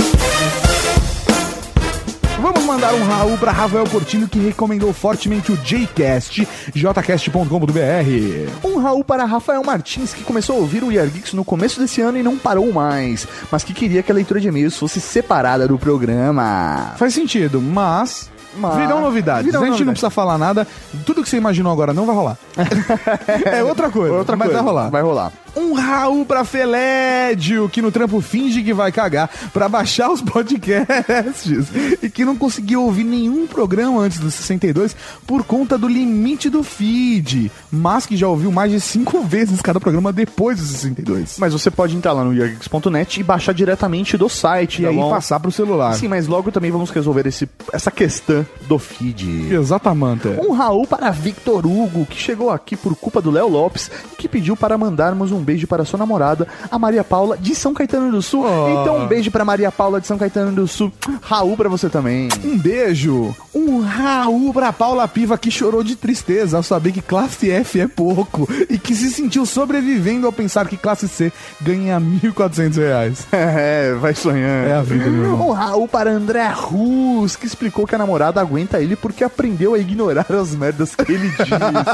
Vamos mandar um Raul pra Rafael Portilho que recomendou fortemente o Jcast, jcast.com.br. Um Raul para Rafael Martins, que começou a ouvir o Year Geeks no começo desse ano e não parou mais, mas que queria que a leitura de e-mails fosse separada do programa. Faz sentido, mas. Mas- Virão novidades. virão a gente não novidades. precisa falar nada. Tudo que você imaginou agora não vai rolar. é outra coisa. Outra mas coisa, vai rolar. Vai rolar. Um Raul pra Felédio, que no trampo finge que vai cagar pra baixar os podcasts e que não conseguiu ouvir nenhum programa antes do 62 por conta do limite do feed, mas que já ouviu mais de cinco vezes cada programa depois do 62. Mas você pode entrar lá no yeargeeks.net e baixar diretamente do site. E tá aí bom? passar pro celular. Sim, mas logo também vamos resolver esse, essa questão do feed. Exatamente. Um Raul para Victor Hugo, que chegou aqui por culpa do Léo Lopes e que pediu para mandarmos um beijo para sua namorada, a Maria Paula de São Caetano do Sul. Oh. Então um beijo para Maria Paula de São Caetano do Sul. Raul para você também. Um beijo, um Raul pra Paula Piva que chorou de tristeza ao saber que classe F é pouco e que se sentiu sobrevivendo ao pensar que classe C ganha 1.400 reais. É, vai sonhando. É a vida, meu irmão. Um Raul para André Rus, que explicou que a namorada aguenta ele porque aprendeu a ignorar as merdas que ele diz.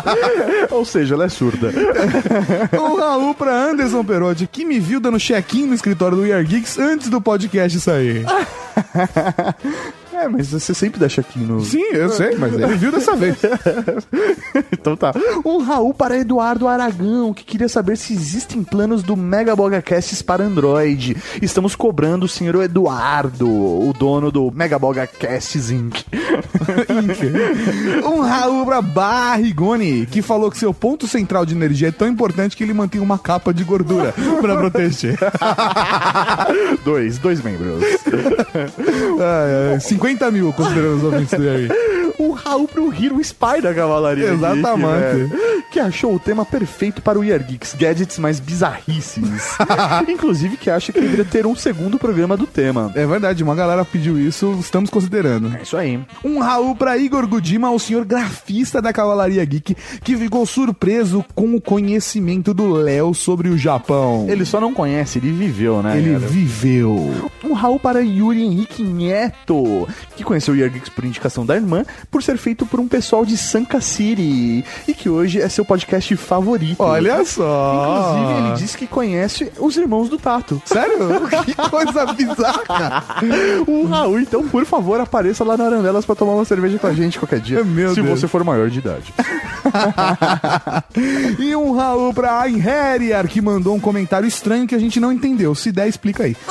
Ou seja, ela é surda. Um Raul pra Anderson Perotti que me viu dando check-in no escritório do We Are Geeks antes do podcast sair. É, mas você sempre deixa aqui no. Sim, eu sei, mas ele viu dessa vez. então tá. Um Raul para Eduardo Aragão, que queria saber se existem planos do Mega Bogacasts para Android. Estamos cobrando o senhor Eduardo, o dono do Mega Bogacasts Inc. Um Raul pra Barrigoni, que falou que seu ponto central de energia é tão importante que ele mantém uma capa de gordura pra proteger. dois, dois membros. Ah, é, 50 mil, considerando os ouvintes do aí. Um Raul pro Hero Spy da Cavalaria Exatamente. Geek, né? Que achou o tema perfeito para o Year Geeks, gadgets mais bizarrices. Inclusive que acha que deveria ter um segundo programa do tema. É verdade, uma galera pediu isso, estamos considerando. É isso aí. Um Raul pra Igor Gudima, o senhor grafista da Cavalaria Geek, que ficou surpreso com o conhecimento do Léo sobre o Japão. Ele só não conhece, ele viveu, né? Ele cara? viveu. Um Raul para Yuri Henrique Neto, que conheceu o Year Geeks por indicação da irmã, por ser feito por um pessoal de Sanka City, e que hoje é seu podcast favorito. Olha só. Inclusive, ele disse que conhece os irmãos do Tato. Sério? que coisa bizarra. O Raul, então, por favor, apareça lá na Arandelas pra tomar uma cerveja com a gente qualquer dia. Meu se Deus. você for maior de idade. e um Raul pra Ayn Herrier, que mandou um comentário estranho que a gente não entendeu. Se der, explica aí.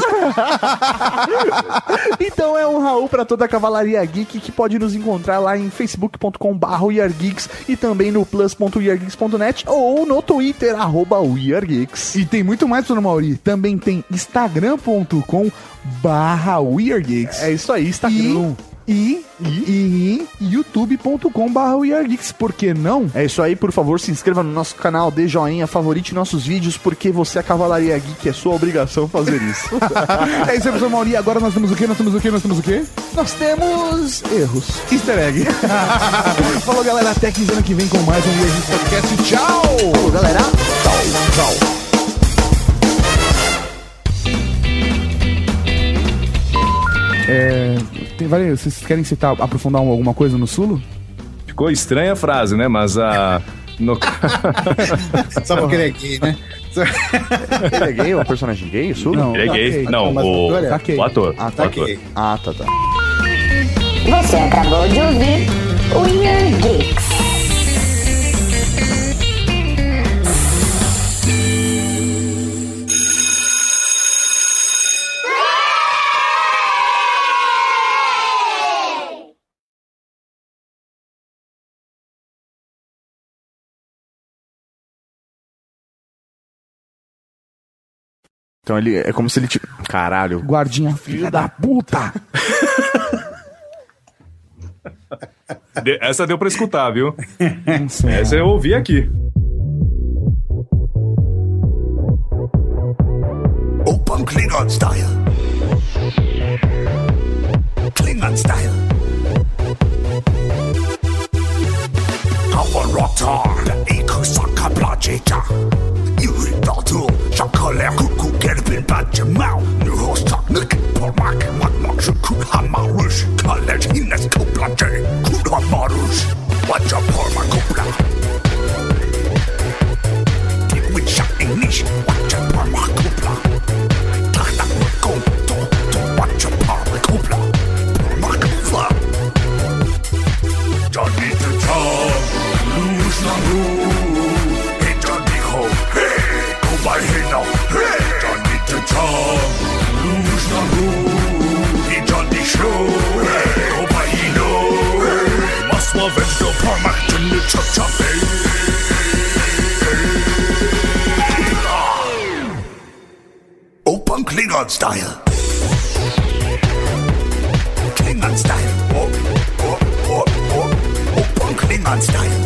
então é um Raul pra toda a Cavalaria Geek que pode nos encontrar lá em facebook.com.br weargeeks e também no plus.weargeeks.net ou no Twitter, arroba weargeeks. E tem muito mais, Dona Mauri. Também tem instagram.com barra weargeeks. É isso aí, Instagram. E, e, e youtube.com barra weargeeks. Por que não? É isso aí, por favor, se inscreva no nosso canal, dê joinha, favorite nossos vídeos, porque você é a Cavalaria Geek, é sua obrigação fazer isso. é isso aí, professor Mauri. Agora nós temos o quê? Nós temos o quê? Nós temos o quê? Nós temos erros. Easter egg. Falou, galera. Até quinzena que vem com mais um Weargeeks Podcast. Tchau! Falou, galera. Tchau, tchau. É, tem, vale, vocês querem citar, aprofundar alguma coisa no Sulo? Ficou estranha a frase, né? Mas a. No... Só porque ele é gay, né? Ele é gay? O personagem gay? Sulo? Não, Ele é gay? ok. Não, Mas o, o ator é? Tá o ator. Ah, o tá ator. Ah, tá, tá. Você acabou de ouvir o Inner Geeks. Então ele é como se ele. Tipo... Caralho. Guardinha, filha da puta! De- Essa deu pra escutar, viu? Essa eu ouvi aqui. Open Klingon style. Klingon style. Our rotar, ikusaka plajeja. Yuri datu, debatte mag Nu hoster Nick på mark Magmark så kun hammerus Kaldet hendes kobler til Kun hammerus Watch out for my kobler Tom, Lusch noch gut, die John die Show, hey, Opa Hino, hey, der Paar macht, ne Chop Chop, ey. Klingon Style. Klingon Style, oh, oh, oh, oh, Opa Klingon Style.